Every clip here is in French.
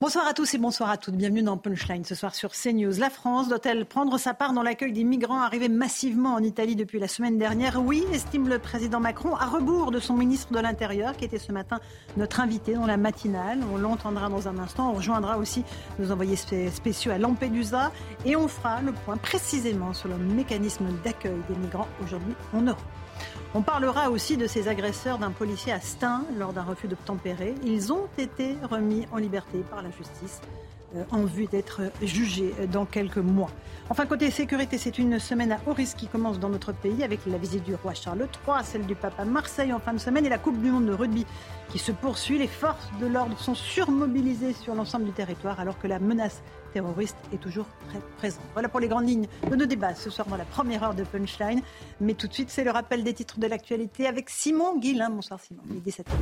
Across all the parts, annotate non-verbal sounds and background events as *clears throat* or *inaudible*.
Bonsoir à tous et bonsoir à toutes. Bienvenue dans Punchline ce soir sur CNews. La France doit-elle prendre sa part dans l'accueil des migrants arrivés massivement en Italie depuis la semaine dernière? Oui, estime le président Macron, à rebours de son ministre de l'Intérieur qui était ce matin notre invité dans la matinale. On l'entendra dans un instant. On rejoindra aussi nos envoyés spé- spéciaux à Lampedusa et on fera le point précisément sur le mécanisme d'accueil des migrants aujourd'hui en Europe. On parlera aussi de ces agresseurs d'un policier à Stein lors d'un refus d'obtempérer. Ils ont été remis en liberté par la justice euh, en vue d'être jugés dans quelques mois. Enfin, côté sécurité, c'est une semaine à haut risque qui commence dans notre pays avec la visite du roi Charles III, celle du pape à Marseille en fin de semaine et la Coupe du monde de rugby qui se poursuit. Les forces de l'ordre sont surmobilisées sur l'ensemble du territoire alors que la menace terroriste est toujours très présente. Voilà pour les grandes lignes de nos débats ce soir dans la première heure de Punchline. Mais tout de suite, c'est le rappel des titres de l'actualité avec Simon Guillain. Bonsoir Simon, il est 17h.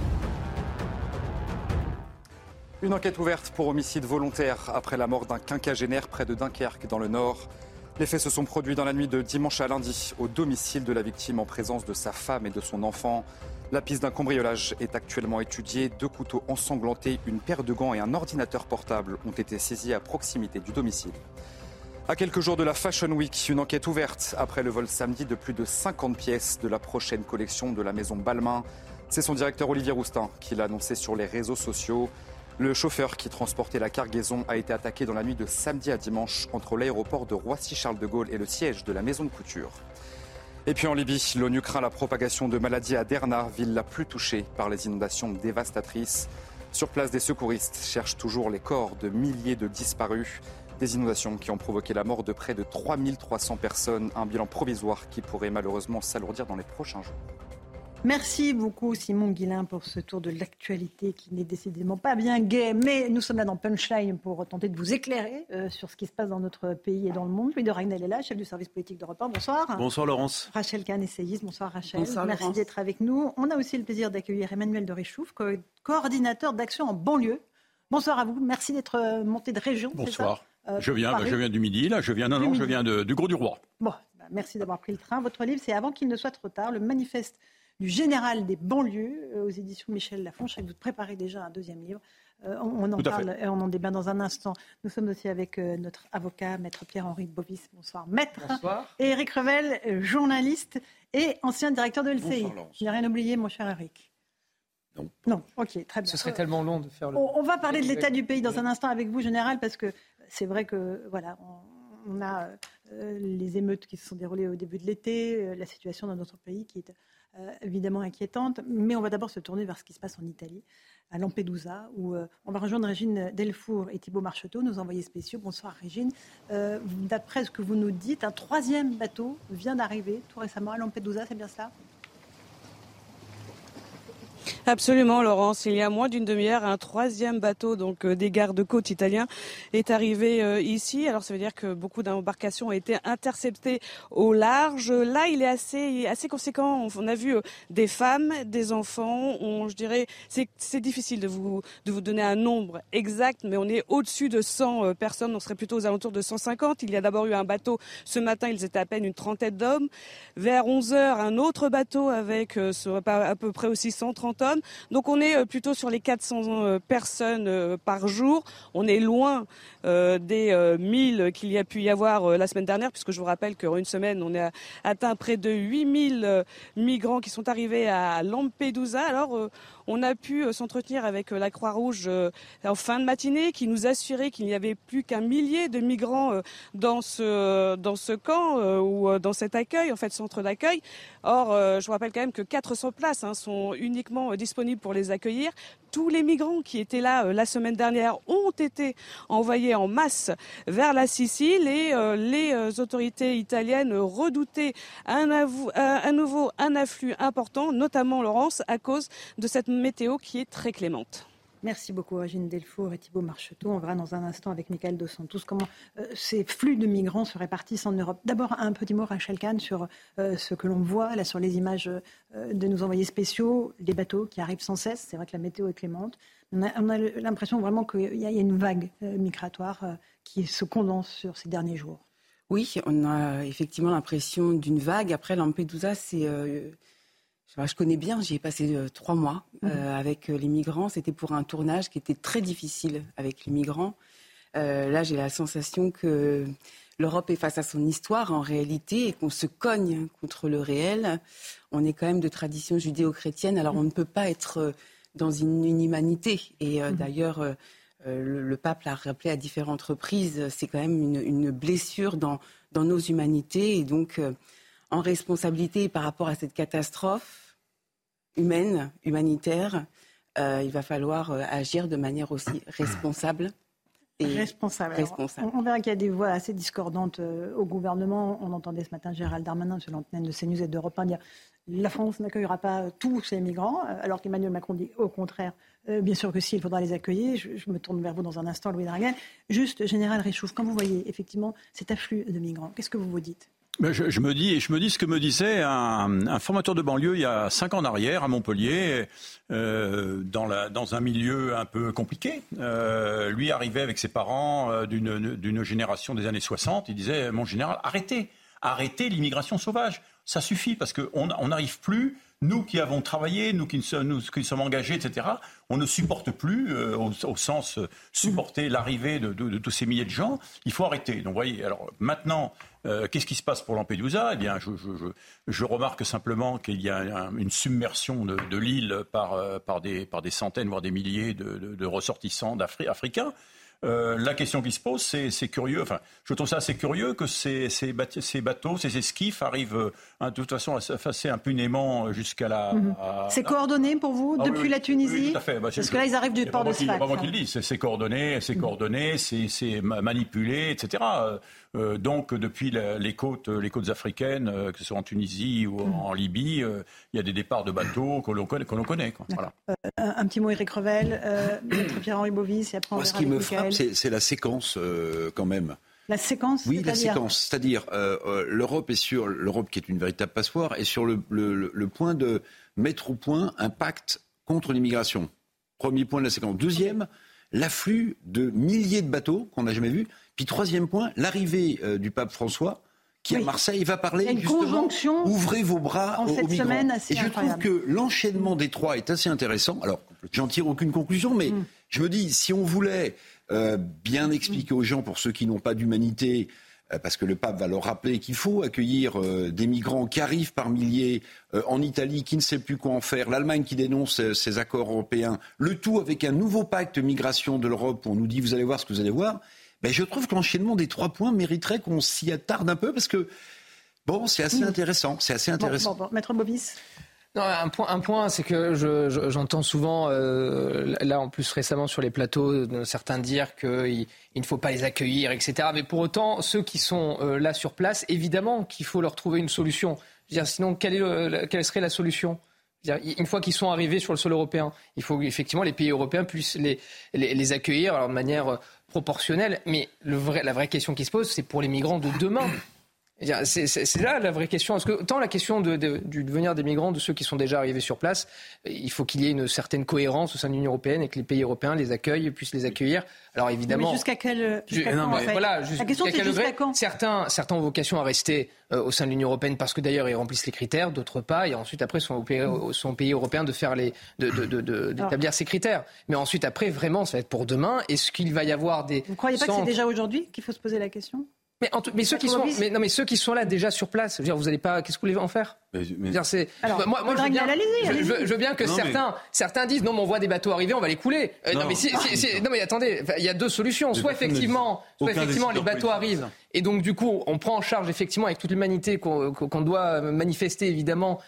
Une enquête ouverte pour homicide volontaire après la mort d'un quinquagénaire près de Dunkerque dans le Nord. Les faits se sont produits dans la nuit de dimanche à lundi au domicile de la victime en présence de sa femme et de son enfant. La piste d'un cambriolage est actuellement étudiée. Deux couteaux ensanglantés, une paire de gants et un ordinateur portable ont été saisis à proximité du domicile. À quelques jours de la Fashion Week, une enquête ouverte après le vol samedi de plus de 50 pièces de la prochaine collection de la maison Balmain. C'est son directeur Olivier Roustin qui l'a annoncé sur les réseaux sociaux. Le chauffeur qui transportait la cargaison a été attaqué dans la nuit de samedi à dimanche entre l'aéroport de Roissy-Charles de Gaulle et le siège de la maison de couture. Et puis en Libye, l'ONU craint la propagation de maladies à Derna, ville la plus touchée par les inondations dévastatrices. Sur place, des secouristes cherchent toujours les corps de milliers de disparus. Des inondations qui ont provoqué la mort de près de 3300 personnes, un bilan provisoire qui pourrait malheureusement s'alourdir dans les prochains jours. Merci beaucoup Simon Guillain pour ce tour de l'actualité qui n'est décidément pas bien gai, mais nous sommes là dans Punchline pour tenter de vous éclairer euh, sur ce qui se passe dans notre pays et dans le monde. Louis de Ragnel est là, chef du service politique d'Europe 1. Bonsoir. Bonsoir Laurence. Rachel Kahn, essayiste. Bonsoir Rachel. Bonsoir, Merci Laurence. d'être avec nous. On a aussi le plaisir d'accueillir Emmanuel de Richouf, co- coordinateur d'action en banlieue. Bonsoir à vous. Merci d'être euh, monté de région. Bonsoir. ça? Euh, Je viens, bah, je viens du midi, là. Je viens, non, non, je viens de- du Gros du Roi. Bon, bah, merci d'avoir pris le train. Votre livre, c'est Avant qu'il ne soit trop tard, le manifeste du général des banlieues euh, aux éditions Michel Lafon. Je sais que vous préparez déjà un deuxième livre. Euh, on, on en parle on débat dans un instant. Nous sommes aussi avec euh, notre avocat, maître Pierre-Henri Bovis. Bonsoir, maître. Bonsoir. Et Eric Revel, euh, journaliste et ancien directeur de LCI. Bonsoir. Je n'ai rien oublié, mon cher Eric. Non. Non, ok, très bien. Ce serait tellement long de faire le. On, on va parler de l'état du pays dans un instant avec vous, général, parce que c'est vrai que voilà, on, on a euh, les émeutes qui se sont déroulées au début de l'été, euh, la situation dans notre pays qui est euh, évidemment inquiétante. Mais on va d'abord se tourner vers ce qui se passe en Italie, à Lampedusa, où euh, on va rejoindre Régine Delfour et Thibault Marcheteau, nos envoyés spéciaux. Bonsoir Régine. Euh, D'après ce que vous nous dites, un troisième bateau vient d'arriver tout récemment à Lampedusa, c'est bien cela? Absolument, Laurence. Il y a moins d'une demi-heure, un troisième bateau donc euh, des gardes-côtes italiens est arrivé euh, ici. Alors ça veut dire que beaucoup d'embarcations ont été interceptées au large. Là, il est assez assez conséquent. On- a vu euh, des femmes, des enfants. On, je dirais, c'est difficile de vous de vous donner un nombre exact, mais on est au-dessus de 100 euh, personnes. On serait plutôt aux alentours de 150. Il y a d'abord eu un bateau ce matin. Ils étaient à peine une trentaine d'hommes. Vers 11 heures, un autre bateau avec à peu près aussi 130 hommes. Donc on est euh, plutôt sur les 400 euh, personnes euh, par jour. On est loin des euh, 1000 qu'il y a pu y avoir la semaine dernière, puisque je vous rappelle qu'en une semaine, on a atteint près de 8000 euh, migrants qui sont arrivés à Lampedusa. Alors on a pu s'entretenir avec la Croix-Rouge en fin de matinée, qui nous assurait qu'il n'y avait plus qu'un millier de migrants dans ce camp ou dans cet accueil, en fait centre d'accueil. Or, je vous rappelle quand même que 400 places hein, sont uniquement disponibles pour les accueillir. Tous les migrants qui étaient là la semaine dernière ont été envoyés en masse vers la Sicile et les autorités italiennes redoutaient à nouveau un afflux important, notamment Laurence, à cause de cette météo qui est très clémente. Merci beaucoup, Régine Delfour et Thibault Marcheteau. On verra dans un instant avec Michael Dos Santos comment euh, ces flux de migrants se répartissent en Europe. D'abord, un petit mot, Rachel Kahn, sur euh, ce que l'on voit là sur les images euh, de nos envoyés spéciaux, les bateaux qui arrivent sans cesse. C'est vrai que la météo est clémente. On a, l'impression vraiment qu'il y, a une vague migratoire qui se condense sur ces derniers jours. Oui, on a effectivement l'impression d'une vague. Après, Lampedusa, c'est je connais bien, j'y ai passé euh, trois mois euh, mhm. avec euh, les migrants. C'était pour un tournage qui était très difficile avec les migrants. là, j'ai la sensation que l'Europe est face à son histoire en réalité et qu'on se cogne contre le réel. On est quand même de tradition judéo-chrétienne, alors on ne peut pas être dans une inhumanité. Et mhm. d'ailleurs, le, pape l'a rappelé à différentes reprises, c'est quand même une, blessure dans, dans, nos humanités. Et donc, en responsabilité par rapport à cette catastrophe, humaine, humanitaire, euh, il va falloir euh, agir de manière aussi responsable. Et responsable. on, verra qu'il y a des voix assez discordantes euh, au gouvernement. On entendait ce matin Gérald Darmanin sur l'antenne de CNews et d'Europe 1 dire la France n'accueillera pas tous ces migrants, alors qu'Emmanuel Macron dit au contraire, bien sûr que si, il faudra les accueillir. Je, me tourne vers vous dans un instant, Louis Draguel. Juste, Général Réchouf, quand vous voyez effectivement cet afflux de migrants, qu'est-ce que vous vous dites? Je, me dis, et je me dis ce que me disait un, formateur de banlieue il y a cinq ans en arrière à Montpellier, euh, dans, la, dans, un milieu un peu compliqué. Euh, lui arrivait avec ses parents euh, d'une génération des années 60. Il disait, mon général, arrêtez, arrêtez l'immigration sauvage. Ça suffit parce qu'on n'arrive plus nous qui avons travaillé, nous qui, nous, qui sommes engagés, etc., on ne supporte plus, euh, au, sens euh, supporter l'arrivée de, tous ces milliers de gens. Il faut arrêter. Donc, voyez, alors maintenant, euh, qu'est-ce qui se passe pour Lampedusa? Eh bien, je, je, remarque simplement qu'il y a une submersion de, l'île par, par, des, par des centaines, voire des milliers de, ressortissants africains. Euh, la question qui se pose, c'est curieux. Enfin, je trouve ça assez curieux que ces, ces, bateaux, ces esquifs arrivent euh, hein, de toute façon assez impunément jusqu'à la. Mhm. C'est coordonné pour vous ah depuis la Tunisie tout à fait. Bah, Parce que là, ils arrivent du port de Sfax. C'est pas moi qui le dis. C'est coordonné, c'est coordonné, c'est manipulé, etc. Euh, donc, depuis les, côtes, les côtes africaines, que ce soit en Tunisie ou en mhm. Libye, il y a des départs de bateaux que l'on connaît. connaît voilà. un, petit mot, Eric Revel, Pierre-Henri Bovis, et après on verra avec c'est la séquence euh, quand même. La séquence Oui, la séquence. C'est-à-dire, euh, euh, l'Europe est sur, l'Europe qui est une véritable passoire, est sur le, point de mettre au point un pacte contre l'immigration. Premier point de la séquence. Deuxième, l'afflux de milliers de bateaux qu'on n'a jamais vus. Puis troisième point, l'arrivée du pape François qui à Marseille va parler une justement ouvrez vos bras en cette Semaine assez Et je trouve que l'enchaînement des trois est assez intéressant. Alors, j'en tire aucune conclusion, mais mm. je me dis si on voulait euh, bien expliquer aux gens, pour ceux qui n'ont pas d'humanité, euh, parce que le pape va leur rappeler qu'il faut accueillir euh, des migrants qui arrivent par milliers en Italie, qui ne sait plus quoi en faire, l'Allemagne qui dénonce ces accords européens, le tout avec un nouveau pacte migration de l'Europe, on nous dit vous allez voir ce que vous allez voir. Ben, je trouve que l'enchaînement des trois points mériterait qu'on s'y attarde un peu parce que bon, c'est assez intéressant. C'est assez intéressant. Maître Bobis un point, un point c'est que j'entends souvent, euh, là en plus récemment sur les plateaux, certains dire qu'il il ne faut pas les accueillir, etc. Mais pour autant, ceux qui sont euh, là sur place, évidemment qu'il faut leur trouver une solution. Dire, sinon, quelle, est quelle serait la solution? Une fois qu'ils sont arrivés sur le sol européen, il faut effectivement les pays européens puissent les, les, les accueillir alors, de manière euh, proportionnelle. Mais la vraie question qui se pose, c'est pour les migrants de demain. C'est là la vraie question. Parce que tant la question de, du devenir des migrants, de ceux qui sont déjà arrivés sur place, il faut qu'il y ait une certaine cohérence au sein de l'Union européenne et que les pays européens les accueillent, puissent les accueillir. Alors évidemment. Jusqu'à quel, jusqu'à quand, en fait voilà, La question c'est jusqu'à quand certains, certains ont vocation à rester euh, au sein de l'Union européenne parce que d'ailleurs ils remplissent les critères, d'autres pas, et ensuite après sont au pays, sont pays européens de faire les, d'établir de, de, ces critères. Mais ensuite après vraiment ça va être pour demain. Est-ce qu'il va y avoir des. Vous ne croyez pas que c'est déjà aujourd'hui qu'il faut se poser la question? Mais, mais ceux qui sont, mais, non, mais ceux qui sont là déjà sur place, je veux dire, vous allez pas, qu'est-ce que vous voulez en faire? C'est, Alors, moi, moi je, veux bien, je, veux bien que certains, certains disent non, mais on voit des bateaux arriver, on va les couler. Euh, non. mais si, non, mais attendez, il y a deux solutions. Soit effectivement, soit effectivement les bateaux arrivent, et donc du coup, on prend en charge effectivement avec toute l'humanité qu'on, qu'on doit manifester évidemment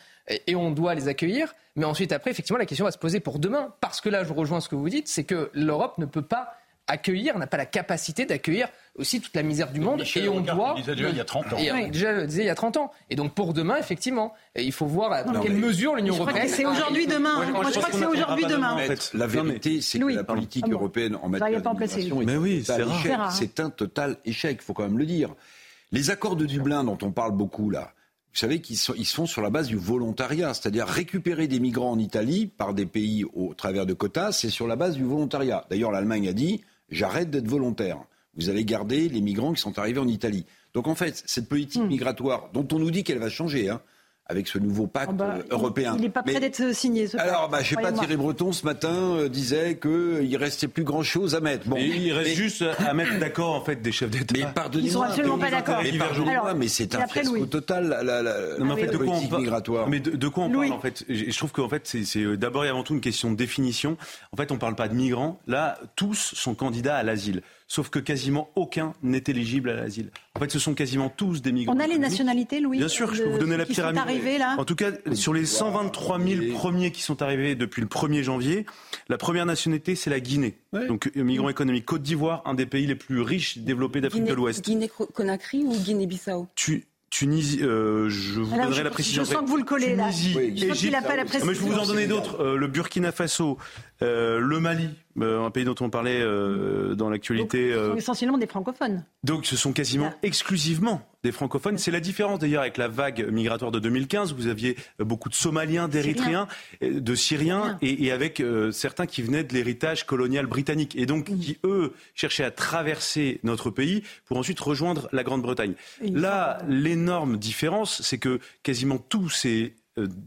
et on doit les accueillir. Mais ensuite, après, effectivement, la question va se poser pour demain. Parce que là, je rejoins ce que vous dites, c'est que l'Europe ne peut pas accueillir, n'a pas la capacité d'accueillir aussi toute la misère du monde. et on doit. Déjà, il y a 30 ans. Et, déjà, disait il y a 30 ans. Et donc pour demain, effectivement, il faut voir dans quelle mesure l'Union européenne. C'est aujourd'hui demain. Moi, je crois que c'est aujourd'hui demain. La vérité, c'est que la politique européenne en matière d'immigration c'est un total échec. Il faut quand même le dire. Les accords de Dublin dont on parle beaucoup là. Vous savez qu'ils se font sur la base du volontariat, c'est-à-dire récupérer des migrants en Italie par des pays au travers de quotas, c'est sur la base du volontariat. D'ailleurs, l'Allemagne a dit j'arrête d'être volontaire. Vous allez garder les migrants qui sont arrivés en Italie. Donc en fait, cette politique hmm. migratoire, dont on nous dit qu'elle va changer, hein, avec ce nouveau pacte ah bah, euh, européen. Il n'est pas prêt d'être signé. Ce alors, bah, je sais pas, Thierry Breton ce matin euh, disait qu'il restait plus grand chose à mettre. Bon, il reste juste à mettre d'accord en fait des chefs d'État. Mais pardonnez-moi, ils sont absolument pas d'accord. Mais pardonnez-moi, mais c'est un fiasco total la, la, non, mais en fait, de quoi on migratoire. Mais de, quoi on parle en fait Je trouve qu'en fait c'est euh, d'abord et avant tout une question de définition. En fait, on parle pas de migrants. Là, tous sont candidats à l'asile sauf que quasiment aucun n'est éligible à l'asile. En fait, ce sont quasiment tous des migrants. On a les nationalités, Louis Bien sûr, je peux vous donner la pyramide. là en tout cas, sur les 123 000 premiers qui sont arrivés depuis le 1er janvier, la première nationalité, c'est la Guinée. Donc, euh, migrants économiques. Côte d'Ivoire, un des pays les plus riches développés d'Afrique de l'Ouest. Guinée-Conakry ou Guinée-Bissau? Tunisie, euh, je vous donnerai la précision. Je sens que vous le collez Tunisie, là. Je qu'il n'a pas la précision. Mais je vais vous en donner d'autres. Euh, le Burkina Faso, euh, le Mali, un pays dont on parlait dans l'actualité. Ce sont essentiellement des francophones. Donc ce sont quasiment exclusivement des francophones. C'est la différence d'ailleurs avec la vague migratoire de 2015. Vous aviez beaucoup de Somaliens, d'Érythréens, de Syriens, et, avec certains qui venaient de l'héritage colonial britannique, et donc qui, eux, cherchaient à traverser notre pays pour ensuite rejoindre la Grande-Bretagne. Là, l'énorme différence, c'est que quasiment tous ces euh,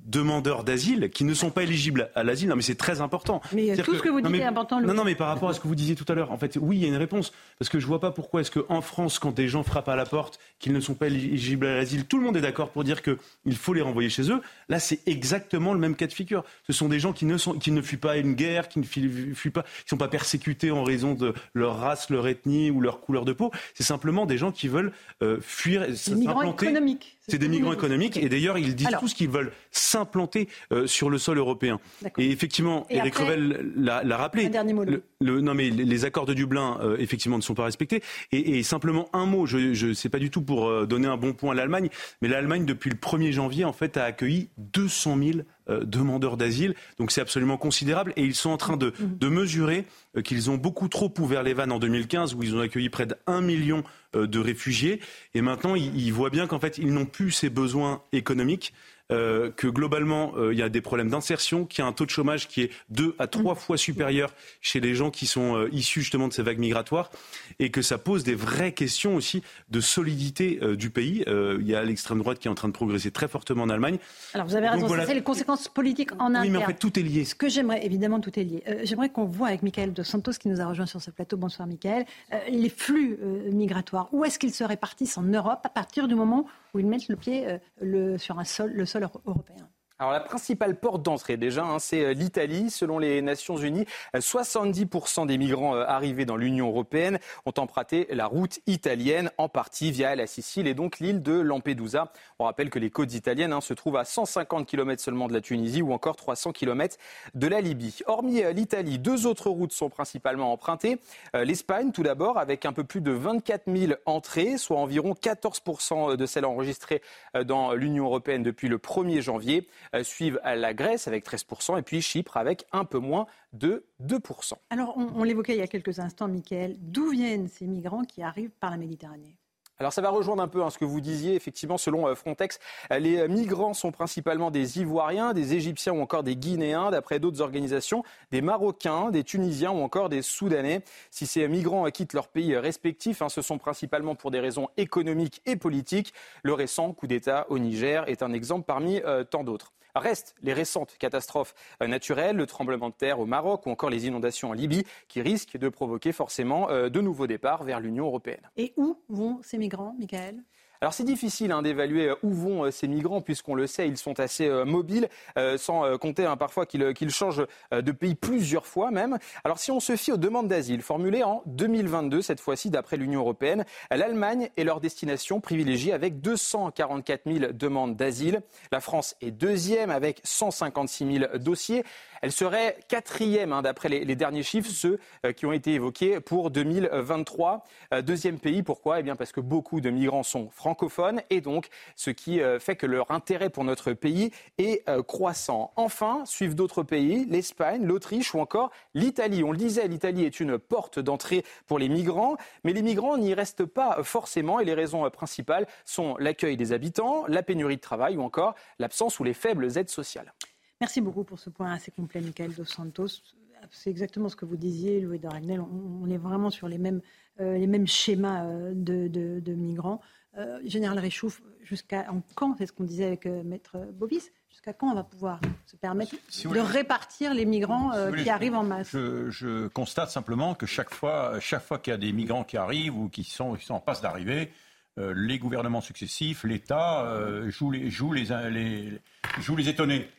demandeurs d'asile qui ne sont pas éligibles à l'asile. Non, mais c'est très important. Mais tout ce que vous dites est important. Non, non, mais par rapport à ce que vous disiez tout à l'heure, en fait, oui, il y a une réponse. Parce que je vois pas pourquoi est-ce qu'en France, quand des gens frappent à la porte, qu'ils ne sont pas éligibles à l'asile, tout le monde est d'accord pour dire qu'il faut les renvoyer chez eux. Là, c'est exactement le même cas de figure. Ce sont des gens qui ne, sont, qui ne fuient pas une guerre, qui ne fuient pas, qui sont pas persécutés en raison de leur race, leur ethnie ou leur couleur de peau. C'est simplement des gens qui veulent euh, fuir, s'implanter. économiques. C'est des migrants économiques et d'ailleurs ils disent tous qu'ils veulent s'implanter euh, sur le sol européen. Et effectivement, Eric Revel l'a rappelé. Un dernier mot. non mais les accords de Dublin euh, effectivement ne sont pas respectés. Et, simplement un mot, je ne sais pas du tout pour euh, donner un bon point à l'Allemagne, mais l'Allemagne depuis le 1er janvier en fait a accueilli 200 000 demandeurs d'asile. Donc c'est absolument considérable et ils sont en train de, mm-hmm. de mesurer qu'ils ont beaucoup trop ouvert les vannes en 2015 où ils ont accueilli près d'un million euh, de réfugiés. Et maintenant, ils, voient bien qu'en fait, ils n'ont plus ces besoins économiques. Euh, que globalement, euh, il y a des problèmes d'insertion, qu'il y a un taux de chômage qui est deux à trois fois supérieur chez les gens qui sont issus justement de ces vagues migratoires, et que ça pose des vraies questions aussi de solidité du pays. il y a l'extrême droite qui est en train de progresser très fortement en Allemagne. Alors vous avez raison, c'est les conséquences politiques en interne. Oui, mais en fait, tout est lié. Ce que j'aimerais, évidemment, tout est lié. j'aimerais qu'on voit avec Michael Dos Santos, qui nous a rejoint sur ce plateau. Bonsoir, Michael. les flux migratoires où est-ce qu'ils se répartissent en Europe à partir du moment où ils mettent le pied euh, sur un sol, le sol européen alors la principale porte d'entrée déjà, hein, c'est euh, l'Italie. Selon les Nations Unies, 70% euh, des migrants euh, arrivés dans l'Union européenne ont emprunté la route italienne, en partie via la Sicile et donc l'île de Lampedusa. On rappelle que les côtes italiennes hein, se trouvent à 150 km seulement de la Tunisie ou encore 300 km de la Libye. Hormis l'Italie, deux autres routes sont principalement empruntées. L'Espagne tout d'abord, avec un peu plus de 24 000 entrées, soit environ 14% de celles enregistrées dans l'Union européenne depuis le 1er janvier. Euh, suivent la Grèce avec 13% et puis Chypre avec un peu moins de 2%. Alors, on, l'évoquait il y a quelques instants, Mickaël, d'où viennent ces migrants qui arrivent par la Méditerranée? Alors ça va rejoindre un peu hein, ce que vous disiez. Effectivement, selon euh, Frontex, euh, les migrants sont principalement des Ivoiriens, des Égyptiens ou encore des Guinéens. D'après d'autres organisations, des Marocains, des Tunisiens ou encore des Soudanais. Si ces migrants quittent leur pays respectif, hein, ce sont principalement pour des raisons économiques et politiques. Le récent coup d'État au Niger est un exemple parmi tant d'autres. Restent les récentes catastrophes euh, naturelles, le tremblement de terre au Maroc ou encore les inondations en Libye qui risquent de provoquer forcément euh, de nouveaux départs vers l'Union européenne. Et où vont ces migrants, Michael? Alors c'est difficile hein, d'évaluer où vont ces migrants, puisqu'on le sait, ils sont assez mobiles, sans compter hein, parfois qu'ils changent de pays plusieurs fois même. Alors si on se fie aux demandes d'asile formulées en 2022, cette fois-ci d'après l'Union européenne, l'Allemagne est leur destination privilégiée avec 244 000 demandes d'asile. La France est deuxième avec 156 000 dossiers. Elle serait quatrième, hein, d'après les, derniers chiffres, ceux euh, qui ont été évoqués pour 2023. Euh, deuxième pays, pourquoi? Eh bien parce que beaucoup de migrants sont francophones et donc ce qui euh, fait que leur intérêt pour notre pays est croissant. Enfin, suivent d'autres pays, l'Espagne, l'Autriche ou encore l'Italie. On le disait, l'Italie est une porte d'entrée pour les migrants, mais les migrants n'y restent pas forcément et les raisons principales sont l'accueil des habitants, la pénurie de travail ou encore l'absence ou les faibles aides sociales. Merci beaucoup pour ce point assez complet, Michael Dos Santos. C'est exactement ce que vous disiez, Louis de Ragnel. On, est vraiment sur les mêmes, euh, les mêmes schémas euh, de, migrants. Euh, Général Réchouf, jusqu'à quand, c'est ce qu'on disait avec Maître Bobis, jusqu'à quand on va pouvoir se permettre de répartir les migrants qui arrivent en masse je, constate simplement que chaque fois, chaque fois qu'il y a des migrants qui arrivent ou qui sont, qui sont en passe d'arriver, les gouvernements successifs, l'État jouent les, les, les, joue les étonnés.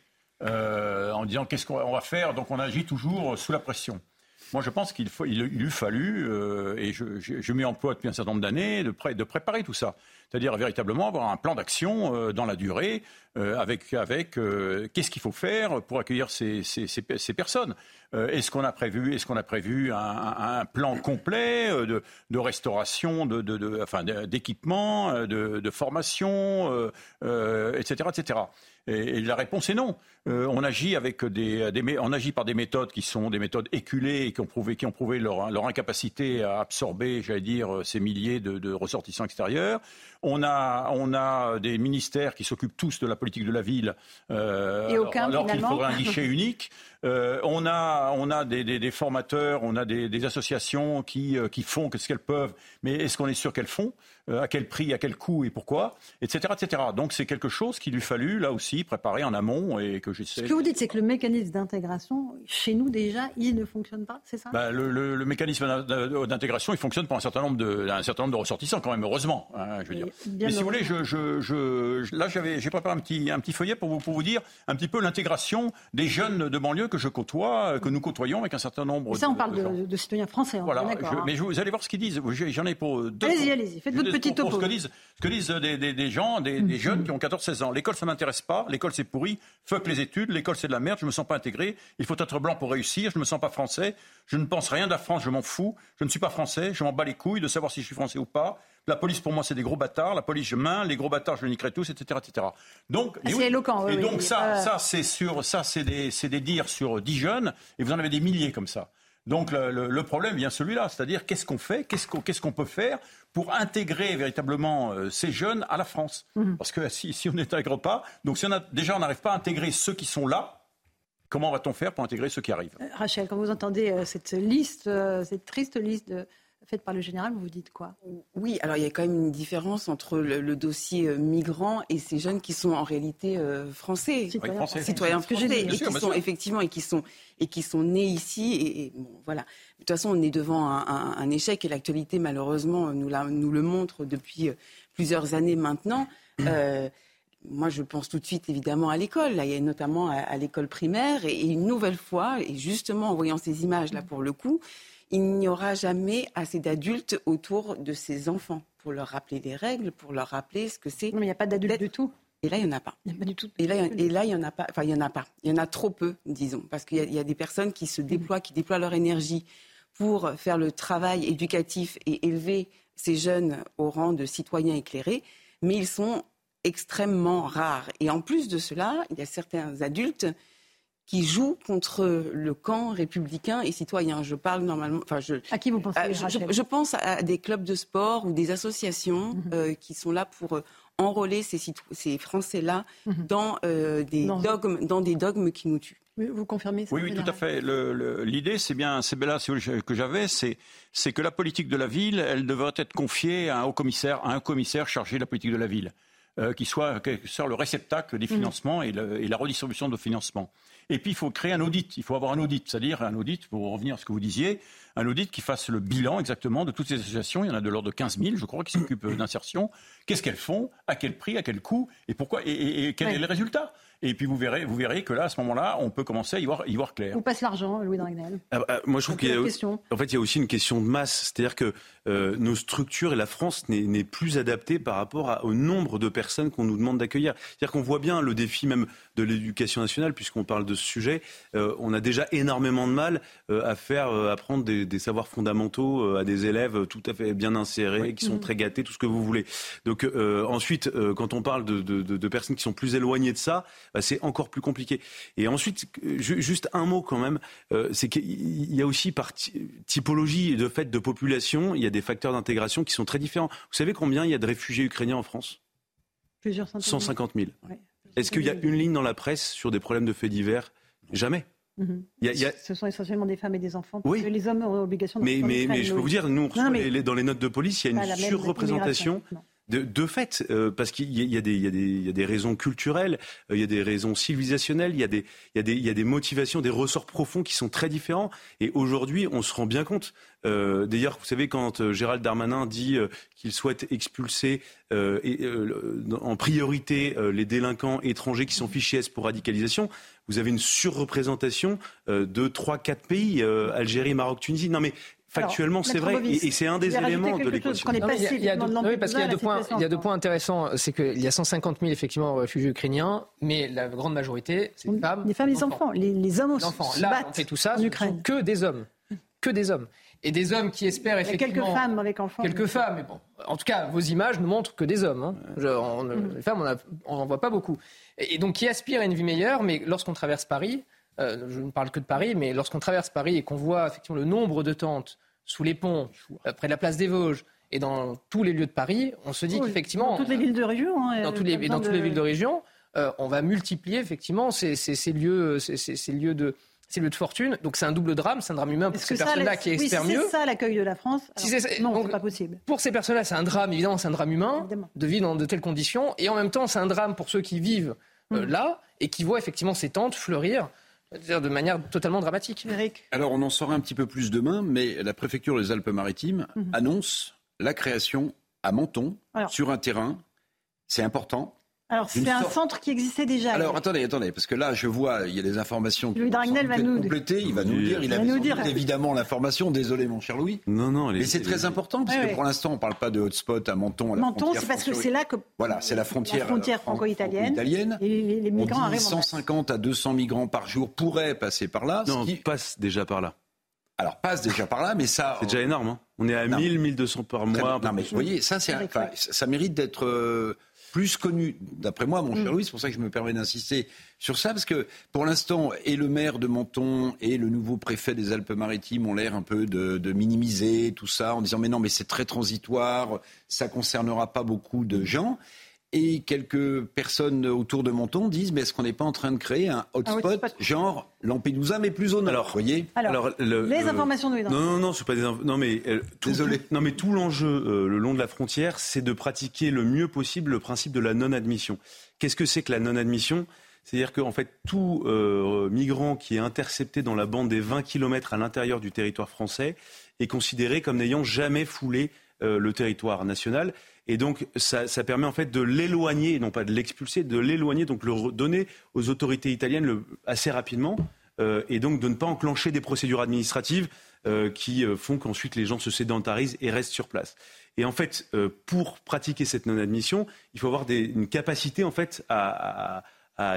Euh, en disant qu'est-ce qu'on va faire? Donc on agit toujours sous la pression. Moi, je pense qu'il il, eût fallu, euh, et je, je, m'y emploie depuis un certain nombre d'années, de, préparer tout ça. C'est-à-dire véritablement avoir un plan d'action euh, dans la durée, avec, avec qu'est-ce qu'il faut faire pour accueillir ces, personnes? est-ce qu'on a prévu, est-ce qu'on a prévu un, plan complet de, restauration, de, enfin, d'équipement, de, formation, etc., etc. Et, la réponse est non. Euh, on agit avec des, on agit par des méthodes qui sont des méthodes éculées et qui ont prouvé, qui ont prouvé leur, leur incapacité à absorber, j'allais dire, ces milliers de, de, ressortissants extérieurs. On a, on a des ministères qui s'occupent tous de la politique de la ville, euh, et aucun, alors, qu'il faudrait un guichet *laughs* unique. Euh, on a, on a des, des, des formateurs, on a des, des associations qui, euh, qui font ce qu'elles peuvent, mais est-ce qu'on est sûr qu'elles font? À quel prix, à quel coût et pourquoi Etc. etc. Donc c'est quelque chose qu'il lui fallu, là aussi, préparer en amont et que j'essaie. Ce que vous dites, c'est que le mécanisme d'intégration, chez nous déjà, il ne fonctionne pas, c'est ça? Bah, le, le, mécanisme d'intégration, il fonctionne pour un certain nombre de, un certain nombre de ressortissants, quand même, heureusement. Hein, je veux dire. Mais si vous voulez, je, je, je, là, j'ai préparé un petit, un petit feuillet pour vous, pour vous dire un petit peu l'intégration des jeunes de banlieue que je côtoie, que nous côtoyons avec un certain nombre. Et ça, on parle de, citoyens français. Voilà. Hein. mais vous allez voir ce qu'ils disent. J'en ai pour deux. Allez-y, allez-y. Faites votre petit topo. Ce que disent, ce que disent des, des, des gens, des, des, jeunes qui ont 14-16 ans. L'école, ça m'intéresse pas. L'école, c'est pourri. Fuck les études. L'école, c'est de la merde. Je me sens pas intégré. Il faut être blanc pour réussir. Je me sens pas français. Je ne pense rien de la France. Je m'en fous. Je ne suis pas français. Je m'en bats les couilles de savoir si je suis français ou pas. La police, pour moi, c'est des gros bâtards. La police, je main. Les gros bâtards, je les niquerai tous, etc., etc. Donc, ah, c'est éloquent. et donc ça, ça, c'est sur, ça, c'est des, c'est des dires sur 10 jeunes. Et vous en avez des milliers comme ça. Donc le, problème vient celui-là, c'est-à-dire qu'est-ce qu'on fait, qu'est-ce qu'on, peut faire pour intégrer véritablement euh, ces jeunes à la France? Mhm. Parce que si, si on n'intègre pas, donc si on a, déjà on n'arrive pas à intégrer ceux qui sont là, comment va-t-on faire pour intégrer ceux qui arrivent? Euh, Rachel, quand vous entendez euh, cette liste, cette triste liste de faite par le général, vous vous dites quoi? Oui, alors il y a quand même une différence entre le, dossier euh, migrant et ces jeunes qui sont en réalité euh, français, citoyens français, citoyens français, et qui sont effectivement et qui sont et qui sont nés ici. Et, bon, voilà. De toute façon, on est devant un, échec et l'actualité malheureusement nous, la, nous le montre depuis euh, plusieurs années maintenant. moi, je pense tout de suite évidemment à l'école, là, il y a notamment à, à l'école primaire, et, une nouvelle fois, et justement en voyant ces images-là pour le coup, il n'y aura jamais assez d'adultes autour de ces enfants pour leur rappeler les règles, pour leur rappeler ce que c'est. Non, mais il n'y a pas d'adultes du tout. Et là, il n'y en a pas. Il n'y a pas du tout. Et là, et là, il n'y en a pas. Enfin, il y en a pas. Il y en a trop peu, disons, parce qu'il y, a des personnes qui se déploient, qui déploient leur énergie pour faire le travail éducatif et élever ces jeunes au rang de citoyens éclairés, mais ils sont extrêmement rares. Et en plus de cela, il y a certains adultes qui joue contre le camp républicain et citoyen. Je parle normalement. Enfin, je, à qui vous pensez euh, je, pense à des clubs de sport ou des associations mhm. euh, qui sont là pour euh, enrôler ces, ces Français-là mhm. dans, des dogmes, dans des dogmes qui nous tuent. Vous confirmez ça Oui, oui, tout à fait. L'idée, c'est bien, c'est là que j'avais, c'est que la politique de la ville, elle devrait être confiée à un haut commissaire, à un commissaire chargé de la politique de la ville. qui soit, le réceptacle des mm. financements et, et, la redistribution de financement. Et puis, il faut créer un audit. Il faut avoir un audit, c'est-à-dire un audit, pour revenir à ce que vous disiez, un audit qui fasse le bilan exactement de toutes ces associations. Il y en a de l'ordre de 15 000, je crois, qui s'occupent d'insertion. Qu'est-ce qu'elles font? À quel prix? À quel coût? Et pourquoi? Et, quel est le résultat? Et puis vous verrez, vous verrez que là, à ce moment-là, on peut commencer à y voir, y voir clair. Où passe l'argent, Louis Dragnel ah, ah, Moi, je trouve qu'il y a, en fait, il y a aussi une question de masse. C'est-à-dire que euh, nos structures et la France n'est plus adaptée par rapport au nombre de personnes qu'on nous demande d'accueillir. C'est-à-dire qu'on voit bien le défi même de l'éducation nationale, puisqu'on parle de ce sujet. Euh, on a déjà énormément de mal euh, à faire apprendre des, savoirs fondamentaux à des élèves tout à fait bien insérés, qui sont mmh. très gâtés, tout ce que vous voulez. Donc ensuite, quand on parle de, de, de, personnes qui sont plus éloignées de ça, bah, c'est encore plus compliqué. Et ensuite, juste un mot quand même, c'est qu'il y a aussi par typologie de fait de population, il y a des facteurs d'intégration qui sont très différents. Vous savez combien il y a de réfugiés ukrainiens en France? Plusieurs 150 000. Est-ce qu'il y a une ligne dans la presse sur des problèmes de faits divers? Jamais. Mhm. Ce sont essentiellement des femmes et des enfants. oui. les hommes ont l'obligation de Mais, mais, mais je peux vous dire, nous, dans les notes de police, il y a une surreprésentation de, fait, euh, parce qu'il y, a des raisons culturelles, euh, il y a des raisons civilisationnelles, il y, a des, motivations, des ressorts profonds qui sont très différents. Et aujourd'hui, on se rend bien compte. Euh, d'ailleurs, vous savez, quand Gérald Darmanin dit qu'il souhaite expulser en priorité les délinquants étrangers qui sont fichés pour radicalisation, vous avez une surreprésentation de trois, quatre pays, Algérie, Maroc, Tunisie. Non mais Factuellement, c'est vrai, et, c'est un des éléments de l'équation. Oui, parce qu'il y a deux points, il y a deux points intéressants. C'est qu'il y a 150 000 effectivement réfugiés ukrainiens, mais la grande majorité, c'est des femmes, les femmes, les enfants, les, hommes les enfants. Là, on fait tout ça, en Ukraine. que des hommes, que des hommes. Et des hommes qui espèrent effectivement. Il y a quelques femmes avec enfants. Quelques femmes, mais bon. En tout cas, vos images ne montrent que des hommes. Hein. Mm. Les femmes, on n'en voit pas beaucoup. Et, donc, qui aspirent à une vie meilleure, mais lorsqu'on traverse Paris, euh, je ne parle que de Paris, mais lorsqu'on traverse Paris et qu'on voit effectivement le nombre de tentes sous les ponts, euh, près de la place des Vosges et dans tous les lieux de Paris, on se dit qu'effectivement. Dans toutes les villes de région. Hein, dans, tous les, dans toutes les villes de région, euh, on va multiplier effectivement ces, lieux, ces, lieux de ces lieux de fortune. Donc c'est un double drame, c'est un drame humain pour ces personnes-là qui espèrent mieux. C'est ça l'accueil de la France. si non, c'est pas possible. Pour ces personnes-là, c'est un drame, évidemment, c'est un drame humain de vivre dans de telles conditions. Et en même temps, c'est un drame pour ceux qui vivent euh, mm. là et qui voient effectivement ces tentes fleurir de manière totalement dramatique. Alors on en saura un petit peu plus demain, mais la préfecture des Alpes-Maritimes mhm. annonce la création à Menton, sur un terrain, c'est important, alors, c'est un centre qui existait déjà. Alors, attendez, attendez, parce que là, je vois, il y a des informations Louis Dragnel va nous compléter. Il va nous dire, il, a nous dire. évidemment l'information. Désolé, mon cher Louis. Non, non. Mais c'est très important, parce que pour l'instant, on ne parle pas de hotspot à Menton. À Menton, c'est parce que c'est là que. Voilà, c'est la frontière, frontière franco-italienne. Et les, migrants on dit arrivent. 150 à 200 migrants par jour pourraient passer par là. Non, qui passe déjà par là. Alors, passe déjà par là, mais ça. C'est déjà énorme. Hein. On est à 1000, 1200 par mois. Non, mais vous voyez, ça, ça mérite d'être. Plus connu, d'après moi, mon cher mm. Louis, c'est pour ça que je me permets d'insister sur ça, parce que pour l'instant, et le maire de Menton et le nouveau préfet des Alpes-Maritimes ont l'air un peu de, minimiser tout ça en disant mais non, mais c'est très transitoire, ça concernera pas beaucoup de gens. Et quelques personnes autour de Menton disent mais est-ce qu'on n'est pas en train de créer un hotspot, genre Lampedusa mais plus au nord Alors, voyez? Alors, les informations de Non, non, non, c'est pas des non mais euh, désolé. non mais tout l'enjeu euh, le long de la frontière, c'est de pratiquer le mieux possible le principe de la non-admission. Qu'est-ce que c'est que la non-admission? C'est-à-dire qu'en fait, tout euh, migrant qui est intercepté dans la bande des 20 km à l'intérieur du territoire français est considéré comme n'ayant jamais foulé le territoire national. Et donc, ça, permet en fait de l'éloigner, non pas de l'expulser, de l'éloigner, donc le redonner aux autorités italiennes assez rapidement, euh, et donc de ne pas enclencher des procédures administratives euh, qui euh, font qu'ensuite les gens se sédentarisent et restent sur place. Et en fait, pour pratiquer cette non-admission, il faut avoir une capacité en fait à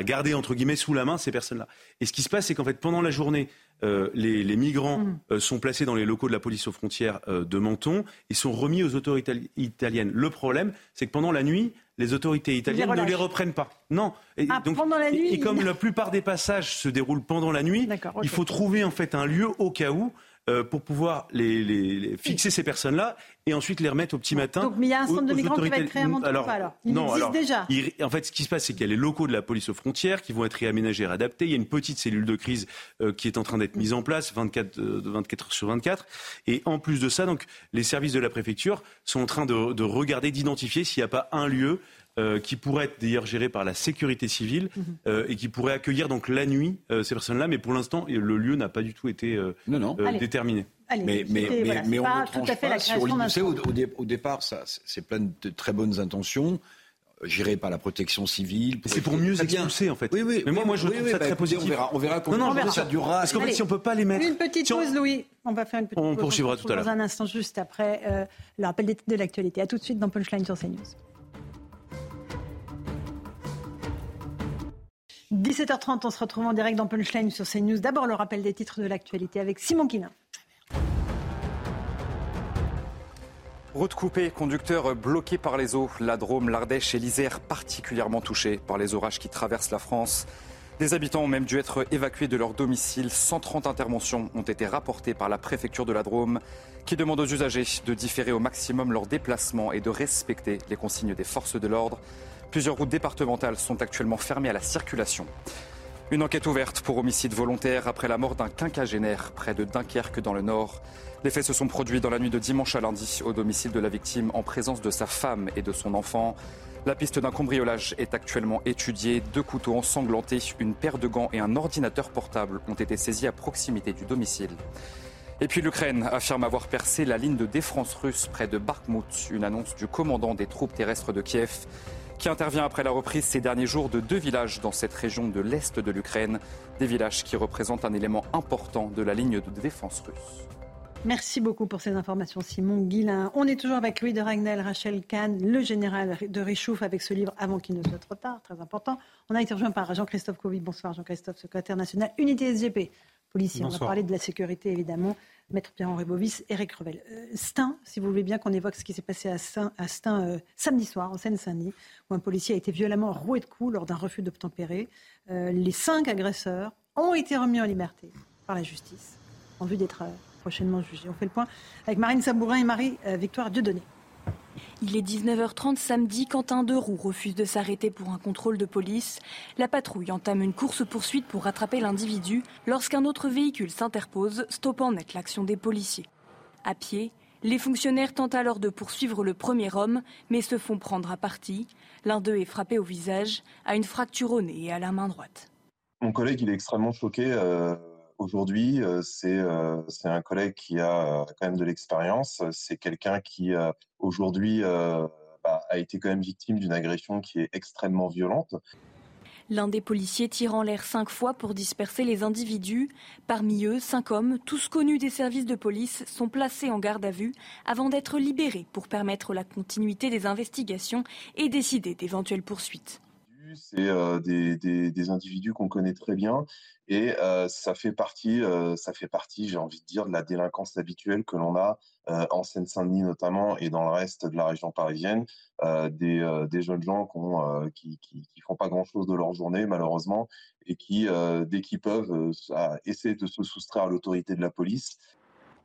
garder entre guillemets sous la main ces personnes-là. Et ce qui se passe, c'est qu'en fait, pendant la journée, euh, les, migrants mm. euh, sont placés dans les locaux de la police aux frontières euh, de Menton et sont remis aux autorités italiennes. Le problème, c'est que pendant la nuit, les autorités italiennes ne les reprennent pas. Non. Et, ah, donc, pendant la nuit, et, comme la plupart des passages se déroulent pendant la nuit, il faut trouver en fait un lieu au cas où euh, pour pouvoir les, fixer ces personnes-là et ensuite les remettre au petit matin. Donc, mais il y a un centre de migrants qui va être créé à alors, alors Il non, existe déjà. en fait, ce qui se passe, c'est qu'il y a les locaux de la police aux frontières qui vont être réaménagés et adaptés. Il y a une petite cellule de crise euh, qui est en train d'être mise en place 24, 24 heures sur 24. Et en plus de ça, donc, les services de la préfecture sont en train de, de regarder, d'identifier s'il n'y a pas un lieu euh, qui pourrait être d'ailleurs géré par la sécurité civile mhm. euh, et qui pourrait accueillir donc la nuit euh, ces personnes-là. Mais pour l'instant, le lieu n'a pas du tout été non, non. déterminé. mais, mais, mais, mais on ne tranche pas sur l'idée. Au, au, départ, ça, c'est plein de très bonnes intentions géré par la protection civile. C'est pour mieux expulser, en fait. Oui, oui. Mais moi, moi je trouve ça bah, très positif. On verra, on verra comment ça durera. Parce qu'en fait, si on peut pas les mettre. Une petite pause, Louis. On va faire une petite on pause. On poursuivra tout à l'heure. Dans un instant, juste après le rappel de l'actualité. À tout de suite dans Punchline sur CNews. 17h30, on se retrouve en direct dans Punchline sur CNews. D'abord, le rappel des titres de l'actualité avec Simon Quinin. Route coupée, conducteurs bloqués par les eaux. La Drôme, l'Ardèche et l'Isère particulièrement touchés par les orages qui traversent la France. Des habitants ont même dû être évacués de leur domicile. 130 interventions ont été rapportées par la préfecture de la Drôme, qui demande aux usagers de différer au maximum leur déplacement et de respecter les consignes des forces de l'ordre. Plusieurs routes départementales sont actuellement fermées à la circulation. Une enquête ouverte pour homicide volontaire après la mort d'un quinquagénaire près de Dunkerque dans le Nord. Les faits se sont produits dans la nuit de dimanche à lundi au domicile de la victime en présence de sa femme et de son enfant. La piste d'un cambriolage est actuellement étudiée. Deux couteaux ensanglantés, une paire de gants et un ordinateur portable ont été saisis à proximité du domicile. Et puis l'Ukraine affirme avoir percé la ligne de défense russe près de Bakhmut, une annonce du commandant des troupes terrestres de Kiev qui intervient après la reprise ces derniers jours de deux villages dans cette région de l'Est de l'Ukraine, des villages qui représentent un élément important de la ligne de défense russe. Merci beaucoup pour ces informations, Simon Guillain. On est toujours avec Louis de Ragnel, Rachel Kahn, le général de Richouf, avec ce livre Avant qu'il ne soit trop tard, très important. On a été rejoint par Jean-Christophe Covid. Bonsoir, Jean-Christophe, secrétaire national, unité SGP. Policier, on va parler de la sécurité, évidemment. Maître Pierre-Henri Bovis, Eric Revel. Euh, Stein, si vous voulez bien qu'on évoque ce qui s'est passé à Stein, euh, samedi soir, en Seine-Saint-Denis, où un policier a été violemment roué de coups lors d'un refus d'obtempérer. Euh, les cinq agresseurs ont été remis en liberté par la justice, en vue d'être prochainement jugés. On fait le point avec Marine Sabourin et Marie-Victoire Dieudonné. Il est 19h30 samedi quand un deux roues refuse de s'arrêter pour un contrôle de police. La patrouille entame une course-poursuite pour rattraper l'individu lorsqu'un autre véhicule s'interpose, stoppant net l'action des policiers. À pied, les fonctionnaires tentent alors de poursuivre le premier homme, mais se font prendre à partie. L'un d'eux est frappé au visage, a une fracture au nez et à la main droite. Mon collègue, il est extrêmement choqué. Euh, aujourd'hui, euh, euh, c'est un collègue qui a euh, quand même de l'expérience. C'est quelqu'un qui aujourd'hui bah, a été quand même victime d'une agression qui est extrêmement violente. L'un des policiers tire en l'air cinq fois pour disperser les individus. Parmi eux, cinq hommes, tous connus des services de police, sont placés en garde à vue avant d'être libérés pour permettre la continuité des investigations et décider d'éventuelles poursuites. C'est des, des, individus qu'on connaît très bien et ça fait partie, ça fait partie, j'ai envie de dire, de la délinquance habituelle que l'on a en Seine-Saint-Denis notamment et dans le reste de la région parisienne, des, jeunes gens qui, qui, qui, font pas grand-chose de leur journée malheureusement et qui, dès qu'ils peuvent, essaient de se soustraire à l'autorité de la police.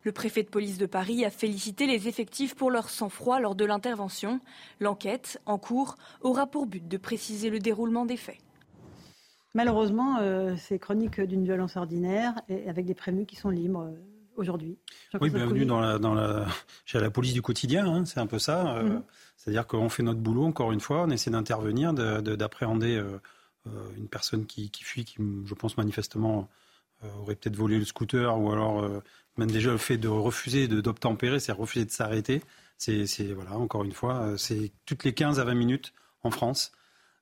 Le préfet de police de Paris a félicité les effectifs pour leur sang-froid lors de l'intervention. L'enquête, en cours, aura pour but de préciser le déroulement des faits. Malheureusement, euh, c'est chronique d'une violence ordinaire et avec des prévenus qui sont libres euh, aujourd'hui. Oui, bienvenue dans la, dans la, chez la police du quotidien, hein, c'est un peu ça. Euh, mhm. C'est-à-dire qu'on fait notre boulot, encore une fois, on essaie d'intervenir, d'appréhender une personne qui, qui, fuit, qui, je pense manifestement, aurait peut-être volé le scooter ou alors même déjà le fait de refuser d'obtempérer, c'est refuser de s'arrêter. C'est, voilà, encore une fois, c'est toutes les 15 à 20 minutes en France.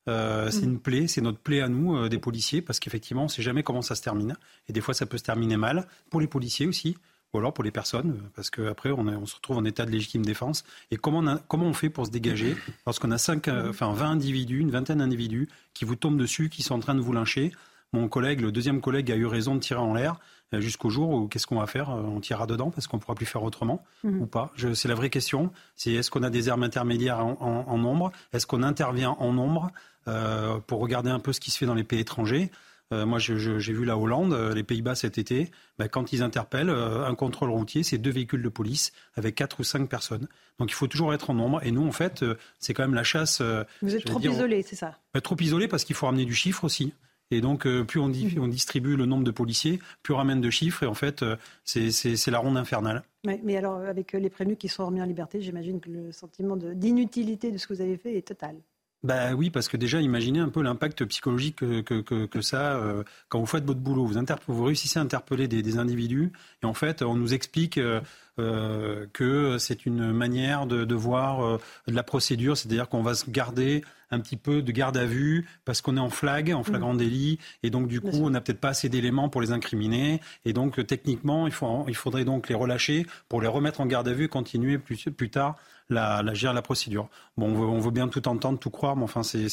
Euh, c'est mm. une plaie, c'est notre plaie à nous, euh, des policiers, parce qu'effectivement, on ne sait jamais comment ça se termine. Et des fois, ça peut se terminer mal, pour les policiers aussi, ou alors pour les personnes, euh, parce qu'après, on, on, se retrouve en état de légitime défense. Et comment on, comment on fait pour se dégager lorsqu'on a cinq, enfin, 20 individus, une vingtaine d'individus qui vous tombent dessus, qui sont en train de vous lyncher Mon collègue, le deuxième collègue, a eu raison de tirer en l'air jusqu'au jour où qu'est-ce qu'on va faire On tirera dedans parce qu'on ne pourra plus faire autrement mm. ou pas? C'est la vraie question. C'est est-ce qu'on a des armes intermédiaires en, en nombre? Est-ce qu'on intervient en nombre euh, pour regarder un peu ce qui se fait dans les pays étrangers? Euh, moi, j'ai vu la Hollande, euh, les Pays-Bas cet été. Ben, quand ils interpellent un contrôle routier, c'est deux véhicules de police avec quatre ou cinq personnes. Donc il faut toujours être en nombre. Et nous, en fait, c'est quand même la chasse. Vous êtes trop isolé, c'est ça? ben, Trop isolé parce qu'il faut ramener du chiffre aussi. Et donc, plus on, dit, on, distribue le nombre de policiers, plus on ramène de chiffres. Et en fait, c'est la ronde infernale. mais alors, avec les prévenus qui sont remis en liberté, j'imagine que le sentiment d'inutilité de, de ce que vous avez fait est total. bah oui, parce que déjà, imaginez un peu l'impact psychologique que, que, que, ça, euh, quand vous faites votre boulot, vous, vous réussissez à interpeller des, des, individus, et en fait, on nous explique euh, euh que c'est une manière de, de voir euh, de la procédure, c'est-à-dire qu'on va se garder un petit peu de garde à vue parce qu'on est en flag, en flagrant mmh. délit, et donc du coup, on n'a peut-être pas assez d'éléments pour les incriminer, et donc techniquement, il, faut, il faudrait donc les relâcher pour les remettre en garde à vue et continuer plus, plus tard la, la, la procédure. Bon, on veut, bien tout entendre, tout croire, mais enfin, c'est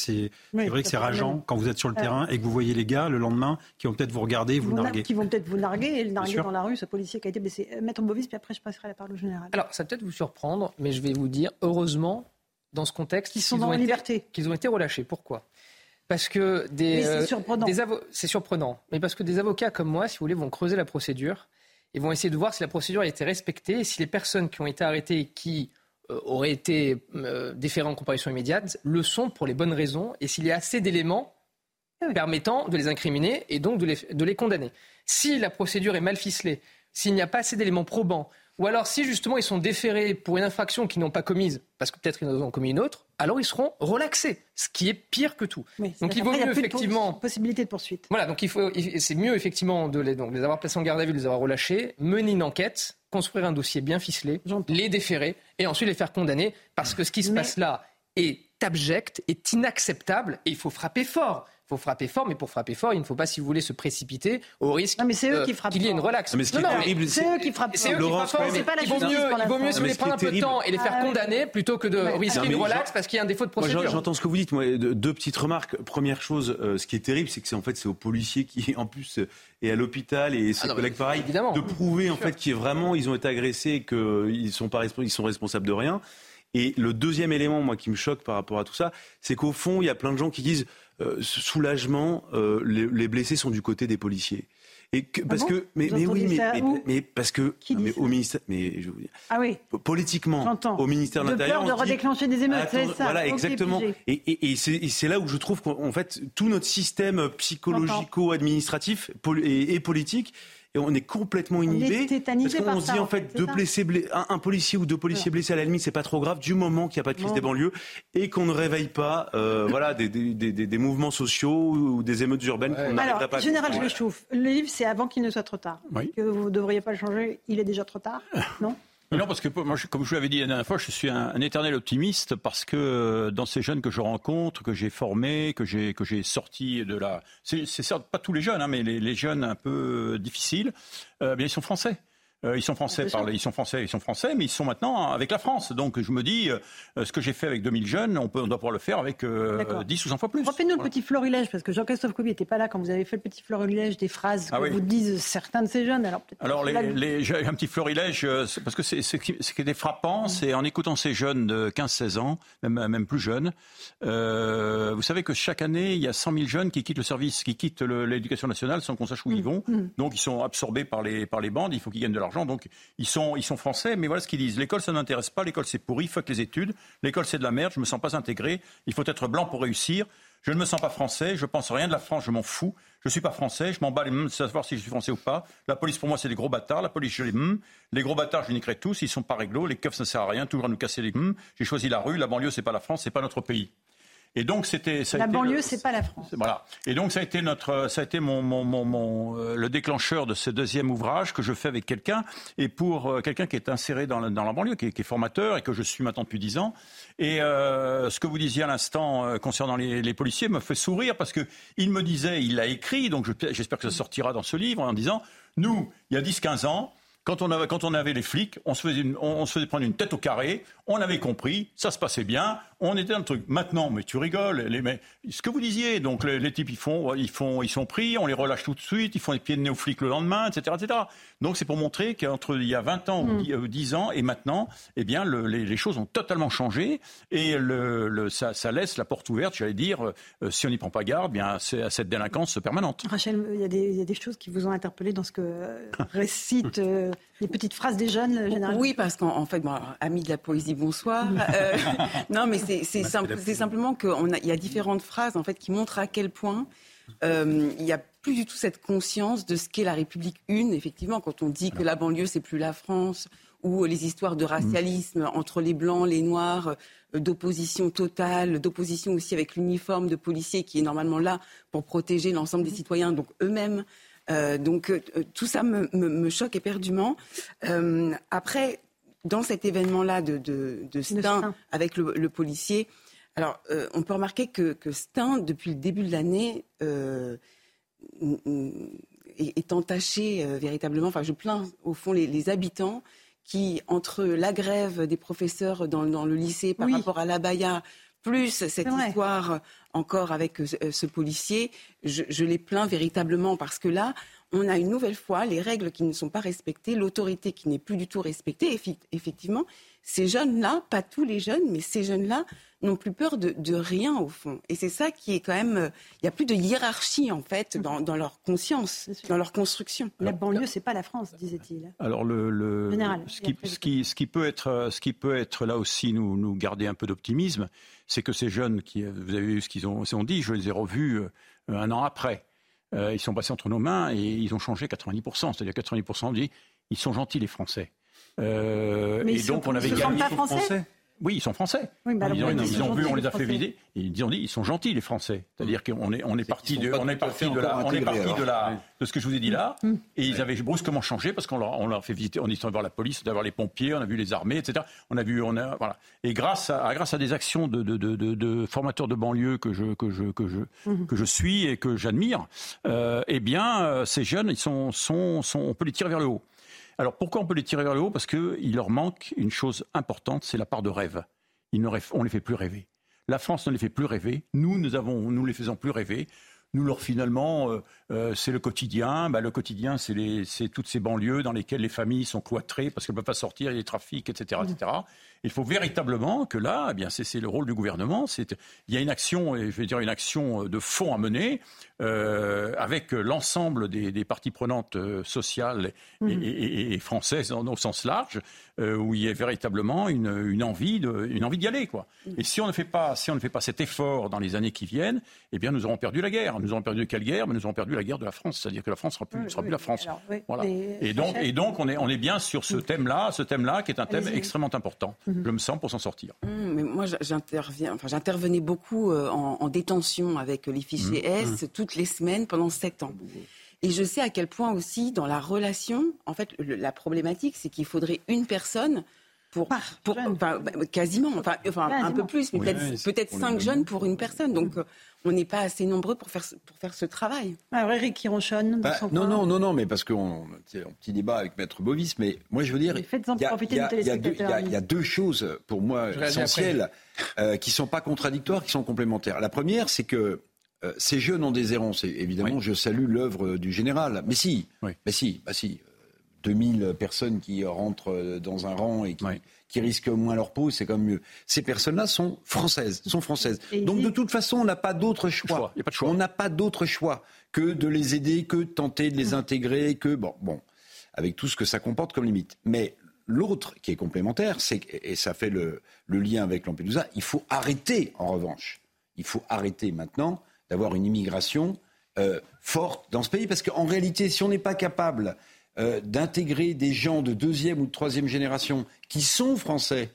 vrai que c'est rageant quand vous êtes sur le terrain et que vous voyez les gars le lendemain qui vont peut-être vous regarder vous narguer. Qui vont peut-être vous narguer et le narguer dans la rue, ce policier qui a été blessé. Euh, Maître Bovis, puis après je passerai la parole au général. Alors, ça peut-être vous surprendre, mais je vais vous dire, heureusement, dans ce contexte, qu'ils sont ont liberté. Qu'ils ont été relâchés. Pourquoi? Parce que des, c'est surprenant. c'est surprenant. Mais parce que des avocats comme moi, si vous voulez, vont creuser la procédure et vont essayer de voir si la procédure a été respectée et si les personnes qui ont été arrêtées qui euh, auraient été euh, déférés en comparution immédiate le sont pour les bonnes raisons et s'il y a assez d'éléments ah permettant de les incriminer et donc de les, de les condamner. Si la procédure est mal ficelée, s'il n'y a pas assez d'éléments probants, ou alors, si justement ils sont déférés pour une infraction qu'ils n'ont pas commise, parce que peut-être qu'ils en ont commis une autre, alors ils seront relaxés, ce qui est pire que tout. donc il vaut mieux effectivement. possibilité de poursuite. Voilà, donc il faut, c'est mieux effectivement de les, donc, les avoir placés en garde à vue, de les avoir relâchés, mener une enquête, construire un dossier bien ficelé, les déférer et ensuite les faire condamner, parce que ce qui se passe là est abject, est inacceptable et il faut frapper fort faut frapper fort, mais pour frapper fort, il ne faut pas, si vous voulez, se précipiter au risque qu'il y ait une relaxe. Mais c'est eux qui frappent C'est eux qui frappent fort. Il vaut mieux, il vaut mieux si vous prendre un peu de temps et les faire ah condamner plutôt que de risquer une relaxe parce qu'il y a un défaut de procédure. J'entends ce que vous dites. Moi, deux petites remarques. Première chose, euh, ce qui est terrible, c'est que c'est en fait c'est aux policiers qui, *laughs* en plus, est à l'hôpital et ses ah collègues pareil, de prouver en fait qu'ils vraiment ils ont été agressés et qu'ils sont pas ils sont responsables de rien. Et le deuxième élément, moi, qui me choque par rapport à tout ça, c'est qu'au fond, il y a plein de gens qui disent euh, soulagement, euh, les, blessés sont du côté des policiers. Et que, parce ah que, mais, mais oui, mais, mais, parce que, mais au ministère, mais je vous dis, ah oui. politiquement, au ministère de l'Intérieur, de redéclencher des émeutes, c'est ça. Voilà, exactement. Et, et, et c'est là où je trouve qu'en fait, tout notre système psychologico-administratif et politique on est complètement inhibé. parce qu'on se dit en fait, deux blessés, un, policier ou deux policiers blessés à la limite, c'est pas trop grave du moment qu'il n'y a pas de crise des banlieues et qu'on ne réveille pas euh, voilà, des, mouvements sociaux ou des émeutes urbaines qu'on n'arriverait pas Général, je le chauffe. Le livre, c'est avant qu'il ne soit trop tard. Que vous ne devriez pas le changer, il est déjà trop tard, *laughs* non? Non, parce que moi, comme je vous l'avais dit la dernière fois, je suis un, éternel optimiste parce que euh, dans ces jeunes que je rencontre, que j'ai formés, que j'ai que sortis de la, c'est certes pas tous les jeunes, hein, mais les, jeunes un peu difficiles, euh, ils sont français. Euh, ils sont français, ils sont français, ils sont français, mais ils sont maintenant avec la France. Donc je me dis, euh, ce que j'ai fait avec 2000 jeunes, on, peut, on doit pouvoir le faire avec 10 euh, ou 100 fois plus. Refais-nous le petit florilège, parce que Jean-Christophe Couvi n'était pas là quand vous avez fait le petit florilège des phrases ah que vous disent certains de ces jeunes. Alors, alors les, j'ai un petit florilège, parce que c'est, ce qui, est frappant, mm. c'est en écoutant ces jeunes de 15-16 ans, même, même plus jeunes, vous savez que chaque année, il y a 100 000 jeunes qui quittent le service, qui quittent l'éducation nationale sans qu'on sache où ils mm. vont. Mm. Donc ils sont absorbés par les, par les bandes, il faut qu'ils gagnent de l'argent donc ils sont, français, mais voilà ce qu'ils disent. L'école, ça n'intéresse pas, l'école, c'est pourri, fuck les études, l'école, c'est de la merde, je me sens pas intégré, il faut être blanc pour réussir. Je ne me sens pas français, je pense rien de la France, je m'en fous. Je suis pas français, je m'en bats les mains de savoir si je suis français ou pas. La police pour moi c'est des gros bâtards, la police je les hmm. Les gros bâtards je les niquerai tous, ils sont pas réglo, les keufs ça sert à rien, toujours à nous casser les hmm. J'ai choisi la rue, la banlieue c'est pas la France, c'est pas notre pays. Et donc c'était la banlieue, c'est pas la France. Voilà. Et donc ça a été notre, ça a été mon, mon, mon, euh, le déclencheur de ce deuxième ouvrage que je fais avec quelqu'un et pour euh, quelqu'un qui est inséré dans la, dans la banlieue, qui est, qui est, formateur et que je suis maintenant depuis dix ans. Et euh, ce que vous disiez à l'instant concernant les, les, policiers me fait sourire parce que il me disait, il l'a écrit, donc j'espère que ça sortira dans ce livre en disant, nous, il y a 10-15 ans, quand on, avait, quand on avait les flics, on se, faisait on, se faisait prendre une tête au carré, on avait compris, ça se passait bien, on était dans le truc. Maintenant, mais tu rigoles, les, mais, ce que vous disiez, donc les, types ils font, ils font, ils sont pris, on les relâche tout de suite, ils font les pieds de nez aux flics le lendemain, etc., etc. Donc c'est pour montrer qu'entre il y a 20 ans ou 10 hmm. ans et maintenant, eh bien le, les, choses ont totalement changé et le, le ça, ça, laisse la porte ouverte, j'allais dire, euh, si on n'y prend pas garde, bien c'est à cette délinquance permanente. Rachel, il y, a des, il y, a des choses qui vous ont interpellé dans ce que *laughs* récite euh, les petites phrases des jeunes, euh, généralement Oui, parce qu'en fait, bon, amis de la poésie, bonsoir. *laughs* Euh, non, mais c'est simple, simplement qu'il y a différentes phrases en fait qui montrent à quel point euh, il y a plus du tout cette conscience de ce qu'est la République une. Effectivement, quand on dit que la banlieue, c'est plus la France, ou les histoires de racialisme entre les blancs, les noirs, d'opposition totale, d'opposition aussi avec l'uniforme de policier qui est normalement là pour protéger l'ensemble des citoyens, donc eux-mêmes. Euh, donc euh, tout ça me, choque éperdument. après, dans cet événement-là de, de, Stein, avec le, policier, alors on peut remarquer que, que, Stein, depuis le début de l'année, est, entaché véritablement. Enfin, je plains au fond les habitants qui, entre la grève des professeurs dans, le lycée par rapport à l'abaya, plus cette histoire encore avec euh, ce policier, je, les plains véritablement parce que là, on a une nouvelle fois les règles qui ne sont pas respectées, l'autorité qui n'est plus du tout respectée. Effectivement, ces jeunes-là, pas tous les jeunes, mais ces jeunes-là n'ont plus peur de, rien au fond. Et c'est ça qui est quand même. Euh, il n'y a plus de hiérarchie en fait mm. dans, leur conscience, dans leur construction. La banlieue, c'est pas la France, disait-il. Alors le, ce, qui, ce, qui, peut être, euh, ce qui peut être là aussi nous, nous garder un peu d'optimisme, c'est que ces jeunes qui, vous avez vu ce qu'ils ont, ont, dit, je les ai revus euh, un an après. ils sont passés entre nos mains et ils ont changé 90%. C'est-à-dire 90% dit ils sont gentils les Français. Euh, Mais et donc on avait gagné. Pas français oui, ils sont français. Bah ils, ont, vu, on les a fait vider. Ils ont dit, ils sont gentils les Français. C'est-à-dire qu'on est, on est parti de, on est parti de la, on est parti de la, de ce que je vous ai dit là. Mm. Et ils avaient brusquement changé parce qu'on leur, on leur fait visiter, on est allé voir la police, on a voir les pompiers, on a vu les armées, etc. On a vu, on a, voilà. Et grâce à, grâce à des actions de, de, de, de formateurs de banlieue que je, que je, que je, mm-hmm. que je suis et que j'admire, euh, eh bien, euh, ces jeunes, ils sont, sont, sont, on peut les tirer vers le haut. Alors pourquoi on peut les tirer vers le haut? Parce qu'il leur manque une chose importante, c'est la part de rêve. On ne les fait plus rêver. La France ne les fait plus rêver. Nous, nous avons, nous les faisons plus rêver. Nous, leur finalement, euh, euh, c'est le quotidien. Bah, le quotidien, c'est toutes ces banlieues dans lesquelles les familles sont cloîtrées parce qu'elles ne peuvent pas sortir, il y a des trafics, etc., etc. Il faut véritablement que là, eh bien, c'est le rôle du gouvernement. Il y a une action, je vais dire une action de fond à mener euh, avec l'ensemble des, parties prenantes euh, sociales et, françaises au sens large, euh, où il y a véritablement une, une envie d'y aller, quoi. Et si on ne fait pas, si on ne fait pas cet effort dans les années qui viennent, eh bien, nous aurons perdu la guerre. Nous aurons perdu quelle guerre Mais nous aurons perdu la guerre de la France. C'est-à-dire que la France sera plus, sera plus la France. voilà. Et donc, et donc, on est, on est bien sur ce thème-là, ce thème-là qui est un thème extrêmement important. Mhm. Je me sens pour s'en sortir. Mmh, mais moi, j'interviens, enfin, j'intervenais beaucoup en, détention avec les fichiers mmh. S, toutes les semaines pendant sept ans. Et je sais à quel point aussi, dans la relation, en fait, la problématique, c'est qu'il faudrait une personne pour, pour quasiment, enfin, enfin un peu plus, mais peut-être cinq jeunes pour une personne. Donc, euh, on n'est pas assez nombreux pour faire, pour faire ce travail. Alors, Eric qui ronchonne. Bah, non, non, non, non, mais parce qu'on a un petit débat avec Maître Bovis, mais moi je veux dire, il y, a deux choses pour moi essentielles euh, qui ne sont pas contradictoires, qui sont complémentaires. La première, c'est que euh, ces jeunes ont des errances. évidemment, je salue l'œuvre du général. Mais si, mais si, bah si. 2000 euh, personnes qui rentrent dans un rang et qui, risquent au moins leur peau, c'est comme mieux. Ces personnes-là sont françaises, sont françaises. Donc de toute façon, on n'a pas d'autre choix. On n'a pas d'autre choix que de les aider, que de tenter de les mmh. intégrer, que bon, bon, avec tout ce que ça comporte comme limite. Mais l'autre qui est complémentaire, c'est et ça fait le, le lien avec Lampedusa, il faut arrêter en revanche. Il faut arrêter maintenant d'avoir une immigration euh, forte dans ce pays. Parce qu'en réalité, si on n'est pas capable euh, d'intégrer des gens de deuxième ou de troisième génération qui sont français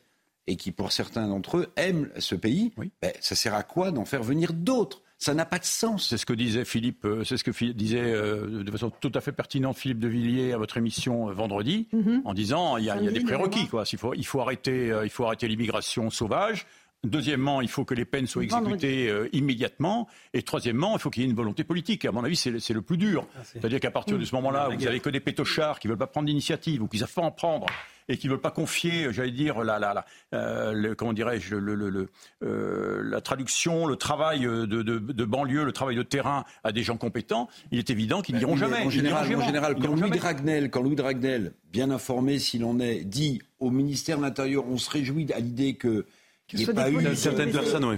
et qui, pour certains d'entre eux, aiment ce pays, ben, ça sert à quoi d'en faire venir d'autres? Ça n'a pas de sens. C'est ce que disait Philippe, euh, c'est ce que disait de façon tout à fait pertinente Philippe de Villiers à votre émission vendredi, mhm. en disant il y a, il y a des prérequis quoi. Il faut, il faut arrêter, il faut arrêter l'immigration sauvage. Deuxièmement, il faut que les peines soient exécutées euh, immédiatement. Et troisièmement, il faut qu'il y ait une volonté politique. À mon avis, c'est le plus dur. Ah, C'est-à-dire qu'à partir de ce moment-là, vous n'avez que des pétochards qui ne veulent pas prendre d'initiative ou qui savent pas en prendre et qui ne veulent pas confier, j'allais dire, la, la, la euh, comment dirais-je, le, le, euh, la traduction, le travail de, de, de, banlieue, le travail de terrain à des gens compétents, il est évident qu'ils n'iront jamais. En général, en général quand, Louis Dragnel, quand Louis Dragnel, bien informé s'il en est, dit au ministère de l'Intérieur, on se réjouit à l'idée que il n'y a pas eu certaines personnes, oui.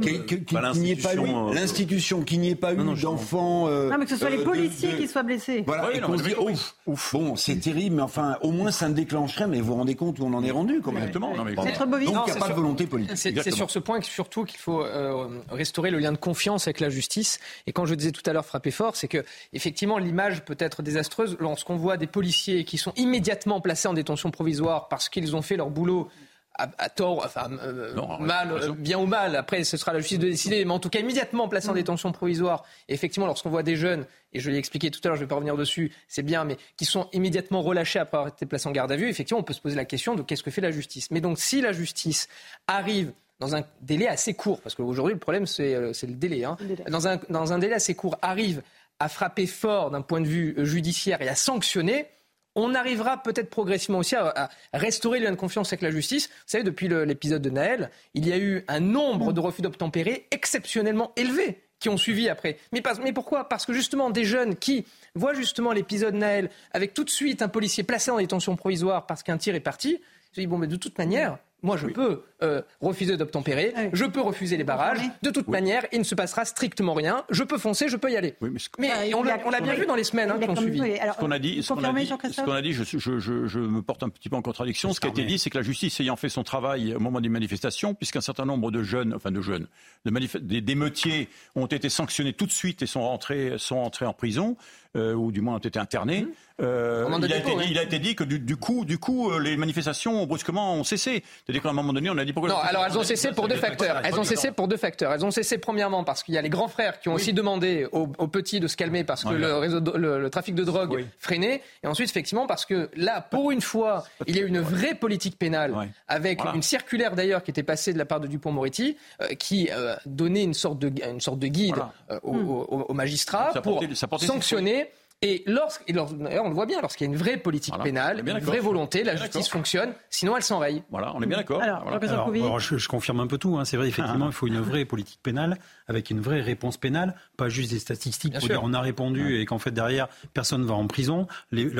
Qu'il n'y ait pas eu euh, l'institution, qu'il n'y ait pas eu d'enfants. Euh, non, mais que ce soit les policiers qui soient blessés. Voilà, et qu'on se dit, ouf, ouf, bon, c'est terrible, mais enfin, au moins ça ne déclencherait, mais vous vous rendez compte où on en est rendu, quand même. Exactement. Non, mais... Donc, il n'y a pas de volonté politique. C'est sur ce point surtout qu'il faut euh, restaurer le lien de confiance avec la justice. Et quand je disais tout à l'heure frapper fort, c'est que, effectivement, l'image peut être désastreuse lorsqu'on voit des policiers qui sont immédiatement placés en détention provisoire parce qu'ils ont fait leur boulot à, tort, enfin euh, mal, euh, bien ou mal. Après, ce sera la justice de décider, mais en tout cas immédiatement placé en mm. détention provisoire. effectivement, lorsqu'on voit des jeunes, et je l'ai expliqué tout à l'heure, je ne vais pas revenir dessus, c'est bien, mais qui sont immédiatement relâchés après avoir été placés en garde à vue, effectivement, on peut se poser la question de qu'est-ce que fait la justice. Mais donc, si la justice arrive dans un délai assez court, parce qu'aujourd'hui le problème c'est euh, le délai, hein, Dans, un, dans un délai assez court, arrive à frapper fort d'un point de vue judiciaire et à sanctionner, on arrivera peut-être progressivement aussi à, restaurer le lien de confiance avec la justice. Vous savez, depuis l'épisode de Naël, il y a eu un nombre de refus d'obtempérer exceptionnellement élevé qui ont suivi après. Mais, mais pourquoi? Parce que justement, des jeunes qui voient justement l'épisode Naël avec tout de suite un policier placé en détention provisoire parce qu'un tir est parti, se disent, bon, mais de toute manière, moi, je peux euh, refuser d'obtempérer, je peux refuser les barrages. De toute manière, il ne se passera strictement rien. Je peux foncer, je peux y aller. mais, on l'a bien vu dans les semaines hein, qui ont suivi. ce qu'on a dit, ce qu'on a dit, je, je, me porte un petit peu en contradiction. Ce qui a été dit, c'est que la justice ayant fait son travail au moment des manifestations, puisqu'un certain nombre de jeunes, enfin de jeunes, d'émeutiers ont été sanctionnés tout de suite et sont rentrés, sont rentrés en prison, euh, ou du moins ont été internés. Mmh. Euh, il, a été dit, il, a été dit, que du, coup, du coup, les manifestations brusquement ont cessé. C'est-à-dire qu'à un moment donné, on a dit pourquoi. Non, alors elles ont cessé pour deux facteurs. Elles ont cessé pour deux facteurs. Elles ont cessé premièrement parce qu'il y a les grands frères qui ont aussi demandé aux, petits de se calmer parce que le, réseau le, trafic de drogue freinait. Et ensuite, effectivement, parce que là, pour une fois, il y a eu une vraie politique pénale avec une circulaire d'ailleurs qui était passée de la part de Dupont-Moretti euh, qui donnait une sorte de, une sorte de guide aux, magistrats pour sanctionner. Et, lorsqu'on on le voit bien, lorsqu'il y a une vraie politique pénale, une vraie volonté, la justice fonctionne, sinon elle s'enraye. Voilà, on est bien d'accord. Alors, je, confirme un peu tout. Hein. C'est vrai, effectivement, *laughs* il faut une vraie politique pénale avec une vraie réponse pénale, pas juste des statistiques pour dire on a répondu et qu'en fait derrière personne ne va en prison.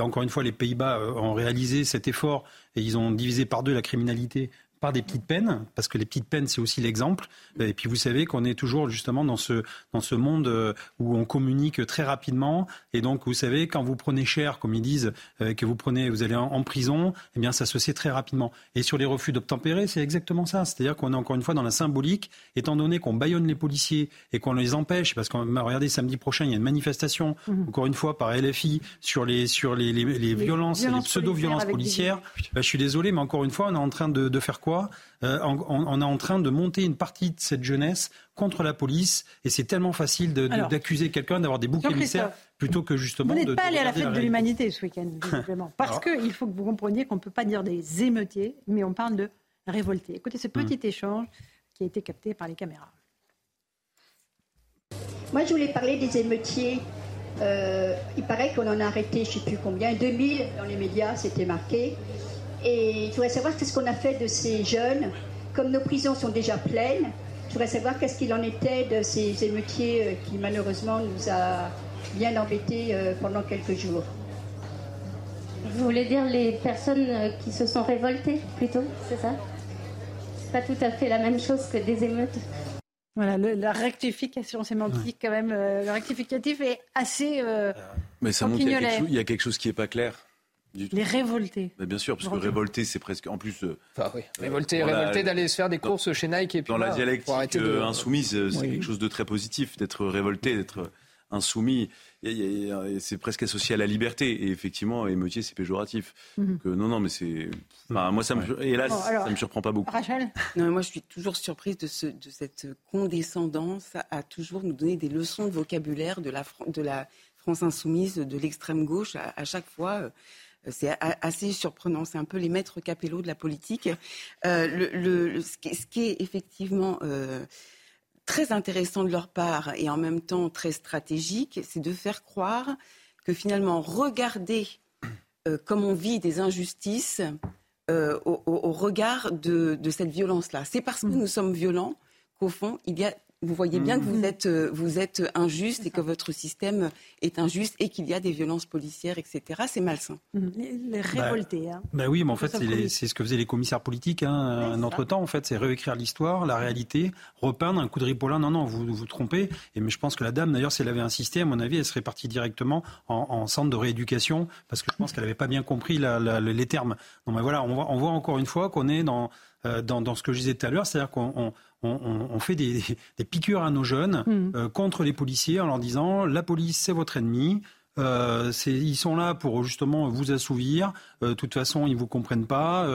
encore une fois, les Pays-Bas euh, ont réalisé cet effort et ils ont divisé par deux la criminalité par des petites peines, parce que les petites peines, c'est aussi l'exemple. Et puis vous savez qu'on est toujours justement dans ce, dans ce monde euh, où on communique très rapidement. Et donc, vous savez, quand vous prenez cher, comme ils disent, euh, que vous prenez, vous allez en, prison, eh bien, ça se sait très rapidement. Et sur les refus d'obtempérer, c'est exactement ça. C'est-à-dire qu'on est encore une fois dans la symbolique, étant donné qu'on baillonne les policiers et qu'on les empêche, parce qu'on regardez samedi prochain, il y a une manifestation, mmh. encore une fois, par LFI sur les, sur les, les, violences, les pseudo-violences policières. Bah, je suis désolé, mais encore une fois, on est en train de, de faire quoi? Euh, on, est en train de monter une partie de cette jeunesse contre la police et c'est tellement facile d'accuser quelqu'un d'avoir des boucs émissaires plutôt que justement. Vous n'êtes pas allé à la fête de l'humanité ce week-end, visiblement. *laughs* Parce qu'il faut que vous compreniez qu'on ne peut pas dire des émeutiers, mais on parle de révoltés. Écoutez ce petit hmm. échange qui a été capté par les caméras. Moi, je voulais parler des émeutiers. Euh, il paraît qu'on en a arrêté, je ne sais plus combien, 2000 dans les médias, c'était marqué. Et je voudrais savoir qu'est-ce qu'on a fait de ces jeunes. Comme nos prisons sont déjà pleines, je voudrais savoir qu'est-ce qu'il en était de ces émeutiers euh, qui malheureusement nous a bien embêtés euh, pendant quelques jours. Vous voulez dire les personnes euh, qui se sont révoltées plutôt, c'est ça? C'est pas tout à fait la même chose que des émeutes. Voilà, la rectification sémantique, quand même, le rectificatif est assez. Mais ça montre qu'il y, a quelque chose qui n'est pas clair. Les révoltés. bien sûr, parce que révolté, c'est presque. En plus. Euh, enfin, oui. Révolté, révolté d'aller se faire des courses chez Nike et puis. Dans la dialectique de... Euh, insoumise, euh, c'est quelque chose de très positif, d'être révolté, d'être insoumis. C'est presque associé à la liberté. Et effectivement, émeutier, c'est péjoratif. Mhm. non, non, mais c'est. moi, ça me. Et là, ça me surprend pas beaucoup. Rachel Non, moi, je suis toujours surprise de, ce, de cette condescendance à, toujours nous donner des leçons de vocabulaire de la, de la France insoumise, de l'extrême gauche, à chaque fois. C'est assez surprenant. C'est un peu les maîtres capello de la politique. Euh, le, ce, qui, est effectivement euh, très intéressant de leur part et en même temps très stratégique, c'est de faire croire que finalement, regarder euh, comme on vit des injustices au, regard de, de cette violence-là. C'est parce que mmh. nous sommes violents qu'au fond, il y a Vous voyez bien que vous êtes, euh, vous êtes injuste et que votre système est injuste et qu'il y a des violences policières, etc. C'est malsain. Mmh. Les, bah, révoltés. Hein. Bah oui, mais en fait, c'est ce que faisaient les commissaires politiques. Hein, un autre temps, en fait, c'est réécrire l'histoire, la réalité, repeindre un coup de ripolin. Non, non, vous vous trompez. Et mais je pense que la dame, d'ailleurs, si elle avait insisté, à mon avis, elle serait partie directement en, centre de rééducation parce que je pense qu'elle n'avait pas bien compris les termes. Non, mais voilà, on voit, on voit encore une fois qu'on est dans, euh, dans, dans, ce que je disais tout à l'heure, c'est-à-dire qu'on on, fait des, piqûres à nos jeunes mm. euh, contre les policiers en leur disant la police c'est votre ennemi. Euh, ils sont là pour justement vous assouvir. Euh, de toute façon, ils vous comprennent pas.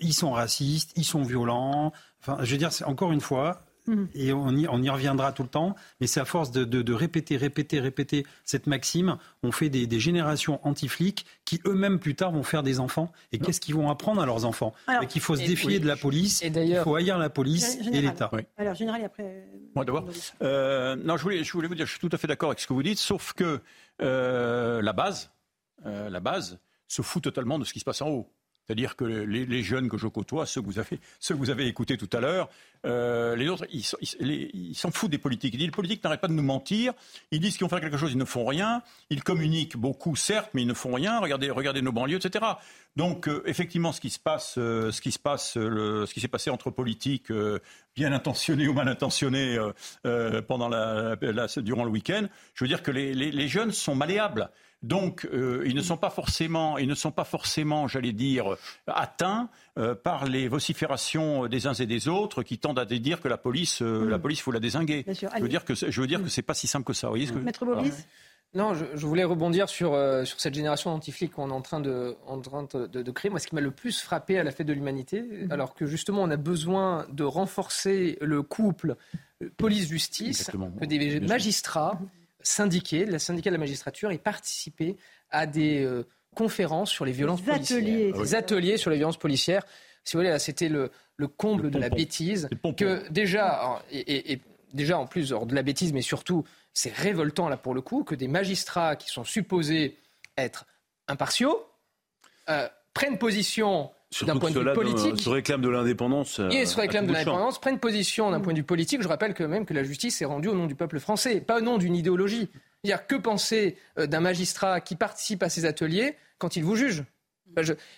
ils sont racistes, ils sont violents. Enfin, je veux dire, encore une fois, Mhm. Et on y, on y, reviendra tout le temps. Mais c'est à force de, de, de, répéter, répéter, répéter cette maxime, on fait des, des générations anti-flics qui eux-mêmes plus tard vont faire des enfants. Et qu'est-ce qu'ils vont apprendre à leurs enfants et Qu'il faut se défier de la police, il faut haïr la police et l'État. Alors, général, après. Moi d'abord. Euh, non, je voulais, je voulais vous dire, je suis tout à fait d'accord avec ce que vous dites, sauf que euh, la base, euh, la base se fout totalement de ce qui se passe en haut. C'est-à-dire que les, jeunes que je côtoie, ceux que vous avez, écoutés tout à l'heure, euh, les autres, ils s'en foutent des politiques. Ils disent les politiques n'arrêtent pas de nous mentir. Ils disent qu'ils vont faire quelque chose, ils ne font rien. Ils communiquent beaucoup, certes, mais ils ne font rien. Regardez, regardez nos banlieues, etc. Donc, euh, effectivement, ce qui se passe, euh, ce qui se passe, le, ce qui s'est passé entre politiques bien intentionnés *laughs* ou mal intentionnés pendant la, durant le week-end, je veux dire que les, les jeunes sont malléables. Donc, euh, ils ne sont pas forcément, ils ne sont pas forcément, j'allais dire, atteints euh, par les vociférations des uns et des autres qui tendent à dire que la police, euh, la police, faut la désinguer. Je veux dire que je veux dire que c'est pas si simple que ça. Vous Maître Boris. Non, je, voulais rebondir sur, sur cette génération d'antiflics qu'on est en train, de, en train de, créer. Moi, ce qui m'a le plus frappé à la fête de l'humanité, mhm. alors que justement on a besoin de renforcer le couple police-justice, que des magistrats syndiqués, la syndicat de la magistrature, et participer à des euh, conférences sur les violences policières. Ateliers. Des ateliers sur les violences policières. Si vous voulez, c'était le, comble de la bêtise. Que déjà, et, déjà en plus de la bêtise, mais surtout, c'est révoltant là pour le coup, que des magistrats qui sont supposés être impartiaux euh, prennent position d'un point de vue politique. se réclament de l'indépendance. Ils se réclament de l'indépendance, prennent position d'un point de vue politique. Je rappelle que même que la justice est rendue au nom du peuple français, pas au nom d'une idéologie. C'est-à-dire que penser euh, d'un magistrat qui participe à ces ateliers quand il vous juge?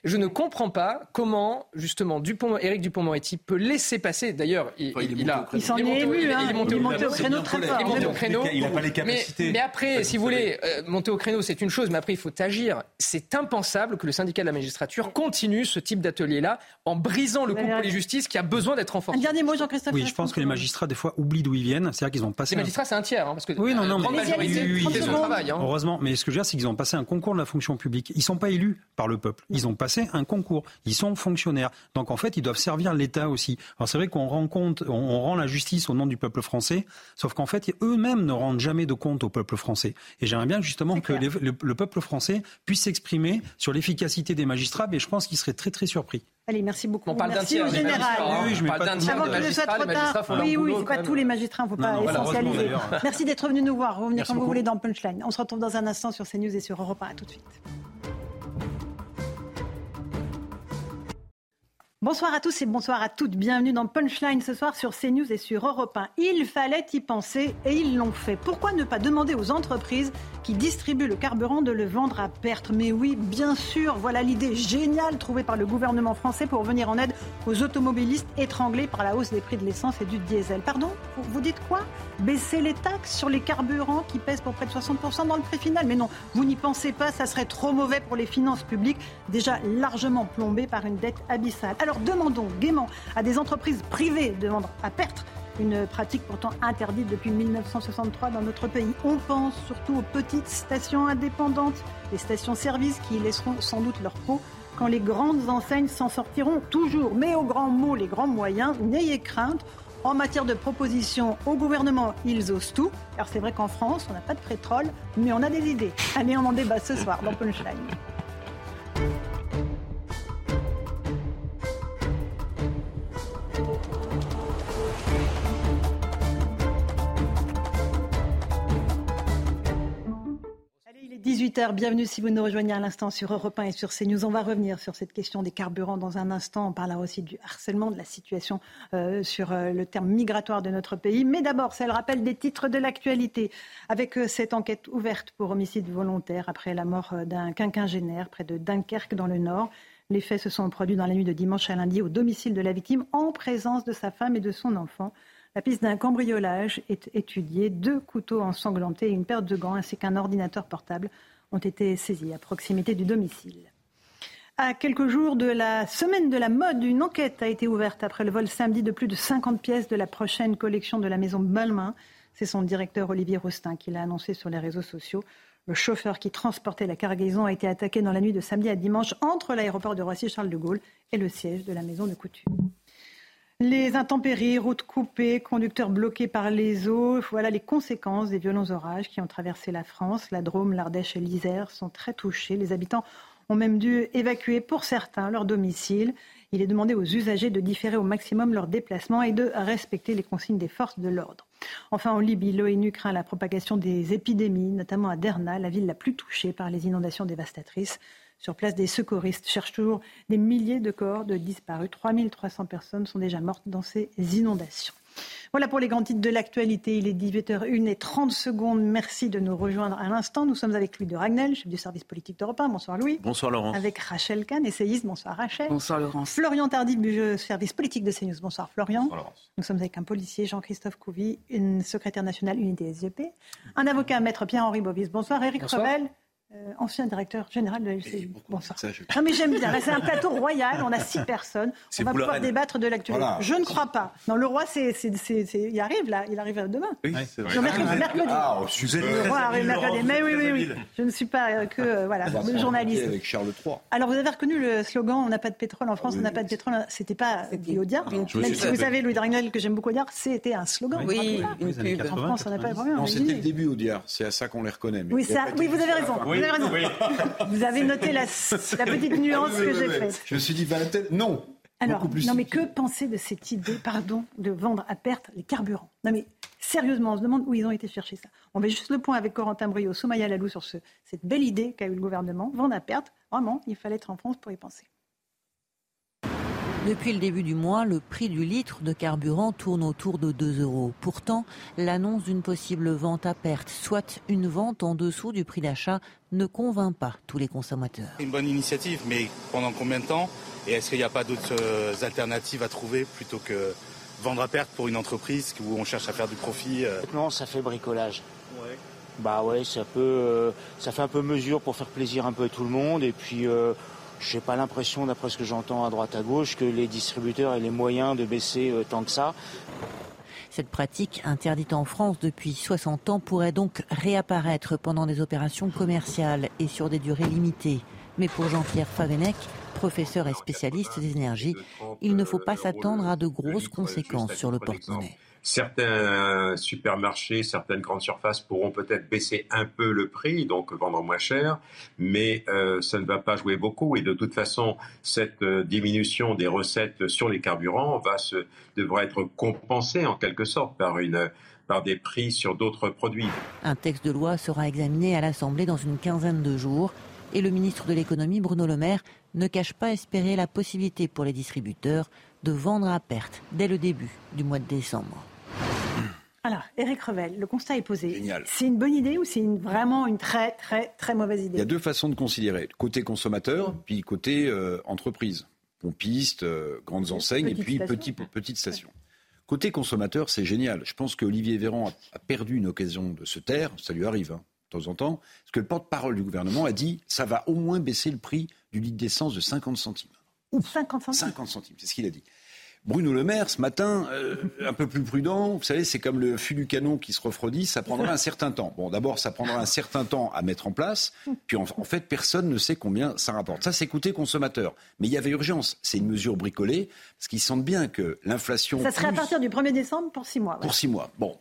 Je, ne comprends pas comment, justement, Dupont, Éric Dupont-Moretti peut laisser passer. D'ailleurs, il, il, a. Il s'en est ému, hein. Il est monté au créneau très fort. Il est au créneau. Il n'a pas les capacités. Mais, après, si vous voulez, euh, monter au créneau, c'est une chose, mais après, il faut agir. C'est impensable que le syndicat de la magistrature continue ce type d'atelier-là en brisant le couple de justice qui a besoin d'être renforcé. Un dernier mot, Jean-Christophe. Oui, je pense que les magistrats, des fois, oublient d'où ils viennent. C'est-à-dire qu'ils ont passé. Les magistrats, c'est un tiers. Hein, parce que oui, non, non, mais. Hein. Heureusement. Mais ce que je veux dire, c'est qu'ils ont passé un concours de la fonction publique. Ils ne sont pas élus par le peuple. Ils ont passé un concours. Ils sont fonctionnaires. Donc en fait, ils doivent servir l'État aussi. Alors c'est vrai qu'on rend compte, on, rend la justice au nom du peuple français, sauf qu'en fait, eux-mêmes ne rendent jamais de compte au peuple français. Et j'aimerais bien justement que le, peuple français puisse s'exprimer sur l'efficacité des magistrats, mais je pense qu'il serait très très surpris. Allez, merci beaucoup. On parle merci au général. Oui, je parle d'un tiers Avant que ce soit trop tard. Oui, oui, c'est pas tous les magistrats, il ne faut pas essentialiser. Merci d'être venu nous voir. Revenez quand vous voulez dans Punchline. On se retrouve dans un instant sur CNews et sur Europe 1. À tout de suite. Bonsoir à tous et bonsoir à toutes. Bienvenue dans Punchline ce soir sur CNews et sur Europe 1. Il fallait y penser et ils l'ont fait. Pourquoi ne pas demander aux entreprises qui distribuent le carburant de le vendre à perte? Mais oui, bien sûr, voilà l'idée géniale trouvée par le gouvernement français pour venir en aide aux automobilistes étranglés par la hausse des prix de l'essence et du diesel. Pardon Vous dites quoi? Baisser les taxes sur les carburants qui pèsent pour près de 60% dans le prix final? Mais non, vous n'y pensez pas, ça serait trop mauvais pour les finances publiques, déjà largement plombées par une dette abyssale. Alors demandons gaiement à des entreprises privées de vendre à perte une pratique pourtant interdite depuis 1963 dans notre pays. On pense surtout aux petites stations indépendantes, les stations-service qui laisseront sans doute leur peau quand les grandes enseignes s'en sortiront toujours. Mais aux grands mots, les grands moyens, n'ayez crainte. En matière de propositions au gouvernement, ils osent tout. Alors c'est vrai qu'en France, on n'a pas de pétrole, mais on a des idées. Allez, on en débat ce soir dans Punchline. 18h, bienvenue si vous nous rejoignez à l'instant sur Europe 1 et sur CNews. On va revenir sur cette question des carburants dans un instant. On parlera aussi du harcèlement, de la situation euh, sur euh, le terme migratoire de notre pays. Mais d'abord, c'est le rappel des titres de l'actualité avec euh, cette enquête ouverte pour homicide volontaire après la mort d'un quinquagénaire près de Dunkerque dans le Nord. Les faits se sont produits dans la nuit de dimanche à lundi au domicile de la victime en présence de sa femme et de son enfant. La piste d'un cambriolage est étudiée. Deux couteaux ensanglantés et une paire de gants ainsi qu'un ordinateur portable ont été saisis à proximité du domicile. À quelques jours de la semaine de la mode, une enquête a été ouverte après le vol samedi de plus de 50 pièces de la prochaine collection de la maison Balmain. C'est son directeur Olivier Roustin qui l'a annoncé sur les réseaux sociaux. Le chauffeur qui transportait la cargaison a été attaqué dans la nuit de samedi à dimanche entre l'aéroport de Roissy-Charles de Gaulle et le siège de la maison de couture. Les intempéries, routes coupées, conducteurs bloqués par les eaux, voilà les conséquences des violents orages qui ont traversé la France. La Drôme, l'Ardèche et l'Isère sont très touchés. Les habitants ont même dû évacuer pour certains leur domicile. Il est demandé aux usagers de différer au maximum leurs déplacements et de respecter les consignes des forces de l'ordre. Enfin, en Libye, l'ONU craint la propagation des épidémies, notamment à Derna, la ville la plus touchée par les inondations dévastatrices. Sur place, des secouristes cherchent toujours des milliers de corps de disparus. 3300 personnes sont déjà mortes dans ces inondations. Voilà pour les grands titres de l'actualité. Il est 18h01 et 30 secondes. Merci de nous rejoindre à l'instant. Nous sommes avec Louis de Ragnel, chef du service politique d'Europe 1. Bonsoir Louis. Bonsoir Laurent. Avec Rachel Kahn, essayiste. Bonsoir Rachel. Bonsoir Laurence. Florian Tardif du service politique de CNews. Bonsoir Florian. Bonsoir Laurence. Nous sommes avec un policier, Jean-Christophe Couvi, une secrétaire nationale unité SGP, un avocat, maître Pierre-Henri Bovis. Bonsoir Eric Revel. Euh, ancien directeur général de la LCI. Bonsoir. Non mais j'aime bien. c'est un plateau royal. On a six *laughs* personnes. On va pouvoir débattre de l'actualité. Je ne crois pas. Non, le roi, c'est, il arrive là. Il arrive demain. Oui, c'est vrai. Non, mercredi. mercredi. Ah, le roi arrive mercredi. Mais oui, oui, oui. Je ne suis pas euh, que euh, voilà journaliste. Avec Charles III. Alors vous avez reconnu le slogan "On n'a pas de pétrole en France, on n'a pas de pétrole". C'était pas dit Audiard. Même si vous savez Louis Dragnel que j'aime beaucoup Audiard, c'était un slogan. Oui. En France, on n'a pas de problème. Non, c'était le début Audiard. C'est à ça qu'on les reconnaît. Oui, vous avez raison. Vous avez raison. Vous avez noté la, petite nuance que j'ai faite. Je me suis dit, Valentin, non. Alors, non, mais que penser de cette idée, pardon, de vendre à perte les carburants? Non, mais sérieusement, on se demande où ils ont été chercher ça. On met juste le point avec Corentin Brio, Soumaya Lalou sur ce, cette belle idée qu'a eu le gouvernement, vendre à perte. Vraiment, il fallait être en France pour y penser. Depuis le début du mois, le prix du litre de carburant tourne autour de 2 euros. Pourtant, l'annonce d'une possible vente à perte, soit une vente en dessous du prix d'achat, ne convainc pas tous les consommateurs. Une bonne initiative, mais pendant combien de temps? Et est-ce qu'il n'y a pas d'autres euh, alternatives à trouver plutôt que vendre à perte pour une entreprise où on cherche à faire du profit euh? Non, ça fait bricolage. Bah ouais, ça peut, euh, ça fait un peu mesure pour faire plaisir un peu à tout le monde et puis je n'ai pas l'impression, d'après ce que j'entends à droite à gauche, que les distributeurs aient les moyens de baisser euh, tant que ça. Cette pratique, interdite en France depuis 60 ans, pourrait donc réapparaître pendant des opérations commerciales et sur des durées limitées. Mais pour Jean-Pierre Favenec, professeur et spécialiste des énergies, il ne faut pas s'attendre à de grosses conséquences sur le porte-monnaie certains supermarchés, certaines grandes surfaces pourront peut-être baisser un peu le prix, donc vendre moins cher, mais euh, ça ne va pas jouer beaucoup. Et de toute façon, cette euh, diminution des recettes sur les carburants va se, devra être compensée en quelque sorte par une par des prix sur d'autres produits. Un texte de loi sera examiné à l'Assemblée dans une quinzaine de jours et le ministre de l'économie, Bruno Le Maire, ne cache pas espérer la possibilité pour les distributeurs de vendre à perte dès le début du mois de décembre. Alors, Eric Revel, le constat est posé. C'est une bonne idée ou c'est vraiment une très, très, très mauvaise idée Il y a deux façons de considérer. Côté consommateur, puis côté euh, entreprise. Pompiste, euh, grandes enseignes, et puis petite, petite station. Côté consommateur, c'est génial. Je pense qu'Olivier Véran a, perdu une occasion de se taire. Ça lui arrive hein, de temps en temps. Parce que le porte-parole du gouvernement a dit ça va au moins baisser le prix du litre d'essence de 50 centimes. Ou 50 centimes 50 centimes, c'est ce qu'il a dit. Bruno Le Maire, ce matin, euh, un peu plus prudent, vous savez, c'est comme le fût du canon qui se refroidit, ça prendra un certain temps. Bon, d'abord, ça prendra un certain temps à mettre en place, puis en, fait, personne ne sait combien ça rapporte. Ça, c'est coûté consommateur. Mais il y avait urgence. C'est une mesure bricolée, parce qu'ils sentent bien que l'inflation... Ça serait à partir du 1er décembre pour six mois. Pour six mois. Bon,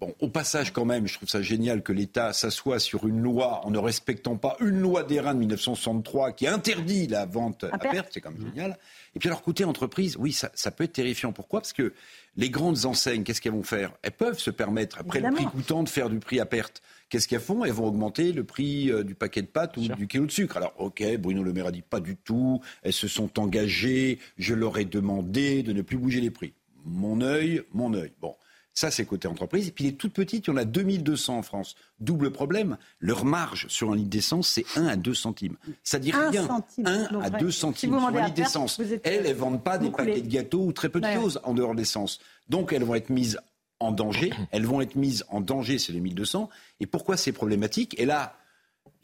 Bon, au passage, quand même, je trouve ça génial que l'État s'assoie sur une loi en ne respectant pas une loi d'Airain de 1963 qui interdit la vente à, perte. C'est quand même génial. Et puis alors, côté entreprise, oui, ça, ça peut être terrifiant. Pourquoi? Parce que les grandes enseignes, qu'est-ce qu'elles vont faire? Elles peuvent se permettre, après le prix coûtant, de faire du prix à perte. Qu'est-ce qu'elles font? Elles vont augmenter le prix euh, du paquet de pâtes ou du kilo de sucre. Alors, ok, Bruno Le Maire a dit pas du tout. Elles se sont engagées. Je leur ai demandé de ne plus bouger les prix. Mon œil, mon œil. Bon. Ça, c'est côté entreprise. Et puis les toutes petites, il y en a 2200 en France. Double problème, leur marge sur un litre d'essence, c'est 1 à 2 centimes. Ça dit rien. 1 à 2 centimes sur un litre d'essence. Elles, elles ne vendent pas des paquets de gâteaux ou très peu de choses en dehors de l'essence. Donc, elles vont être mises en danger. Elles vont être mises en danger, c'est les 1200. Et pourquoi c'est problématique? Et là,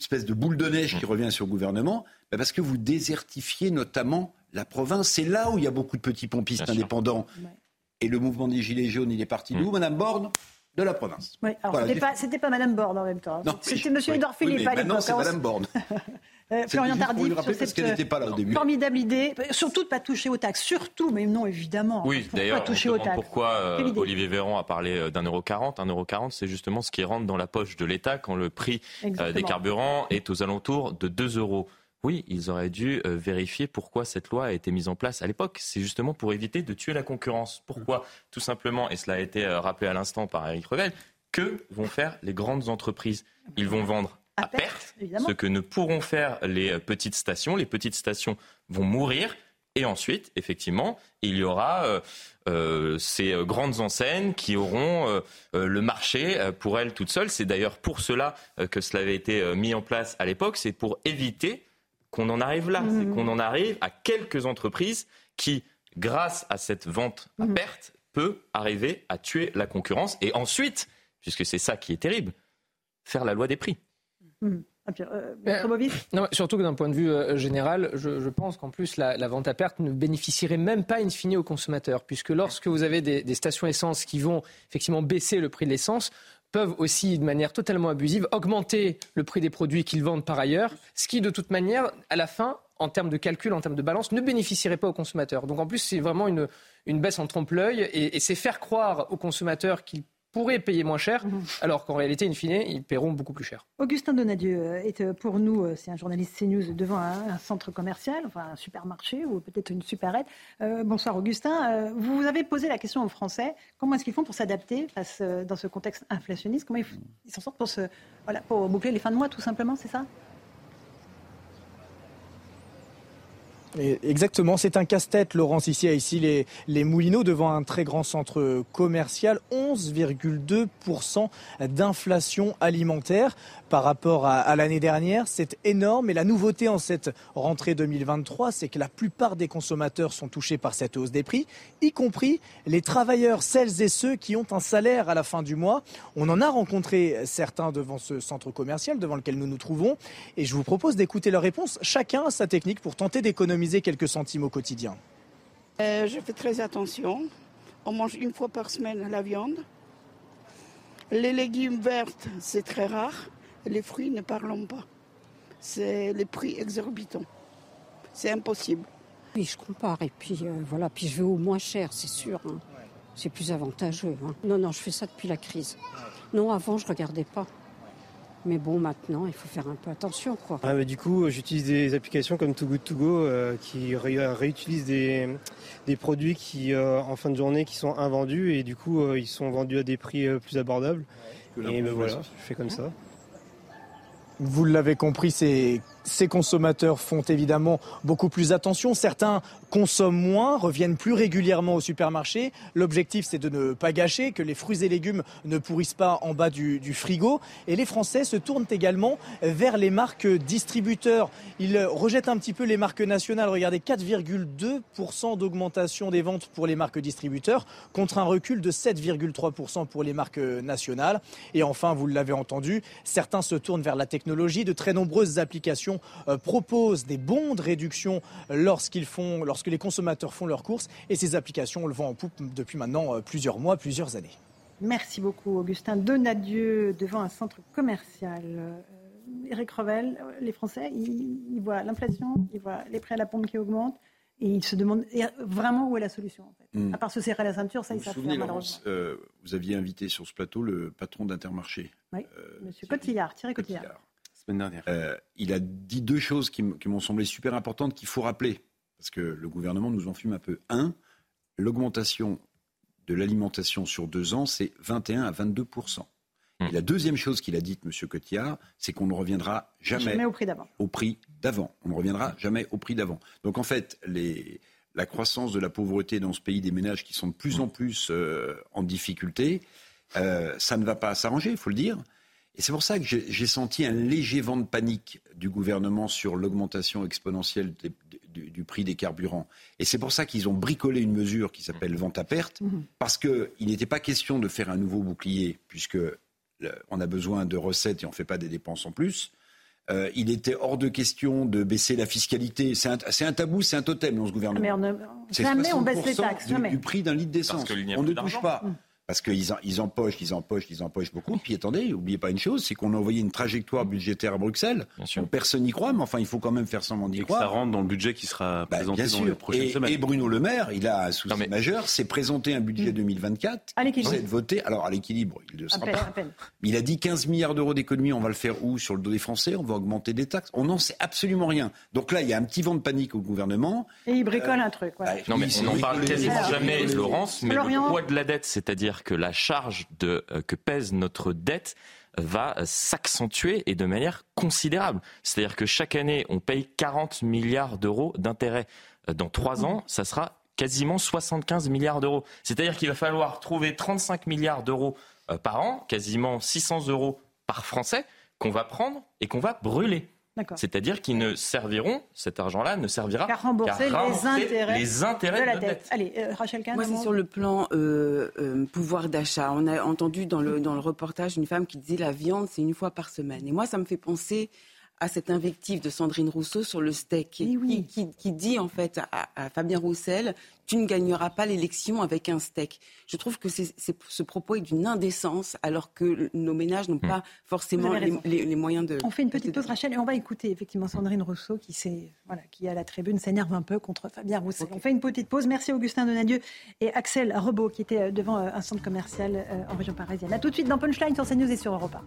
espèce de boule de neige qui revient sur le gouvernement, bah, parce que vous désertifiez notamment la province. C'est là où il y a beaucoup de petits pompistes indépendants. Et le mouvement des Gilets jaunes, il est parti d'où, Madame Borne de la province. Oui, alors c'était pas, Mme Borne en même temps. C'était M. Edouard Philippe à Maintenant, c'est Mme Borne. *laughs* Euh, Florian Tardif, sur cette n'était pas là au début. formidable idée, surtout de ne pas toucher aux taxes, surtout, mais non évidemment. Oui, d'ailleurs, pourquoi euh, Olivier Véran a parlé euh, d'un euro quarante. Un euro quarante, c'est justement ce qui rentre dans la poche de l'État quand le prix des carburants est aux alentours de 2 euros. Oui, ils auraient dû vérifier pourquoi cette loi a été mise en place à l'époque. C'est justement pour éviter de tuer la concurrence. Pourquoi? Tout simplement, et cela a été rappelé à l'instant par Eric Revel, que vont faire les grandes entreprises? Ils vont vendre à, perte, ce que ne pourront faire les petites stations. Les petites stations vont mourir. Et ensuite, effectivement, il y aura euh, euh, ces grandes enseignes qui auront euh, le marché pour elles toutes seules. C'est d'ailleurs pour cela que cela avait été mis en place à l'époque. C'est pour éviter qu'on en arrive là. C'est mmh. qu'on en arrive à quelques entreprises qui, grâce à cette vente à mmh. perte, peut arriver à tuer la concurrence. Et ensuite, puisque c'est ça qui est terrible, faire la loi des prix. Mmh. Ah, euh, *clears throat* non, surtout que d'un point de vue euh, général, je, pense qu'en plus la, vente à perte ne bénéficierait même pas in fine aux consommateurs, puisque lorsque vous avez des, stations essence qui vont effectivement baisser le prix de l'essence, peuvent aussi, de manière totalement abusive, augmenter le prix des produits qu'ils vendent par ailleurs, ce qui, de toute manière, à la fin, en termes de calcul, en termes de balance, ne bénéficierait pas aux consommateurs. Donc en plus, c'est vraiment une, baisse en trompe-l'œil et, et c'est faire croire aux consommateurs qu'ils pourraient payer moins cher, mhm. alors qu'en réalité, in fine, ils paieront beaucoup plus cher. Augustin Donadieu euh, est euh, pour nous, euh, c'est un journaliste CNews devant un, centre commercial, enfin un supermarché ou peut-être une supérette. bonsoir Augustin. vous avez posé la question aux Français, comment est-ce qu'ils font pour s'adapter face dans ce contexte inflationniste? Comment ils s'en sortent pour, se, voilà, pour boucler les fins de mois tout simplement, c'est ça? Exactement, c'est un casse-tête, Laurence, ici à ici les, les Moulineaux, devant un très grand centre commercial. 11,2% d'inflation alimentaire par rapport à, l'année dernière. C'est énorme et la nouveauté en cette rentrée 2023, c'est que la plupart des consommateurs sont touchés par cette hausse des prix, y compris les travailleurs, celles et ceux qui ont un salaire à la fin du mois. On en a rencontré certains devant ce centre commercial devant lequel nous nous trouvons et je vous propose d'écouter leurs réponses. Chacun a sa technique pour tenter d'économiser quelques centimes au quotidien. Euh, je fais très attention. On mange une fois par semaine la viande. Les légumes verts, c'est très rare. Les fruits, ne parlons pas. C'est les prix exorbitants. C'est impossible. Oui, je compare. Et puis euh, voilà, puis je vais au moins cher, c'est sûr. Hein. C'est plus avantageux. Hein. Non, non, je fais ça depuis la crise. Non, avant, je regardais pas. Mais bon, maintenant, il faut faire un peu attention. Quoi. Ah, du coup, j'utilise des applications comme Too Good To Go euh, qui réutilisent des, des, produits qui, euh, en fin de journée qui sont invendus et du coup, ils sont vendus à des prix plus abordables. Et ben voilà, je fais comme ça. Vous l'avez compris, c'est ces consommateurs font évidemment beaucoup plus attention. Certains consomment moins, reviennent plus régulièrement au supermarché. L'objectif, c'est de ne pas gâcher, que les fruits et légumes ne pourrissent pas en bas du, frigo. Et les Français se tournent également vers les marques distributeurs. Ils rejettent un petit peu les marques nationales. Regardez, 4,2% d'augmentation des ventes pour les marques distributeurs, contre un recul de 7,3% pour les marques nationales. Et enfin, vous l'avez entendu, certains se tournent vers la technologie. De très nombreuses applications euh, proposent des bons de réduction lorsqu'ils font, lorsque les consommateurs font leurs courses. Et ces applications, on le vend en poupe depuis maintenant euh, plusieurs mois, plusieurs années. Merci beaucoup, Augustin. Donadieu devant un centre commercial. Eric euh, Revel, les Français, ils, voient l'inflation, ils voient les prêts à la pompe qui augmentent. Et il se demande vraiment où est la solution. En fait. Hmm. À part se serrer la ceinture, ça, il savent faire malheureusement. Euh, vous aviez invité sur ce plateau le patron d'Intermarché. Oui, euh, Monsieur Cotillard, Thierry Cotillard. Cotillard. Semaine dernière. Euh, il a dit deux choses qui m'ont semblé super importantes qu'il faut rappeler. Parce que le gouvernement nous en fume un peu. Un, l'augmentation de l'alimentation sur deux ans, c'est 21 à 22 Hmm. Et la deuxième chose qu'il a dite, M. Cotillard, c'est qu'on ne reviendra jamais, au prix d'avant. Au prix d'avant. On ne reviendra jamais au prix d'avant. Donc en fait, les, la croissance de la pauvreté dans ce pays, des ménages qui sont de plus en plus euh, en difficulté, euh, ça ne va pas s'arranger, il faut le dire. Et c'est pour ça que j'ai senti un léger vent de panique du gouvernement sur l'augmentation exponentielle du, du, prix des carburants. Et c'est pour ça qu'ils ont bricolé une mesure qui s'appelle vente à perte, mmh. parce qu'il n'était pas question de faire un nouveau bouclier, puisque on a besoin de recettes et on ne fait pas des dépenses en plus. Euh, il était hors de question de baisser la fiscalité. C'est un, tabou, c'est un totem dans ce gouvernement. Mais jamais on baisse les taxes. Du, prix d'un litre d'essence. On ne touche pas. Mm. Parce qu'ils ils empochent, ils empochent, ils empochent beaucoup. Puis attendez, n'oubliez pas une chose, c'est qu'on a envoyé une trajectoire budgétaire à Bruxelles. personne n'y croit, mais enfin, il faut quand même faire semblant d'y croire. Ça rentre dans le budget qui sera bah, présenté dans les prochaines et, semaines. Et Bruno Le Maire, il a un souci majeur, c'est présenter un budget 2024. À l'équilibre. C'est voter. Alors, à l'équilibre, il ne sera pas. Il a dit 15 milliards d'euros d'économie, on va le faire où? Sur le dos des Français, on va augmenter des taxes? On n'en sait absolument rien. Donc là, il y a un petit vent de panique au gouvernement. Et il bricole un truc. Bah, non, mais on n'en parle quasiment jamais, Laurence, mais le poids de la dette, c'est-à-dire que la charge de, euh, que pèse notre dette va s'accentuer et de manière considérable. C'est-à-dire que chaque année, on paye 40 milliards d'euros d'intérêts. Euh, dans trois ans, ça sera quasiment 75 milliards d'euros. C'est-à-dire qu'il va falloir trouver 35 milliards d'euros euh, par an, quasiment 600 euros par Français, qu'on va prendre et qu'on va brûler. C'est-à-dire qu'ils ne serviront, cet argent-là ne servira qu'à rembourser, les, intérêts, de la dette. Allez, euh, Rachel Kahn. Moi, c'est sur le plan euh, euh, pouvoir d'achat. On a entendu dans le, dans le reportage une femme qui disait la viande, c'est une fois par semaine. Et moi, ça me fait penser à cette invective de Sandrine Rousseau sur le steak, qui, qui, dit en fait à, Fabien Roussel, tu ne gagneras pas l'élection avec un steak. Je trouve que ce propos est d'une indécence, alors que nos ménages n'ont hmm. pas forcément les, moyens de. On fait une petite pause, Rachel, et on va écouter effectivement Sandrine Rousseau, qui, voilà, qui à la tribune s'énerve un peu contre Fabien Roussel. On fait une petite pause. Merci Augustin Donadieu et Axel Rebaud, qui était devant euh, un centre commercial euh, en région parisienne. A tout de suite dans Punchline sur CNews et sur Europa.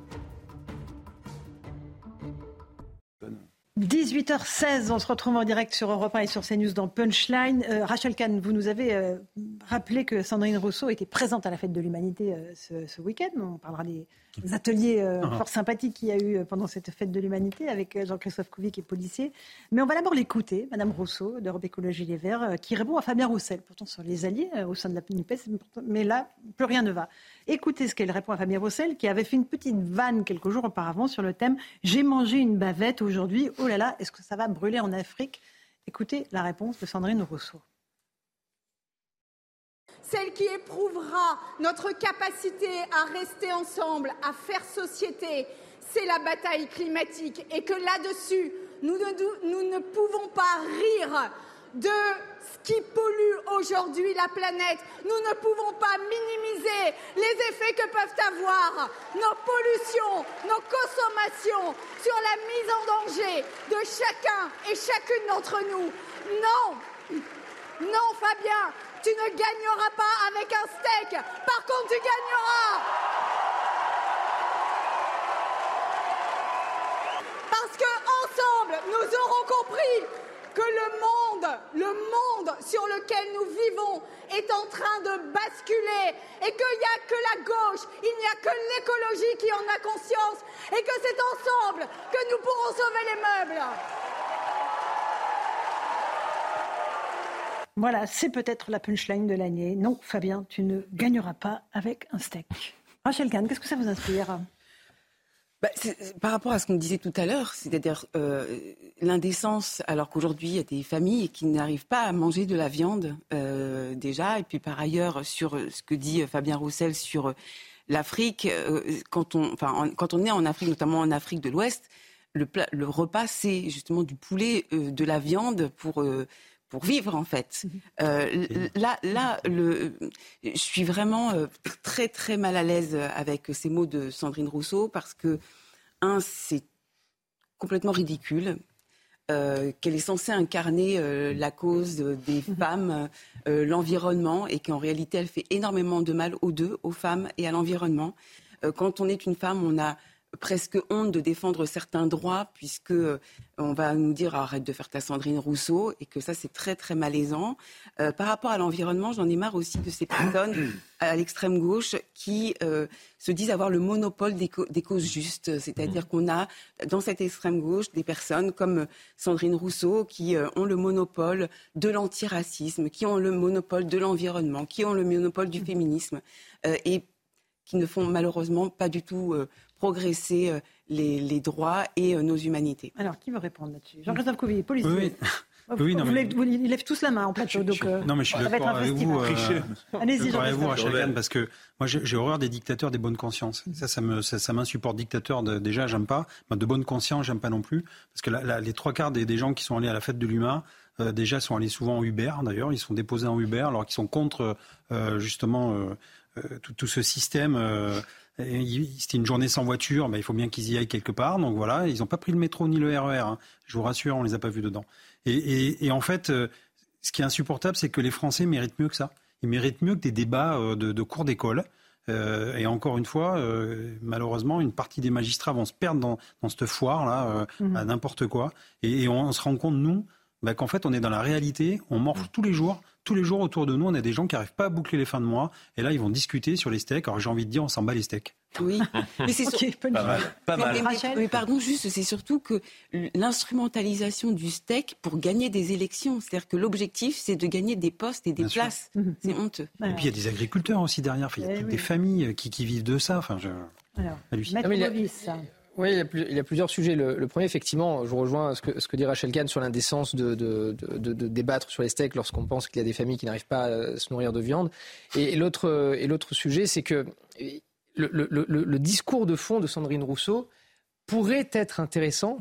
18h16, on se retrouve en direct sur Europe 1 et sur CNews dans Punchline. Euh, Rachel Kahn, vous nous avez euh, rappelé que Sandrine Rousseau était présente à la fête de l'humanité euh, ce, ce week-end. On parlera des, ateliers uh-huh. fort sympathiques qu'il y a eu pendant cette fête de l'humanité avec Jean-Christophe Couvi qui est policier. Mais on va d'abord l'écouter, Madame Rousseau d'Europe Écologie Les Verts, qui répond à Fabien Roussel, pourtant sur les alliés au sein de la NUPES, mais là, plus rien ne va. Écoutez ce qu'elle répond à Fabien Roussel, qui avait fait une petite vanne quelques jours auparavant sur le thème J'ai mangé une bavette aujourd'hui. Oh là là, est-ce que ça va brûler en Afrique? Écoutez la réponse de Sandrine Rousseau. Celle qui éprouvera notre capacité à rester ensemble, à faire société, c'est la bataille climatique. Et que là-dessus, nous ne, pouvons pas rire de ce qui pollue aujourd'hui la planète. Nous ne pouvons pas minimiser les effets que peuvent avoir nos pollutions, nos consommations sur la mise en danger de chacun et chacune d'entre nous. Non, non Fabien, tu ne gagneras pas avec un steak. Par contre, tu gagneras parce que ensemble, nous aurons compris que le monde, le monde sur lequel nous vivons est en train de basculer et qu'il n'y a que la gauche, il n'y a que l'écologie qui en a conscience et que c'est ensemble que nous pourrons sauver les meubles. Voilà, c'est peut-être la punchline de l'année. Non, Fabien, tu ne gagneras pas avec un steak. Rachel Kahn, qu'est-ce que ça vous inspire? Bah, par rapport à ce qu'on disait tout à l'heure, c'est-à-dire euh, l'indécence, alors qu'aujourd'hui il y a des familles qui n'arrivent pas à manger de la viande euh, déjà, et puis par ailleurs sur ce que dit Fabien Roussel sur l'Afrique, euh, quand on, enfin, quand on est en Afrique, notamment en Afrique de l'Ouest, le repas c'est justement du poulet, de la viande pour pour vivre en fait. Mhm. là, là, le, je suis vraiment très très mal à l'aise avec ces mots de Sandrine Rousseau parce que un, c'est complètement ridicule. qu'elle est censée incarner la cause des mhm. femmes, l'environnement, et qu'en réalité, elle fait énormément de mal aux deux, aux femmes et à l'environnement. quand on est une femme, on a presque honte de défendre certains droits puisque euh, on va nous dire arrête de faire ta Sandrine Rousseau et que ça c'est très très malaisant. Euh, par rapport à l'environnement, j'en ai marre aussi de ces personnes à l'extrême gauche qui euh, se disent avoir le monopole des, causes justes, c'est-à-dire qu'on a dans cette extrême gauche des personnes comme Sandrine Rousseau qui ont le monopole de l'antiracisme, qui ont le monopole de l'environnement, qui ont le monopole du féminisme et qui ne font malheureusement pas du tout progresser euh, les, droits et euh, nos humanités. Alors, qui veut répondre là-dessus? Jean-Christophe Couvier, policier. Oui. Oui, *laughs* non, mais... ils lèvent tous la main en plateau. donc, euh, non, mais je suis d'accord avec vous. Allez-y, vous, Rachel parce que moi, j'ai horreur des dictateurs des bonnes consciences. Ça, ça me, ça, m'insupporte. Dictateur, de, déjà, j'aime pas. De bonne conscience, j'aime pas non plus. Parce que les trois quarts des, gens qui sont allés à la fête de l'humain, déjà, sont allés souvent en Uber. D'ailleurs, ils sont déposés en Uber, alors qu'ils sont contre, justement, tout, tout, ce système c'était une journée sans voiture, mais il faut bien qu'ils y aillent quelque part. Donc voilà, ils n'ont pas pris le métro ni le RER. Hein. Je vous rassure, on les a pas vus dedans. Et, en fait, euh, ce qui est insupportable, c'est que les Français méritent mieux que ça. Ils méritent mieux que des débats euh, de, cours d'école. Euh, et encore une fois, malheureusement, une partie des magistrats vont se perdre dans, dans cette foire-là, mmh. à n'importe quoi. Et, on, se rend compte, nous, bah, qu'en fait, on est dans la réalité, on morfle tous les jours tous les jours autour de nous, on a des gens qui n'arrivent pas à boucler les fins de mois. Et là, ils vont discuter sur les steaks. Alors j'ai envie de dire, on s'en bat les steaks. Oui, *laughs* mais c'est pas mal. Pas mal. Mais, pardon, juste, c'est surtout que l'instrumentalisation du steak pour gagner des élections, c'est-à-dire que l'objectif, c'est de gagner des postes et des places. C'est honteux. Et puis il y a des agriculteurs aussi derrière. Il y a eh des familles qui, vivent de ça. Enfin, je... Alors, oui, il y, a, plusieurs sujets. Le, premier, effectivement, je rejoins ce que, dit Rachel Kahn sur l'indécence de, débattre sur les steaks lorsqu'on pense qu'il y a des familles qui n'arrivent pas à se nourrir de viande. Et, l'autre, et l'autre sujet, c'est que le, discours de fond de Sandrine Rousseau pourrait être intéressant,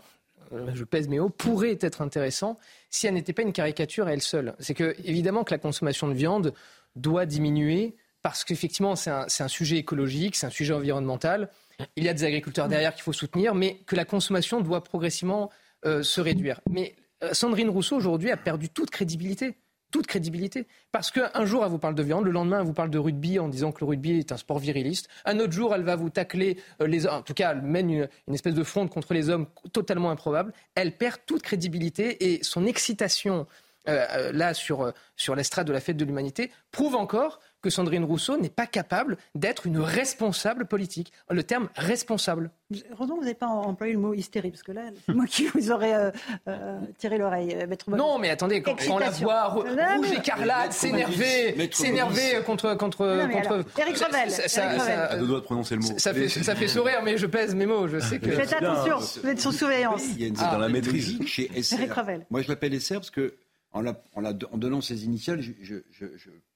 euh, je pèse mes mots, pourrait être intéressant si elle n'était pas une caricature à elle seule. C'est que, évidemment, que la consommation de viande doit diminuer parce qu'effectivement, c'est un, sujet écologique, c'est un sujet environnemental il y a des agriculteurs derrière qu'il faut soutenir, mais que la consommation doit progressivement euh, se réduire. Mais euh, Sandrine Rousseau, aujourd'hui, a perdu toute crédibilité. Toute crédibilité. Parce qu'un jour, elle vous parle de viande, le lendemain, elle vous parle de rugby en disant que le rugby est un sport viriliste. Un autre jour, elle va vous tacler euh, les. En tout cas, elle mène une, espèce de fronde contre les hommes totalement improbable. Elle perd toute crédibilité et son excitation, là, sur, sur l'estrade de la fête de l'humanité, prouve encore que Sandrine Rousseau n'est pas capable d'être une responsable politique. Le terme responsable. Heureusement que vous n'avez pas employé le mot hystérie, parce que là, c'est *laughs* moi qui vous aurais euh, euh, tiré l'oreille. Euh, non, mais attendez, quand on la voit rouge écarlate, s'énerver, s'énerver contre. contre, contre Eric Revel. Ça, ça, à deux doigts de prononcer le mot. Ça fait, ça fait sourire, mais je pèse mes mots. Je sais que. Faites attention, vous êtes sous surveillance. Il y a une, dans la maîtrise chez SR. Eric Revel. Moi, je l'appelle SR parce que en, en, donnant ses initiales, je,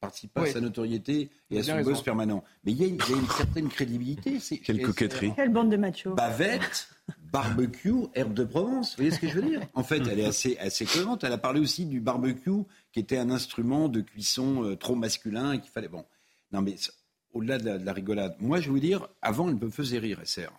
participe pas à sa notoriété et à son buzz permanent. Mais il y, a une, certaine crédibilité. Quelle coquetterie. Quelle bande de machos. Bavette, barbecue, herbe de Provence. Vous voyez ce que je veux dire? En fait, elle est assez, assez cohérente. Elle a parlé aussi du barbecue, qui était un instrument de cuisson euh, trop masculin et qu'il fallait. Bon. Non, mais au-delà de, la rigolade, moi, je vais vous dire, avant, elle me faisait rire, SR.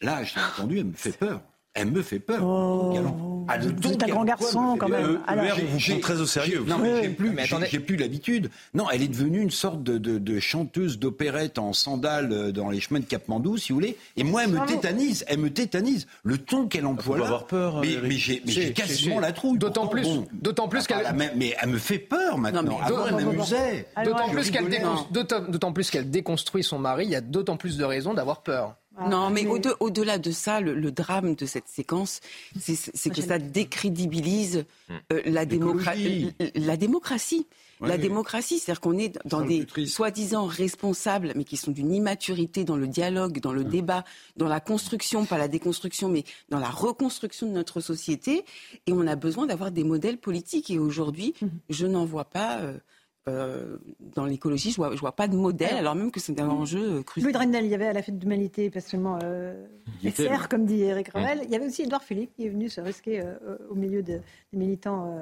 Là, je l'ai entendu, elle me fait peur elle me fait peur. Oh, ah, vous un grand garçon quand même. Alors, vous très au sérieux. Non, mais j'ai plus, j'ai plus l'habitude. Non, elle est devenue une sorte de, de, de chanteuse d'opérette en sandales euh, dans les chemins de Capmandou, si vous voulez. Et moi, elle me tétanise. Elle me tétanise. Le ton qu'elle emploie là. avoir peur. Mais, mais j'ai quasiment la trouille. D'autant plus, d'autant plus qu'elle. Mais elle me fait peur maintenant. Avant, elle m'amusait. D'autant plus qu'elle d'autant plus qu'elle déconstruit son mari. Il y a d'autant plus de raisons d'avoir peur. Ah, non, mais, au-delà de ça, le, drame de cette séquence, c'est que ça décrédibilise hmm. euh, la, démocratie. la démocratie. la démocratie, c'est-à-dire qu'on est dans des soi-disant responsables, mais qui sont d'une immaturité dans le dialogue, dans le débat, dans la construction, pas la déconstruction, mais dans la reconstruction de notre société. Et on a besoin d'avoir des modèles politiques. Et aujourd'hui, hmm. je n'en vois pas. Euh, euh, dans l'écologie, je vois, vois pas de modèle, alors même que c'est un enjeu crucial. Louis Drendel, il y avait à la fête de l'humanité, pas seulement euh, SR, comme dit Eric Revel, il y avait aussi Edouard Philippe qui est venu se risquer euh, au milieu des militants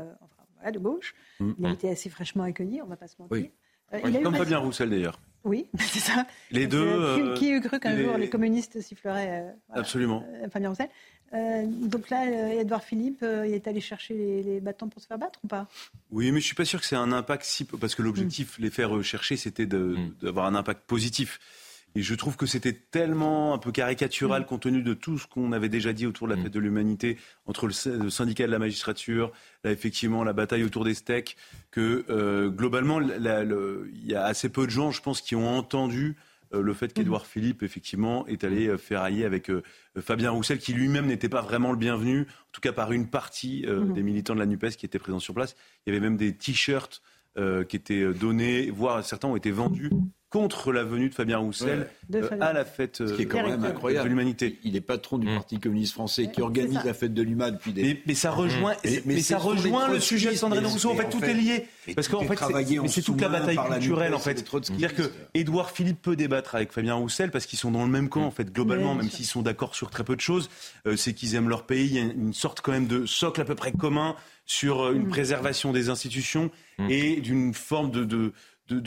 de gauche. Mm. Il a été assez fraîchement accueilli, on ne va pas se mentir. Oui. comme Fabien Roussel d'ailleurs. Oui, *laughs* c'est ça. Les deux. qui, eût cru qu'un jour les communistes siffleraient Absolument. Fabien Roussel donc là, Edouard Philippe, il est allé chercher les, bâtons pour se faire battre ou pas? Oui, mais je suis pas sûr que c'est un impact si parce que l'objectif, les faire chercher, c'était mm. d'avoir un impact positif. Et je trouve que c'était tellement un peu caricatural mm. compte tenu de tout ce qu'on avait déjà dit autour de la mm. fête de l'humanité, entre le, syndicat de la magistrature, là, effectivement la bataille autour des steaks, que euh, globalement, il y a assez peu de gens, je pense, qui ont entendu euh, le fait qu'Edouard mm. Philippe, effectivement, est allé euh, ferrailler avec Fabien Roussel, qui lui-même n'était pas vraiment le bienvenu, en tout cas par une partie des militants de la NUPES qui étaient présents sur place. Il y avait même des t-shirts qui étaient donnés, voire certains ont été vendus contre la venue de Fabien Roussel euh, à la fête Ce qui est quand même incroyable. de l'humanité. Il est patron du mmh. Parti communiste français qui organise la fête de l'humain depuis des... Mais, ça rejoint, mais, ça rejoint le sujet de Sandrine Rousseau. En fait, tout est lié. Parce qu'en fait, c'est toute la bataille culturelle, en fait. C'est-à-dire que Édouard Philippe peut débattre avec Fabien Roussel parce qu'ils sont dans le même camp, en fait, globalement, même s'ils sont d'accord sur très peu de choses. Euh, c'est qu'ils aiment leur pays. Il y a une sorte quand même de socle à peu près commun sur euh, une préservation des institutions et d'une forme de de,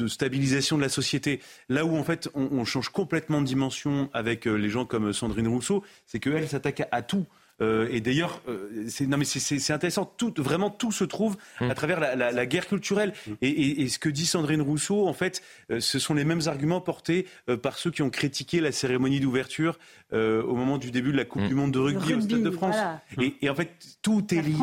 stabilisation de la société. Là où en fait on, change complètement de dimension avec euh, les gens comme Sandrine Rousseau, c'est qu'elle s'attaque à tout. Euh, et d'ailleurs, euh, c'est non mais c'est intéressant. Tout, vraiment, tout se trouve à hum. travers la, la, la guerre culturelle. Hum. Et, et, et, ce que dit Sandrine Rousseau, en fait, euh, ce sont les mêmes arguments portés euh, par ceux qui ont critiqué la cérémonie d'ouverture au moment du début de la Coupe hum. du Monde de rugby, au Stade de France. Et, et, en fait, tout est lié.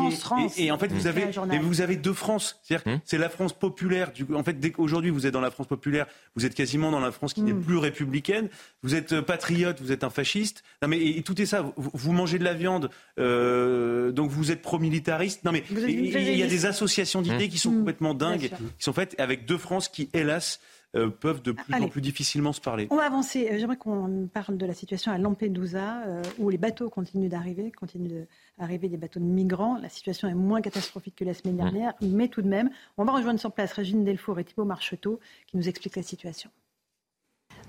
et, en fait, vous avez, et vous avez deux France. C'est-à-dire, c'est la France populaire. Du, en fait, dès qu'aujourd'hui vous êtes dans la France populaire, vous êtes quasiment dans la France qui n'est plus républicaine. Vous êtes patriote, vous êtes un fasciste. Non mais et, tout est ça. Vous, vous mangez de la viande euh, donc vous êtes pro-militariste. Non mais il y a des associations d'idées qui sont mmh. complètement dingues, qui sont faites avec deux France qui, hélas, euh, peuvent de plus en plus difficilement se parler. On va avancer. Euh, j'aimerais qu'on parle de la situation à Lampedusa, où les bateaux continuent d'arriver, continuent d'arriver des bateaux de migrants. La situation est moins catastrophique que la semaine mmh. dernière, mais tout de même, on va rejoindre sur place Régine Delfour et Thibault Marcheteau qui nous expliquent la situation.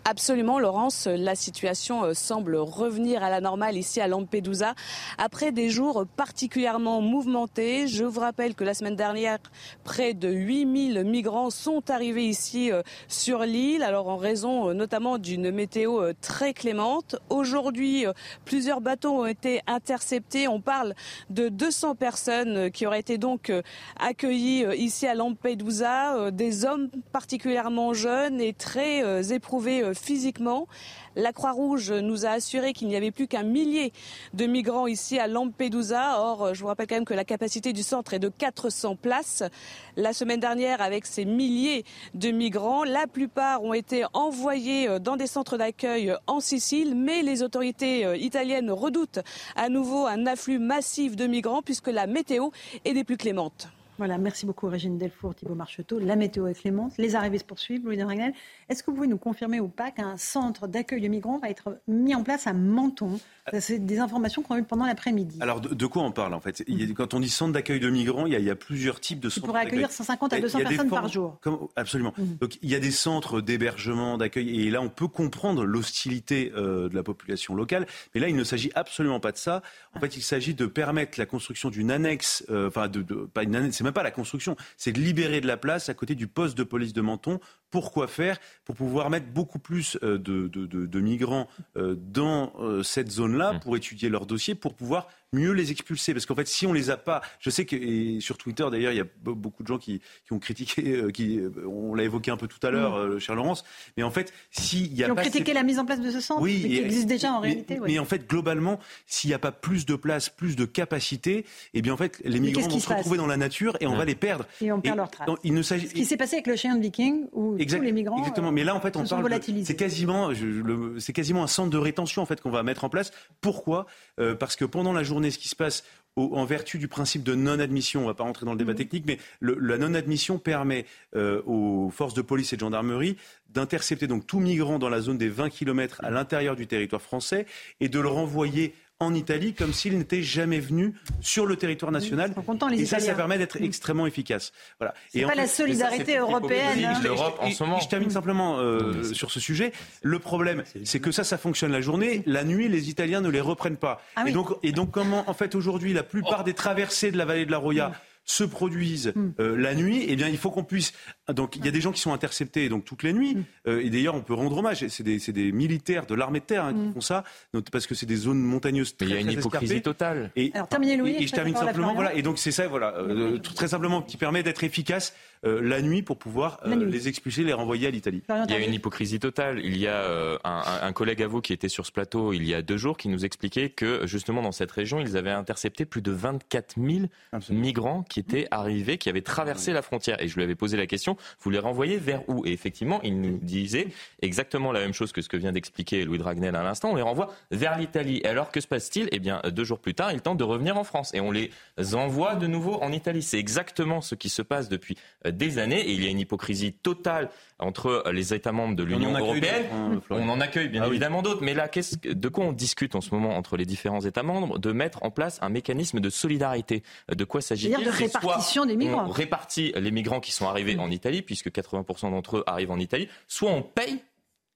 Absolument, Laurence. La situation euh, semble revenir à la normale ici à Lampedusa après des jours particulièrement mouvementés. Je vous rappelle que la semaine dernière, près de 8000 migrants sont arrivés ici euh, sur l'île, alors en raison euh, notamment d'une météo très clémente. Aujourd'hui, plusieurs bateaux ont été interceptés. On parle de 200 personnes qui auraient été donc accueillies ici à Lampedusa, des hommes particulièrement jeunes et très éprouvés physiquement. La Croix-Rouge nous a assuré qu'il n'y avait plus qu'un millier de migrants ici à Lampedusa. Or, je vous rappelle quand même que la capacité du centre est de 400 places. La semaine dernière, avec ces milliers de migrants, la plupart ont été envoyés euh, dans des centres d'accueil en Sicile, mais les autorités euh, italiennes redoutent à nouveau un afflux massif de migrants puisque la météo est des plus clémentes. Voilà, merci beaucoup Régine Delfour, Thibault Marcheteau. La météo est clémente, les arrivées se poursuivent, Louis de Ragnel. Est-ce que vous pouvez nous confirmer ou pas qu'un centre d'accueil de migrants va être mis en place à Menton? C'est des informations qu'on a eues pendant l'après-midi. Alors de, quoi on parle en fait? Quand on dit centre d'accueil de migrants, il y, a, plusieurs types de centres. Qui pourraient accueillir 150 à 200 personnes par jour. absolument. Mhm. Donc il y a des centres d'hébergement, d'accueil, et là on peut comprendre l'hostilité euh, de la population locale. Mais là il ne s'agit absolument pas de ça. En fait il s'agit de permettre la construction d'une annexe, euh, enfin de, pas une annexe, même pas la construction, c'est de libérer de la place à côté du poste de police de Menton. Pourquoi faire? Pour pouvoir mettre beaucoup plus euh, de, migrants euh, dans euh, cette zone-là, mmh. pour étudier leurs dossiers, pour pouvoir mieux les expulser. Parce qu'en fait, si on les a pas, je sais que et sur Twitter d'ailleurs, il y a beaucoup de gens qui, ont critiqué, euh, qui, euh, on l'a évoqué un peu tout à l'heure, mm. euh, cher Laurence. Mais en fait, s'il y a qui ont critiqué la mise en place de ce centre, oui, qui existe déjà en réalité. Mais en fait, globalement, s'il n'y a pas plus de place, plus de capacité, eh bien en fait, les migrants vont se retrouver dans la nature et on va les perdre. Et on perd leur trace. il ne Ce qui s'est passé avec le chien de Viking, où tous les migrants. Exactement. Mais là, en fait, on parle. C'est quasiment, c'est quasiment un centre de rétention en fait qu'on va mettre en place. Pourquoi? Parce que pendant la journée, ce qui se passe, en vertu du principe de non-admission, on ne va pas rentrer dans le débat mmh. technique, mais la non-admission permet euh, aux forces de police et de gendarmerie d'intercepter donc tout migrant dans la zone des 20 km à l'intérieur du territoire français et de le renvoyer en Italie comme s'il n'était jamais venu sur le territoire national. et ça, ça permet d'être extrêmement efficace. Voilà. C'est pas la solidarité européenne. Hein. en ce moment. je termine simplement euh, sur ce sujet. Le problème, c'est que ça, ça fonctionne la journée. La nuit, les Italiens ne les reprennent pas. Ah et, donc, et donc, comment, en fait, aujourd'hui, la plupart des traversées de la vallée de la Roya se produisent hmm. euh, la nuit, eh bien, il faut qu'on puisse. Donc, il y a des gens qui sont interceptés donc toutes les nuits. Hmm. Euh, et d'ailleurs, on peut rendre hommage. C'est des, des, militaires de l'armée de terre hein, qui hmm. font ça, parce que c'est des zones montagneuses très, Il y a une hypocrisie totale. Et, Alors, terminez Louis. Et, je termine simplement. Voilà. Et donc, c'est ça, voilà, euh, très simplement, qui permet d'être efficace la nuit pour pouvoir les expulser, les renvoyer à l'Italie. Il y a une hypocrisie totale. Il y a un, un, collègue à vous qui était sur ce plateau il y a deux jours qui nous expliquait que justement dans cette région, ils avaient intercepté plus de 24 000 migrants qui étaient arrivés, qui avaient traversé la frontière. Et je lui avais posé la question, vous les renvoyez vers où? Et effectivement, il nous disait exactement la même chose que ce que vient d'expliquer Louis Dragnel à l'instant. On les renvoie vers l'Italie. Alors que se passe-t-il? Eh bien, deux jours plus tard, ils tentent de revenir en France et on les envoie de nouveau en Italie. C'est exactement ce qui se passe depuis des années et il y a une hypocrisie totale entre les États membres de l'Union européenne. Hein, on en accueille bien ah évidemment d'autres, mais là, de quoi on discute en ce moment entre les différents États membres De mettre en place un mécanisme de solidarité? De quoi s'agit-il? De répartition des migrants. On répartit les migrants qui sont arrivés en Italie, puisque 80% d'entre eux arrivent en Italie, soit on paye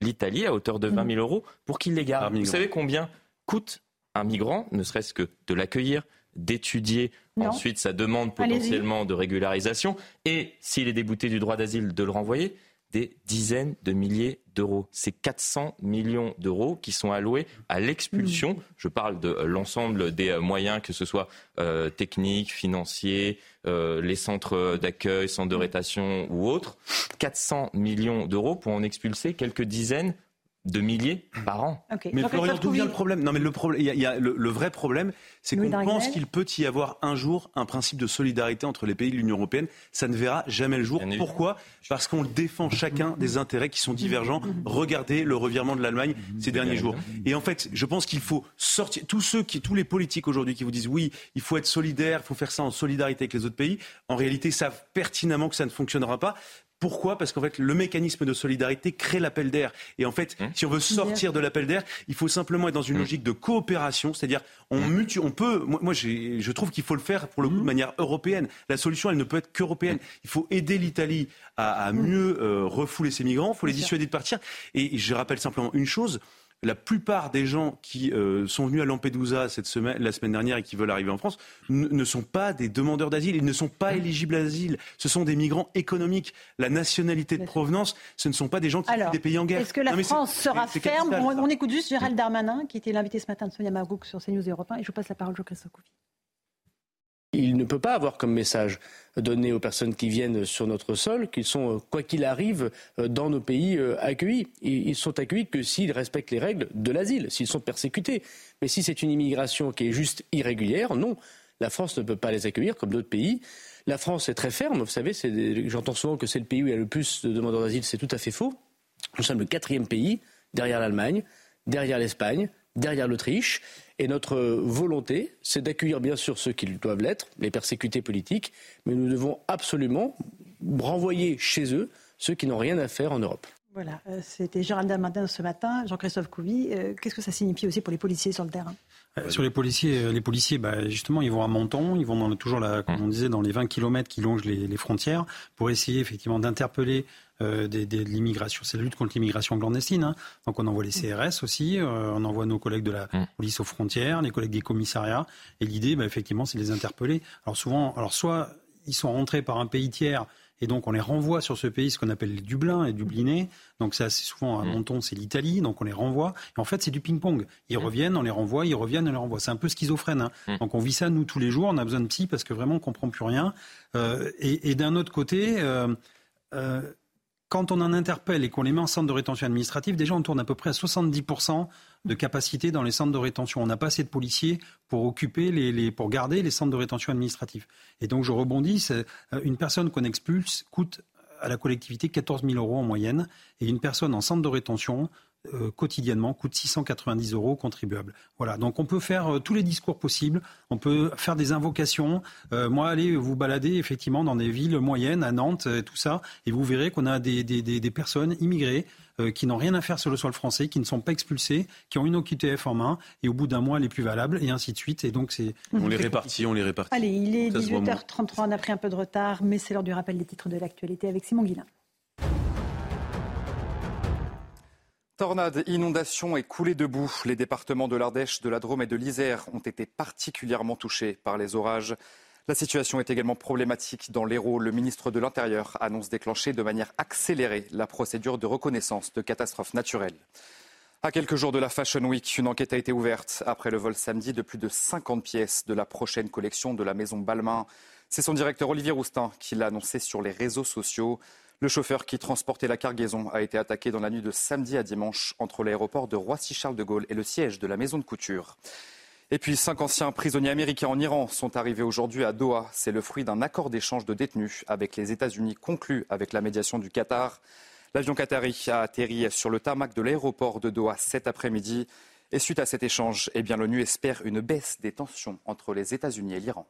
l'Italie à hauteur de 20 000 euros pour qu'il les garde. Vous savez combien coûte un migrant, ne serait-ce que de l'accueillir, d'étudier ensuite sa demande potentiellement de régularisation et s'il est débouté du droit d'asile de le renvoyer des dizaines de milliers d'euros. C'est 400 millions d'euros qui sont alloués à l'expulsion. Mmh. Je parle de l'ensemble des moyens, que ce soit euh, techniques, financiers, euh, les centres d'accueil, centres de mmh. rétention ou autres. 400 millions d'euros pour en expulser quelques dizaines de milliers par an. Mais Florian, d'où vient le problème? Non, mais le, problème, il y a, le, vrai problème, c'est qu'on pense qu'il peut y avoir un jour un principe de solidarité entre les pays de l'Union européenne. Ça ne verra jamais le jour. Pourquoi? Parce qu'on défend chacun des intérêts qui sont divergents. Regardez le revirement de l'Allemagne ces derniers jours. Et en fait, je pense qu'il faut sortir. Tous ceux qui, tous les politiques aujourd'hui qui vous disent oui, il faut être solidaire, il faut faire ça en solidarité avec les autres pays, en réalité savent pertinemment que ça ne fonctionnera pas pourquoi? Parce qu'en fait, le mécanisme de solidarité crée l'appel d'air. Et en fait, hein si on veut sortir de l'appel d'air, il faut simplement être dans une hein logique de coopération, c'est-à-dire on hein mutu, on peut. Moi, je trouve qu'il faut le faire pour le coup de manière européenne. La solution, elle ne peut être qu'européenne. Il faut aider l'Italie à, mieux euh, refouler ses migrants. Il faut les dissuader de partir. Et je rappelle simplement une chose la plupart des gens qui euh, sont venus à Lampedusa cette semaine, la semaine dernière et qui veulent arriver en France ne sont pas des demandeurs d'asile, ils ne sont pas éligibles à l'asile. Ce sont des migrants économiques. La nationalité de provenance, ce ne sont pas des gens qui viennent des pays en guerre. Est-ce que la France sera ferme on, écoute juste Gérald Darmanin, qui était l'invité ce matin de Sonia Magouk sur CNews Europe 1, et je vous passe la parole, Jean-Christophe il ne peut pas avoir comme message donné aux personnes qui viennent sur notre sol qu'ils sont, euh, quoi qu'il arrive, euh, dans nos pays euh, accueillis. Ils sont accueillis que s'ils respectent les règles de l'asile, s'ils sont persécutés. Mais si c'est une immigration qui est juste irrégulière, non. La France ne peut pas les accueillir comme d'autres pays. La France est très ferme. Vous savez, j'entends souvent que c'est le pays où il y a le plus de demandeurs d'asile. C'est tout à fait faux. Nous sommes le quatrième pays, derrière l'Allemagne, derrière l'Espagne, derrière l'Autriche. Et notre volonté, c'est d'accueillir bien sûr ceux qui doivent l'être, les persécutés politiques, mais nous devons absolument renvoyer chez eux ceux qui n'ont rien à faire en Europe. Voilà, euh, c'était Gérald Darmanin ce matin, Jean-Christophe Couvi. Euh, qu'est-ce que ça signifie aussi pour les policiers sur le terrain? Euh, sur les policiers, les policiers, bah, justement, ils vont à Menton, ils vont toujours, la, comme on disait, dans les 20 km qui longent les, les frontières, pour essayer effectivement d'interpeller euh, de l'immigration. C'est la lutte contre l'immigration clandestine. Hein. Donc on envoie les CRS aussi, euh, on envoie nos collègues de la mm. police aux frontières, les collègues des commissariats. Et l'idée, bah, effectivement, c'est de les interpeller. Alors souvent, alors soit ils sont rentrés par un pays tiers et donc on les renvoie sur ce pays, ce qu'on appelle les Dublins et Dublinés. Donc c'est assez souvent à mm. Menton, c'est l'Italie, donc on les renvoie. Et en fait, c'est du ping-pong. Ils mm. reviennent, on les renvoie, ils reviennent, on les renvoie. C'est un peu schizophrène. Hein. Donc on vit ça nous tous les jours. On a besoin de psy parce que vraiment on comprend plus rien. Euh, et, et d'un autre côté. Euh, euh, quand on en interpelle et qu'on les met en centre de rétention administrative, déjà on tourne à peu près à 70% de capacité dans les centres de rétention. On n'a pas assez de policiers pour occuper les, pour garder les centres de rétention administrative. Et donc je rebondis, euh, une personne qu'on expulse coûte à la collectivité 14 000 euros en moyenne, et une personne en centre de rétention euh, quotidiennement coûte 690 euros contribuables. Voilà, donc on peut faire euh, tous les discours possibles, on peut faire des invocations. Euh, moi, allez vous balader effectivement dans des villes moyennes, à Nantes, tout ça, et vous verrez qu'on a des, des, des, personnes immigrées qui n'ont rien à faire sur le sol français, qui ne sont pas expulsées, qui ont une OQTF en main, et au bout d'un mois, elle est plus valable, et ainsi de suite. Et donc, c'est. On les répartit, on les répartit. Allez, il est 18h33, on a pris un peu de retard, mais c'est l'heure du rappel des titres de l'actualité avec Simon Guillain. Tornades, inondations et coulées de boue. Les départements de l'Ardèche, de la Drôme et de l'Isère ont été particulièrement touchés par les orages. La situation est également problématique dans l'Hérault. Le ministre de l'Intérieur annonce déclencher de manière accélérée la procédure de reconnaissance de catastrophes naturelles. À quelques jours de la Fashion Week, une enquête a été ouverte après le vol samedi de plus de 50 pièces de la prochaine collection de la maison Balmain. C'est son directeur Olivier Roustin qui l'a annoncé sur les réseaux sociaux. Le chauffeur qui transportait la cargaison a été attaqué dans la nuit de samedi à dimanche entre l'aéroport de Roissy-Charles de Gaulle et le siège de la maison de couture. Et puis, cinq anciens prisonniers américains en Iran sont arrivés aujourd'hui à Doha. C'est le fruit d'un accord d'échange de détenus avec les États-Unis conclu avec la médiation du Qatar. L'avion qatari a atterri sur le tarmac de l'aéroport de Doha cet après-midi. Et suite à cet échange, eh l'ONU espère une baisse des tensions entre les États-Unis et l'Iran.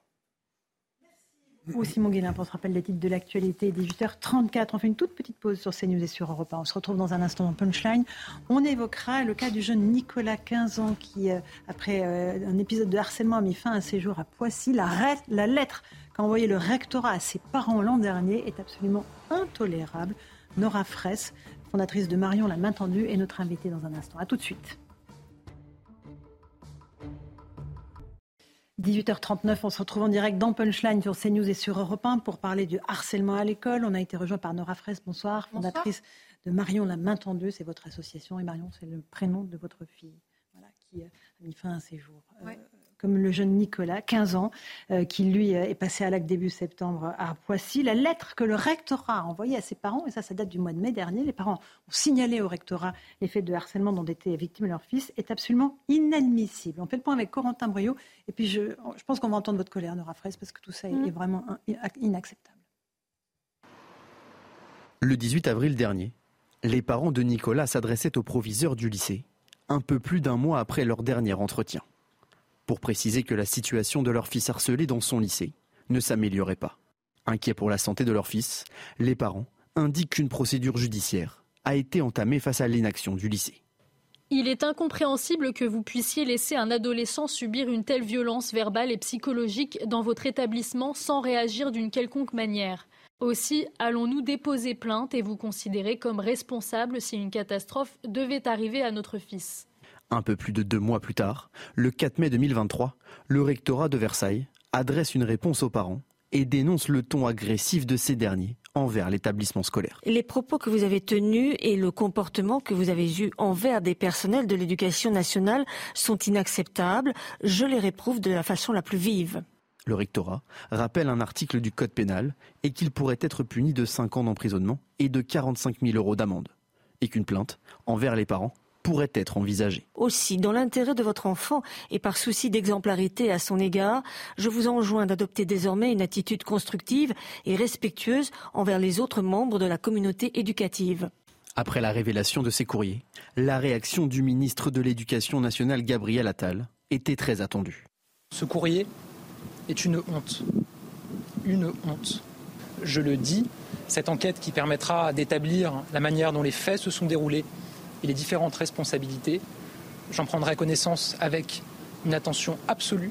Ou Simon Guélin pour se rappel des titres de l'actualité, 18h34. On fait une toute petite pause sur CNews et sur Europe 1. On se retrouve dans un instant en punchline. On évoquera le cas du jeune Nicolas, 15 ans, qui, euh, après euh, un épisode de harcèlement, a mis fin à un séjour à Poissy. La, la lettre qu'a envoyée le rectorat à ses parents l'an dernier est absolument intolérable. Nora Fraisse, fondatrice de Marion, la main tendue, est notre invitée dans un instant. A tout de suite. 18h39, on se retrouve en direct dans Punchline sur CNews et sur Europe 1 pour parler du harcèlement à l'école. On a été rejoint par Nora Fraisse, bonsoir, fondatrice de Marion la main tendue, c'est votre association et Marion c'est le prénom de votre fille voilà, qui a mis fin à ses jours. Euh, comme le jeune Nicolas, 15 ans, euh, qui lui euh, est passé à l'acte début septembre à Poissy. La lettre que le rectorat a envoyée à ses parents, et ça, ça date du mois de mai dernier, les parents ont signalé au rectorat les faits de harcèlement dont étaient victimes leur fils, est absolument inadmissible. On fait le point avec Corentin Brio, et puis je, je pense qu'on va entendre votre colère, Nora Fraisse, parce que tout ça est mm. vraiment inacceptable. Le 18 avril dernier, les parents de Nicolas s'adressaient au proviseur du lycée, un peu plus d'un mois après leur dernier entretien pour préciser que la situation de leur fils harcelé dans son lycée ne s'améliorait pas. Inquiets pour la santé de leur fils, les parents indiquent qu'une procédure judiciaire a été entamée face à l'inaction du lycée. Il est incompréhensible que vous puissiez laisser un adolescent subir une telle violence verbale et psychologique dans votre établissement sans réagir d'une quelconque manière. Aussi, allons-nous déposer plainte et vous considérer comme responsable si une catastrophe devait arriver à notre fils? Un peu plus de deux mois plus tard, le 4 mai 2023, le rectorat de Versailles adresse une réponse aux parents et dénonce le ton agressif de ces derniers envers l'établissement scolaire. Les propos que vous avez tenus et le comportement que vous avez eu envers des personnels de l'éducation nationale sont inacceptables. Je les réprouve de la façon la plus vive. Le rectorat rappelle un article du Code pénal et qu'il pourrait être puni de 5 ans d'emprisonnement et de 45 000 euros d'amende. Et qu'une plainte envers les parents pourrait être envisagée. Aussi, dans l'intérêt de votre enfant et par souci d'exemplarité à son égard, je vous enjoins d'adopter désormais une attitude constructive et respectueuse envers les autres membres de la communauté éducative. Après la révélation de ces courriers, la réaction du ministre de l'Éducation nationale Gabriel Attal était très attendue. Ce courrier est une honte. Une honte. Je le dis, cette enquête qui permettra d'établir la manière dont les faits se sont déroulés et les différentes responsabilités. J'en prendrai connaissance avec une attention absolue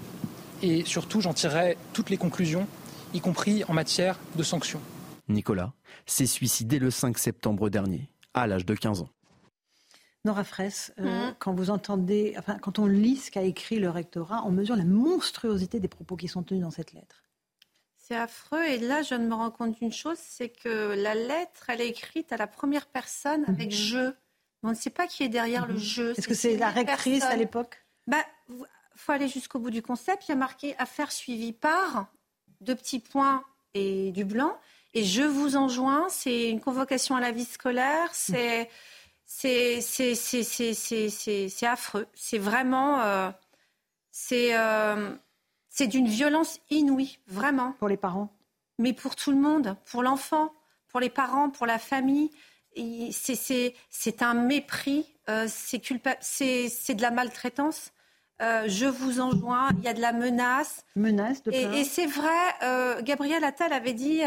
et surtout j'en tirerai toutes les conclusions, y compris en matière de sanctions. Nicolas s'est suicidé le 5 septembre dernier, à l'âge de 15 ans. Nora Fraisse, euh, mmh. quand vous entendez, enfin, quand on lit ce qu'a écrit le rectorat, on mesure la monstruosité des propos qui sont tenus dans cette lettre. C'est affreux. Et là, je me rends compte d'une chose, c'est que la lettre, elle est écrite à la première personne avec mmh. je. On ne sait pas qui est derrière le mhm. jeu. Est-ce que c'est la rectrice à l'époque bah, faut aller jusqu'au bout du concept. Il y a marqué affaire suivie par deux petits points et du blanc. Et je vous enjoins, c'est une convocation à la vie scolaire. C'est c'est c'est affreux. C'est vraiment euh, c'est euh, c'est d'une violence inouïe, vraiment. Pour les parents? Mais pour tout le monde, pour l'enfant, pour les parents, pour la famille c'est un mépris, euh, c'est de la maltraitance. Euh, je vous enjoins, il y a de la menace. Menace de Et, et c'est vrai, euh, Gabriel Attal avait dit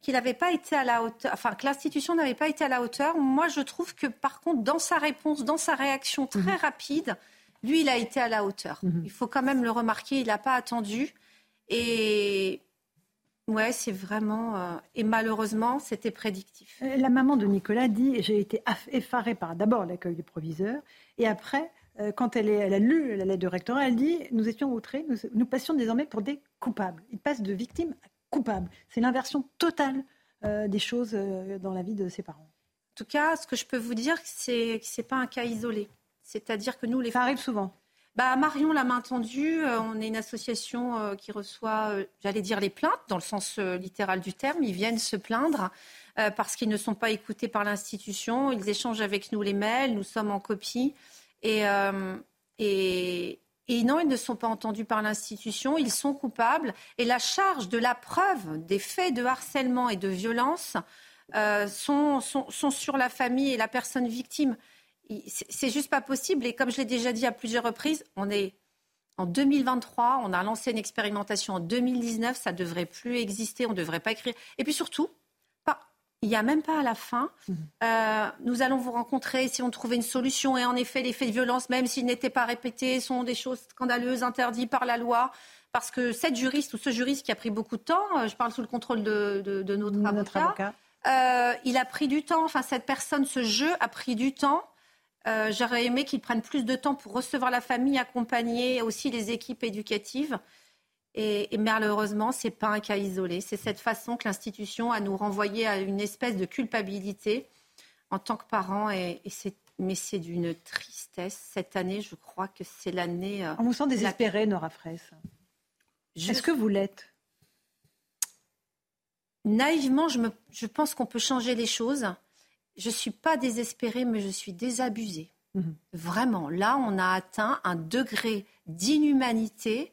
qu'il n'avait pas été à la hauteur, enfin que l'institution n'avait pas été à la hauteur. Moi, je trouve que par contre, dans sa réponse, dans sa réaction très mhm. rapide, lui, il a été à la hauteur. Mhm. Il faut quand même le remarquer, il n'a pas attendu. Et Ouais, c'est vraiment. Euh, et malheureusement, c'était prédictif. Euh, la maman de Nicolas dit J'ai été effarée par d'abord l'accueil du proviseur et après euh, quand elle, est, elle, a lu la lettre du rectorat, elle dit Nous étions outrés, nous, nous passions désormais pour des coupables. Ils passent de victimes à coupables. C'est l'inversion totale euh, des choses dans la vie de ses parents. En tout cas, ce que je peux vous dire, c'est que ce n'est pas un cas isolé. C'est-à-dire que nous, les Ça arrive souvent. Bah, Marion l'a main tendue. on est une association qui reçoit, j'allais dire, les plaintes, dans le sens littéral du terme. Ils viennent se plaindre parce qu'ils ne sont pas écoutés par l'institution. Ils échangent avec nous les mails, nous sommes en copie. Et, euh, et, non, ils ne sont pas entendus par l'institution, ils sont coupables. Et la charge de la preuve des faits de harcèlement et de violence euh, sont, sont, sur la famille et la personne victime. C'est juste pas possible. Et comme je l'ai déjà dit à plusieurs reprises, on est en 2023, on a lancé une expérimentation en 2019, ça devrait plus exister, on ne devrait pas écrire. Et puis surtout, il n'y a même pas à la fin. Mhm. Euh, nous allons vous rencontrer si on trouvait une solution. Et en effet, les faits de violence, même s'ils n'étaient pas répétés, sont des choses scandaleuses, interdites par la loi. Parce que cette juriste ou ce juriste qui a pris beaucoup de temps, euh, je parle sous le contrôle de, notre, avocat, euh, il a pris du temps. Enfin, cette personne, ce jeu a pris du temps. J'aurais aimé qu'il prenne plus de temps pour recevoir la famille, accompagner aussi les équipes éducatives. Et, malheureusement, ce n'est pas un cas isolé. C'est cette façon que l'institution a nous renvoyé à une espèce de culpabilité en tant que parents. Et, mais c'est d'une tristesse. Cette année, je crois que c'est l'année. Euh, On vous sent désespérée, Nora Fraisse. Est-ce que vous l'êtes? Naïvement, je, me, je pense qu'on peut changer les choses. Je ne suis pas désespérée, mais je suis désabusée. Mhm. Vraiment, là, on a atteint un degré d'inhumanité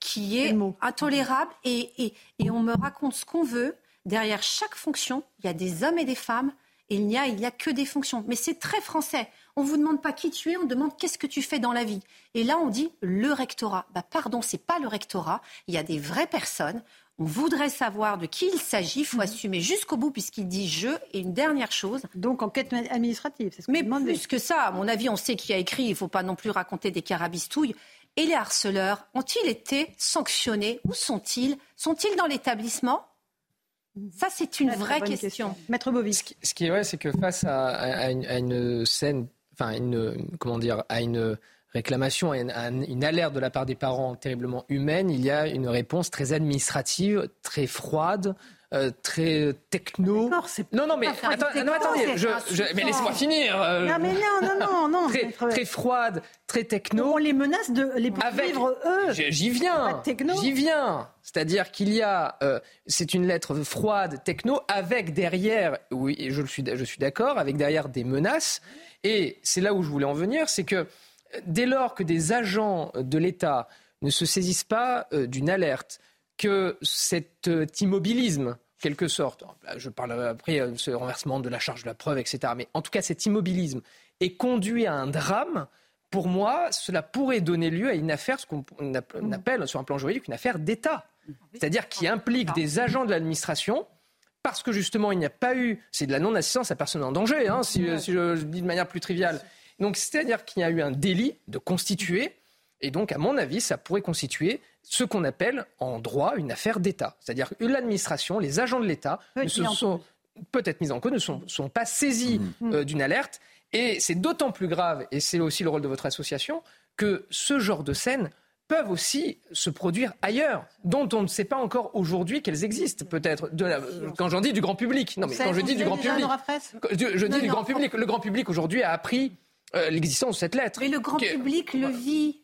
qui est intolérable et, on me raconte ce qu'on veut. Derrière chaque fonction, il y a des hommes et des femmes et il n'y a, il y a que des fonctions. Mais c'est très français. On ne vous demande pas qui tu es, on demande qu'est-ce que tu fais dans la vie. Et là, on dit le rectorat. Bah, pardon, c'est pas le rectorat. Il y a des vraies personnes. On voudrait savoir de qui il s'agit. Il faut mhm. assumer jusqu'au bout puisqu'il dit je. Et une dernière chose. Donc enquête administrative, c'est ce que Mais plus que ça, à mon avis, on sait qui a écrit. Il ne faut pas non plus raconter des carabistouilles. Et les harceleurs ont-ils été sanctionnés Où sont-ils Sont-ils dans l'établissement? Ça, c'est une vraie question. Maître Bovis. Ce qui, est vrai, c'est que face à, une, scène, enfin, une, comment dire, à une réclamation, à une, alerte de la part des parents terriblement humaine, il y a une réponse très administrative, très froide, euh, très techno. Non, non, mais, attendez, mais laissez-moi finir. Euh, non, mais non, non, non, *laughs* très, très, froide, très techno. On les menace de les poursuivre eux. J'y viens. J'y viens. C'est-à-dire qu'il y a, euh, c'est une lettre froide, techno, avec derrière, oui, je suis, je suis d'accord, avec derrière des menaces. Et c'est là où je voulais en venir, c'est que dès lors que des agents de l'État ne se saisissent pas d'une alerte, que cet euh, immobilisme, quelque sorte, je parle après euh, ce renversement de la charge de la preuve, etc., mais en tout cas cet immobilisme est conduit à un drame, pour moi, cela pourrait donner lieu à une affaire, ce qu'on appelle sur un plan juridique une affaire d'État. C'est-à-dire qui implique des agents de l'administration, parce que justement il n'y a pas eu, c'est de la non-assistance à personne en danger, hein, si, si, je, dis de manière plus triviale. Donc c'est-à-dire qu'il y a eu un délit de constituer, et donc à mon avis ça pourrait constituer ce qu'on appelle en droit une affaire d'État. C'est-à-dire que l'administration, les agents de l'État ne se sont peut-être mis en cause, ne sont, sont pas saisis mmh. euh, d'une alerte. Et c'est d'autant plus grave, et c'est aussi le rôle de votre association, que ce genre de scènes peuvent aussi se produire ailleurs, dont on ne sait pas encore aujourd'hui qu'elles existent, peut-être. Quand j'en dis du grand public, non mais quand je dis du grand public, je, dis du grand public. Le grand public aujourd'hui a appris euh, l'existence de cette lettre. Mais le grand public le vit.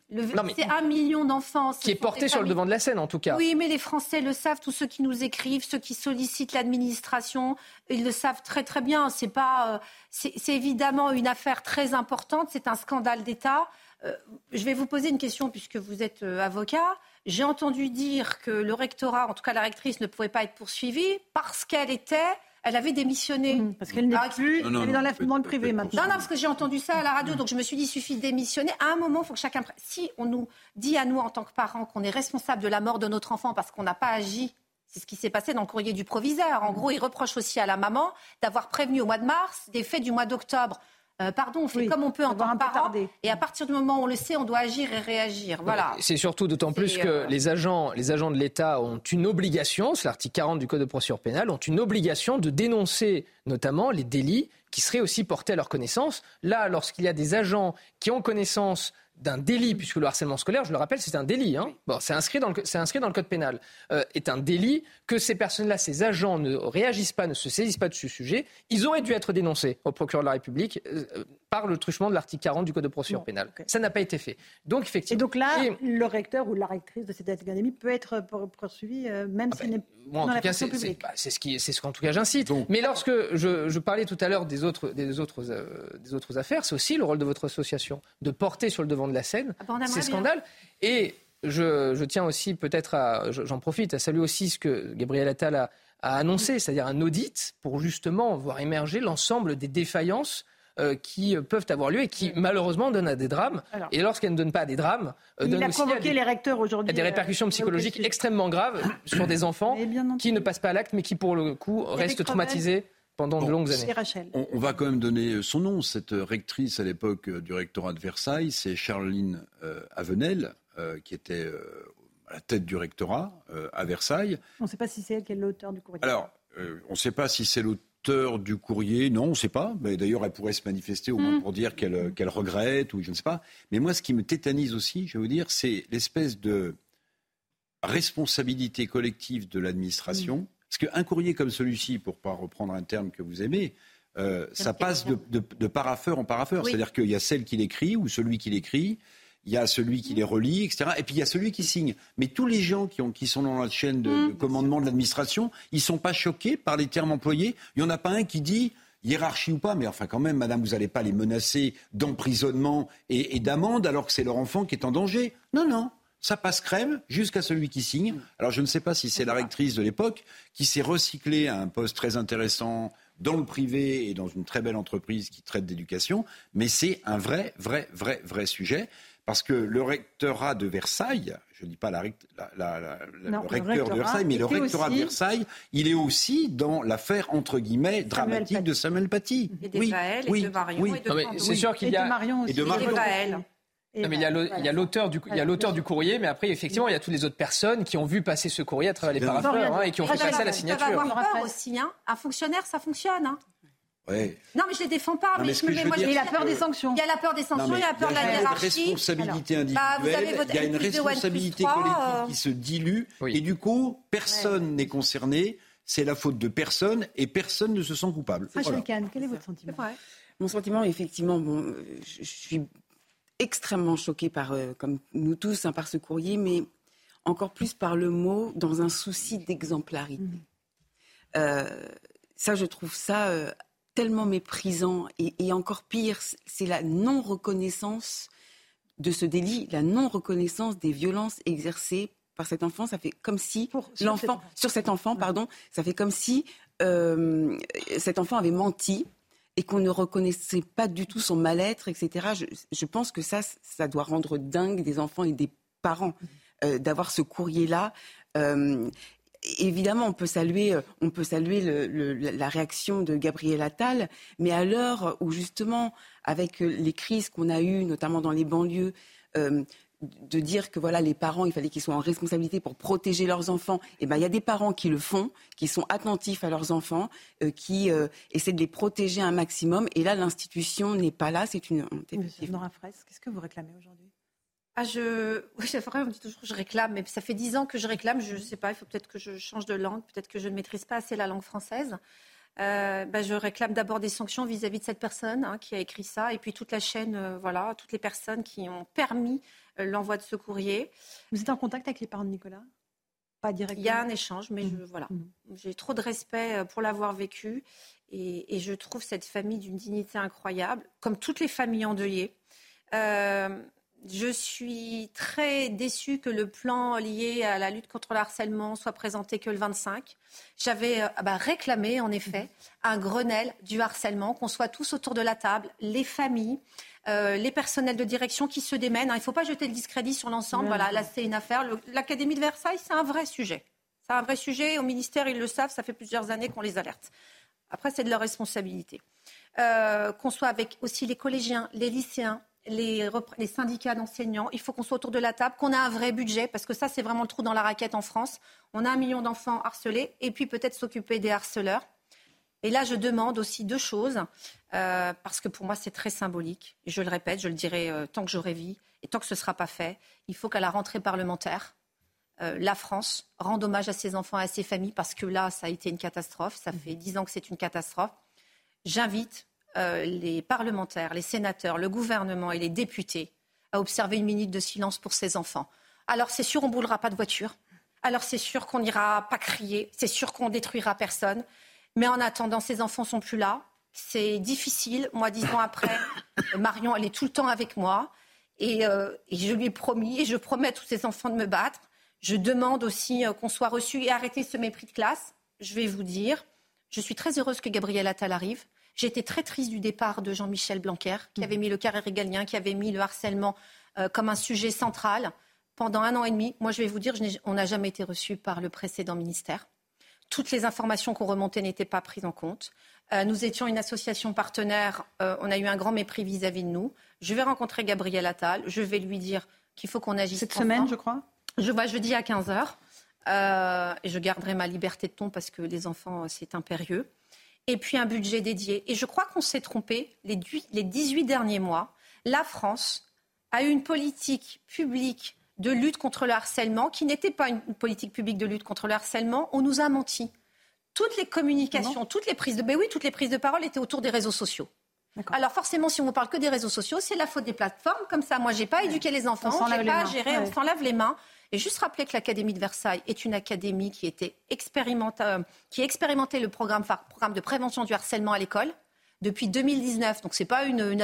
C'est un million d'enfants. Qui est porté sur le devant de la scène, en tout cas. Oui, mais les Français le savent, tous ceux qui nous écrivent, ceux qui sollicitent l'administration, ils le savent très très bien. C'est pas, euh, c'est évidemment une affaire très importante. C'est un scandale d'État. Euh, je vais vous poser une question puisque vous êtes avocat. J'ai entendu dire que le rectorat, en tout cas la rectrice, ne pouvait pas être poursuivie parce qu'elle était elle avait démissionné. Mmh, parce qu'elle n'est ah, plus, elle est dans, la, le privé maintenant. Non, non, parce que j'ai entendu ça à la radio, donc je me suis dit, il suffit de démissionner. À un moment, il faut que chacun... Si on nous dit à nous, en tant que parents, qu'on est responsable de la mort de notre enfant parce qu'on n'a pas agi c'est ce qui s'est passé dans le courrier du proviseur. En gros, il reproche aussi à la maman d'avoir prévenu au mois de mars des faits du mois d'octobre. Euh, pardon, on fait comme on peut en tant que parent. Et à partir du moment où on le sait, on doit agir et réagir. Voilà. C'est surtout d'autant plus que euh, les, agents, les agents de l'État ont une obligation, c'est l'article 40 du Code de procédure pénale, ont une obligation de dénoncer notamment les délits qui seraient aussi portés à leur connaissance. Là, lorsqu'il y a des agents qui ont connaissance d'un délit, puisque le harcèlement scolaire, je le rappelle, c'est un délit. Hein. Bon, c'est inscrit, dans le, inscrit dans le code pénal. Euh, est un délit que ces personnes-là, ces agents ne réagissent pas, ne se saisissent pas de ce sujet. Ils auraient dû être dénoncés au procureur de la République euh, par le truchement de l'article 40 du code de procédure pénale. Ça n'a pas été fait. Donc effectivement. Et donc là, le recteur ou la rectrice de cette académie peut être poursuivi, euh, même ah s'il ben, n'est pas dans la fonction publique. Bah, c'est ce qui, c'est ce qu'en tout cas j'incite. Mais lorsque je, je, parlais tout à l'heure des autres, des autres, des autres affaires, c'est aussi le rôle de votre association de porter sur le devant de la scène ah bah, ces scandales. Et je, tiens aussi peut-être à, j'en profite, à saluer aussi ce que Gabriel Attal a, annoncé, c'est-à-dire un audit pour justement voir émerger l'ensemble des défaillances euh, qui peuvent avoir lieu et qui malheureusement donnent à des drames. et lorsqu'elles ne donnent pas à des drames, euh, il a convoqué les recteurs aujourd'hui. Des répercussions euh, psychologiques extrêmement graves sur des *coughs* enfants qui ne passent pas à l'acte, mais qui pour le coup restent traumatisés pendant de longues années. On, va quand même donner son nom. Cette rectrice à l'époque du rectorat de Versailles, c'est Charline Avenel, euh, qui était euh, à la tête du rectorat à Versailles. On ne sait pas si c'est elle qui est l'auteur du courrier. Alors, euh, on ne sait pas si c'est l'auteur du courrier, non, on ne sait pas. Mais d'ailleurs, elle pourrait se manifester au moins hmm. pour dire qu'elle regrette ou je ne sais pas. Mais moi, ce qui me tétanise aussi, je vais vous dire, c'est l'espèce de responsabilité collective de l'administration. Hmm. Parce qu'un courrier comme celui-ci, pour pas reprendre un terme que vous aimez, ça passe de, de, parapheur en parapheur. C'est-à-dire qu'il y a celle qui l'écrit ou celui qui l'écrit, il y a celui qui les relie, etc. Et puis il y a celui qui signe. Mais tous les gens qui, ont, qui sont dans la chaîne de, mmh. commandement de l'administration, ils ne sont pas choqués par les termes employés. Il n'y en a pas un qui dit hiérarchie ou pas, mais enfin quand même, madame, vous n'allez pas les menacer d'emprisonnement et, d'amende alors que c'est leur enfant qui est en danger. Non, non. Ça passe crème jusqu'à celui qui signe. Alors je ne sais pas si c'est la rectrice de l'époque qui s'est recyclée à un poste très intéressant dans le privé et dans une très belle entreprise qui traite d'éducation, mais c'est un vrai, vrai, vrai, vrai sujet. Parce que le rectorat de Versailles, je ne dis pas la, le recteur de Versailles, mais le rectorat de Versailles, il est aussi dans l'affaire, entre guillemets, dramatique de Samuel Paty. Et oui, oui, et de Marion oui. et C'est sûr qu'il y a... Et de Marion y a l'auteur du, il y a l'auteur du courrier, mais après, effectivement, il y a toutes les autres personnes qui ont vu passer ce courrier à travers les parapheurs hein, et qui ont fait passer la signature. Avoir peur aussi. Hein. Un fonctionnaire, ça fonctionne. Hein. Non, mais je les défends pas. mais, il y a la peur des sanctions. Il y a la peur des sanctions, il y a la peur de la hiérarchie. Il y a une responsabilité individuelle, il y a une responsabilité collective euh. qui se dilue, et du coup, personne n'est concerné. C'est la faute de personne, et personne ne se sent coupable. Quel est votre sentiment? Mon sentiment, effectivement, bon, je, suis extrêmement choquée par, euh, comme nous tous, hein, par ce courrier, mais encore plus par le mot dans un souci d'exemplarité. Mmh. Euh, ça, je trouve ça tellement méprisant et, encore pire, c'est la non-reconnaissance de ce délit, la non-reconnaissance des violences exercées par cet enfant. Ça fait comme si l'enfant, sur cet enfant, pardon, ça fait comme si euh, cet enfant avait menti et qu'on ne reconnaissait pas du tout son mal-être, etc. Je, pense que ça, ça doit rendre dingue des enfants et des parents euh, d'avoir ce courrier-là. Euh, évidemment, on peut saluer, euh, on peut saluer la réaction de Gabriel Attal, mais à l'heure où justement, avec les crises qu'on a eues, notamment dans les banlieues, de dire que voilà les parents, il fallait qu'ils soient en responsabilité pour protéger leurs enfants. Et eh ben il y a des parents qui le font, qui sont attentifs à leurs enfants, qui essaient de les protéger un maximum. Et là, l'institution n'est pas là. C'est une honte. Qu'est-ce que vous réclamez aujourd'hui? Ah, je... *laughs* Oui, c'est vrai, on dit toujours que je réclame, mais ça fait dix ans que je réclame. Je ne sais pas, il faut peut-être que je change de langue, peut-être que je ne maîtrise pas assez la langue française. Euh, bah, je réclame d'abord des sanctions vis-à-vis de cette personne hein, qui a écrit ça, et puis toute la chaîne, euh, voilà, toutes les personnes qui ont permis euh, l'envoi de ce courrier. Vous êtes en contact avec les parents de Nicolas? Pas directement? Il y a un échange, mais je, mmh. voilà. Mmh. J'ai trop de respect pour l'avoir vécu, et, et, je trouve cette famille d'une dignité incroyable, comme toutes les familles endeuillées. Euh, je suis très déçue que le plan lié à la lutte contre le harcèlement soit présenté que le 25. J'avais euh, bah, réclamé, en effet, un Grenelle du harcèlement, qu'on soit tous autour de la table, les familles, euh, les personnels de direction qui se démènent. Il ne faut pas jeter le discrédit sur l'ensemble. Voilà, là, c'est une affaire. L'Académie de Versailles, c'est un vrai sujet. C'est un vrai sujet. Au ministère, ils le savent. Ça fait plusieurs années qu'on les alerte. Après, c'est de leur responsabilité. Euh, qu'on soit avec aussi les collégiens, les lycéens, les, les syndicats d'enseignants. Il faut qu'on soit autour de la table, qu'on ait un vrai budget, parce que ça, c'est vraiment le trou dans la raquette en France. On a un million d'enfants harcelés, et puis peut-être s'occuper des harceleurs. Et là, je demande aussi deux choses, euh, parce que pour moi, c'est très symbolique. je le répète, je le dirai euh, tant que j'aurai vie, et tant que ce ne sera pas fait, il faut qu'à la rentrée parlementaire, euh, la France rende hommage à ses enfants et à ses familles, parce que là, ça a été une catastrophe. Ça fait dix ans que c'est une catastrophe. J'invite les parlementaires, les sénateurs, le gouvernement et les députés à observer une minute de silence pour ces enfants. Alors c'est sûr, on ne boulera pas de voiture. Alors c'est sûr qu'on n'ira pas crier. C'est sûr qu'on détruira personne. Mais en attendant, ces enfants sont plus là. C'est difficile. Moi, dix ans après, *laughs* Marion, elle est tout le temps avec moi. Et, euh, et, je lui ai promis, et je promets à tous ces enfants de me battre. Je demande aussi euh, qu'on soit reçu et arrêter ce mépris de classe. Je vais vous dire, je suis très heureuse que Gabriel Attal arrive. J'étais très triste du départ de Jean-Michel Blanquer, qui avait mis le carré régalien, qui avait mis le harcèlement euh, comme un sujet central pendant un an et demi. Moi, je vais vous dire, on n'a jamais été reçu par le précédent ministère. Toutes les informations qu'on remontait n'étaient pas prises en compte. Euh, nous étions une association partenaire. Euh, on a eu un grand mépris vis-à-vis de nous. Je vais rencontrer Gabriel Attal. Je vais lui dire qu'il faut qu'on agisse. Cette semaine, je crois? Je vois jeudi à 15h. et je garderai ma liberté de ton parce que les enfants, c'est impérieux et puis un budget dédié. Et je crois qu'on s'est trompé les 18 derniers mois. La France a eu une politique publique de lutte contre le harcèlement qui n'était pas une politique publique de lutte contre le harcèlement. On nous a menti. Toutes les communications, toutes les prises de, ben oui, toutes les prises de parole étaient autour des réseaux sociaux. Alors forcément, si on ne parle que des réseaux sociaux, c'est la faute des plateformes. Comme ça, moi, j'ai pas éduqué les enfants, j'ai pas géré, on s'en lave les mains. Et juste rappeler que l'Académie de Versailles est une académie qui, était euh, qui expérimentait le programme, programme de prévention du harcèlement à l'école depuis 2019. Donc ce n'est pas, une,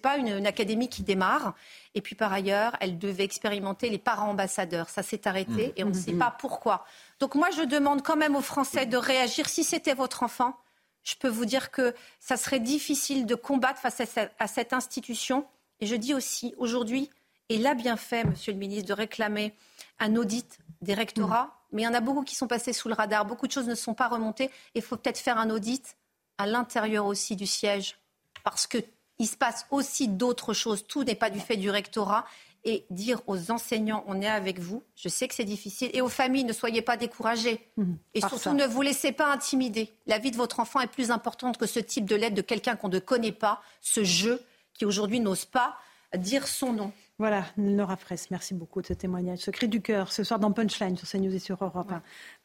pas une, académie qui démarre. Et puis par ailleurs, elle devait expérimenter les parents ambassadeurs. Ça s'est arrêté mmh. et on ne sait mmh. pas pourquoi. Donc moi, je demande quand même aux Français de réagir. Si c'était votre enfant, je peux vous dire que ça serait difficile de combattre face à cette institution. Et je dis aussi, aujourd'hui, et l'a bien fait, Monsieur le ministre, de réclamer un audit des rectorats. Mais il y en a beaucoup qui sont passés sous le radar. Beaucoup de choses ne sont pas remontées. Il faut peut-être faire un audit à l'intérieur aussi du siège. Parce qu'il se passe aussi d'autres choses. Tout n'est pas du fait du rectorat. Et dire aux enseignants, on est avec vous. Je sais que c'est difficile. Et aux familles, ne soyez pas découragés. Mm. Et surtout, ne vous laissez pas intimider. La vie de votre enfant est plus importante que ce type de lettre de quelqu'un qu'on ne connaît pas, ce jeu qui aujourd'hui n'ose pas dire son nom. Voilà, Nora Fraisse, merci beaucoup de ce témoignage. Ce cri du cœur, ce soir dans Punchline sur CNews et sur Europe.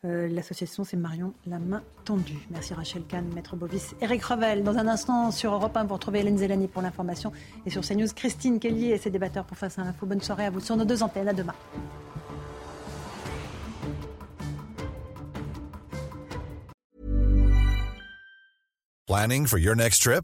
Euh, l'association, c'est Marion La Main Tendue. Merci Rachel Kahn, Maître Bovis, Eric Revel. Dans un instant sur Europe 1, vous retrouvez Hélène Zélani pour l'information. Et sur CNews, Christine Kelly et ses débatteurs pour Face à l'info. Bonne soirée à vous sur nos deux antennes. À demain. Planning for your next trip?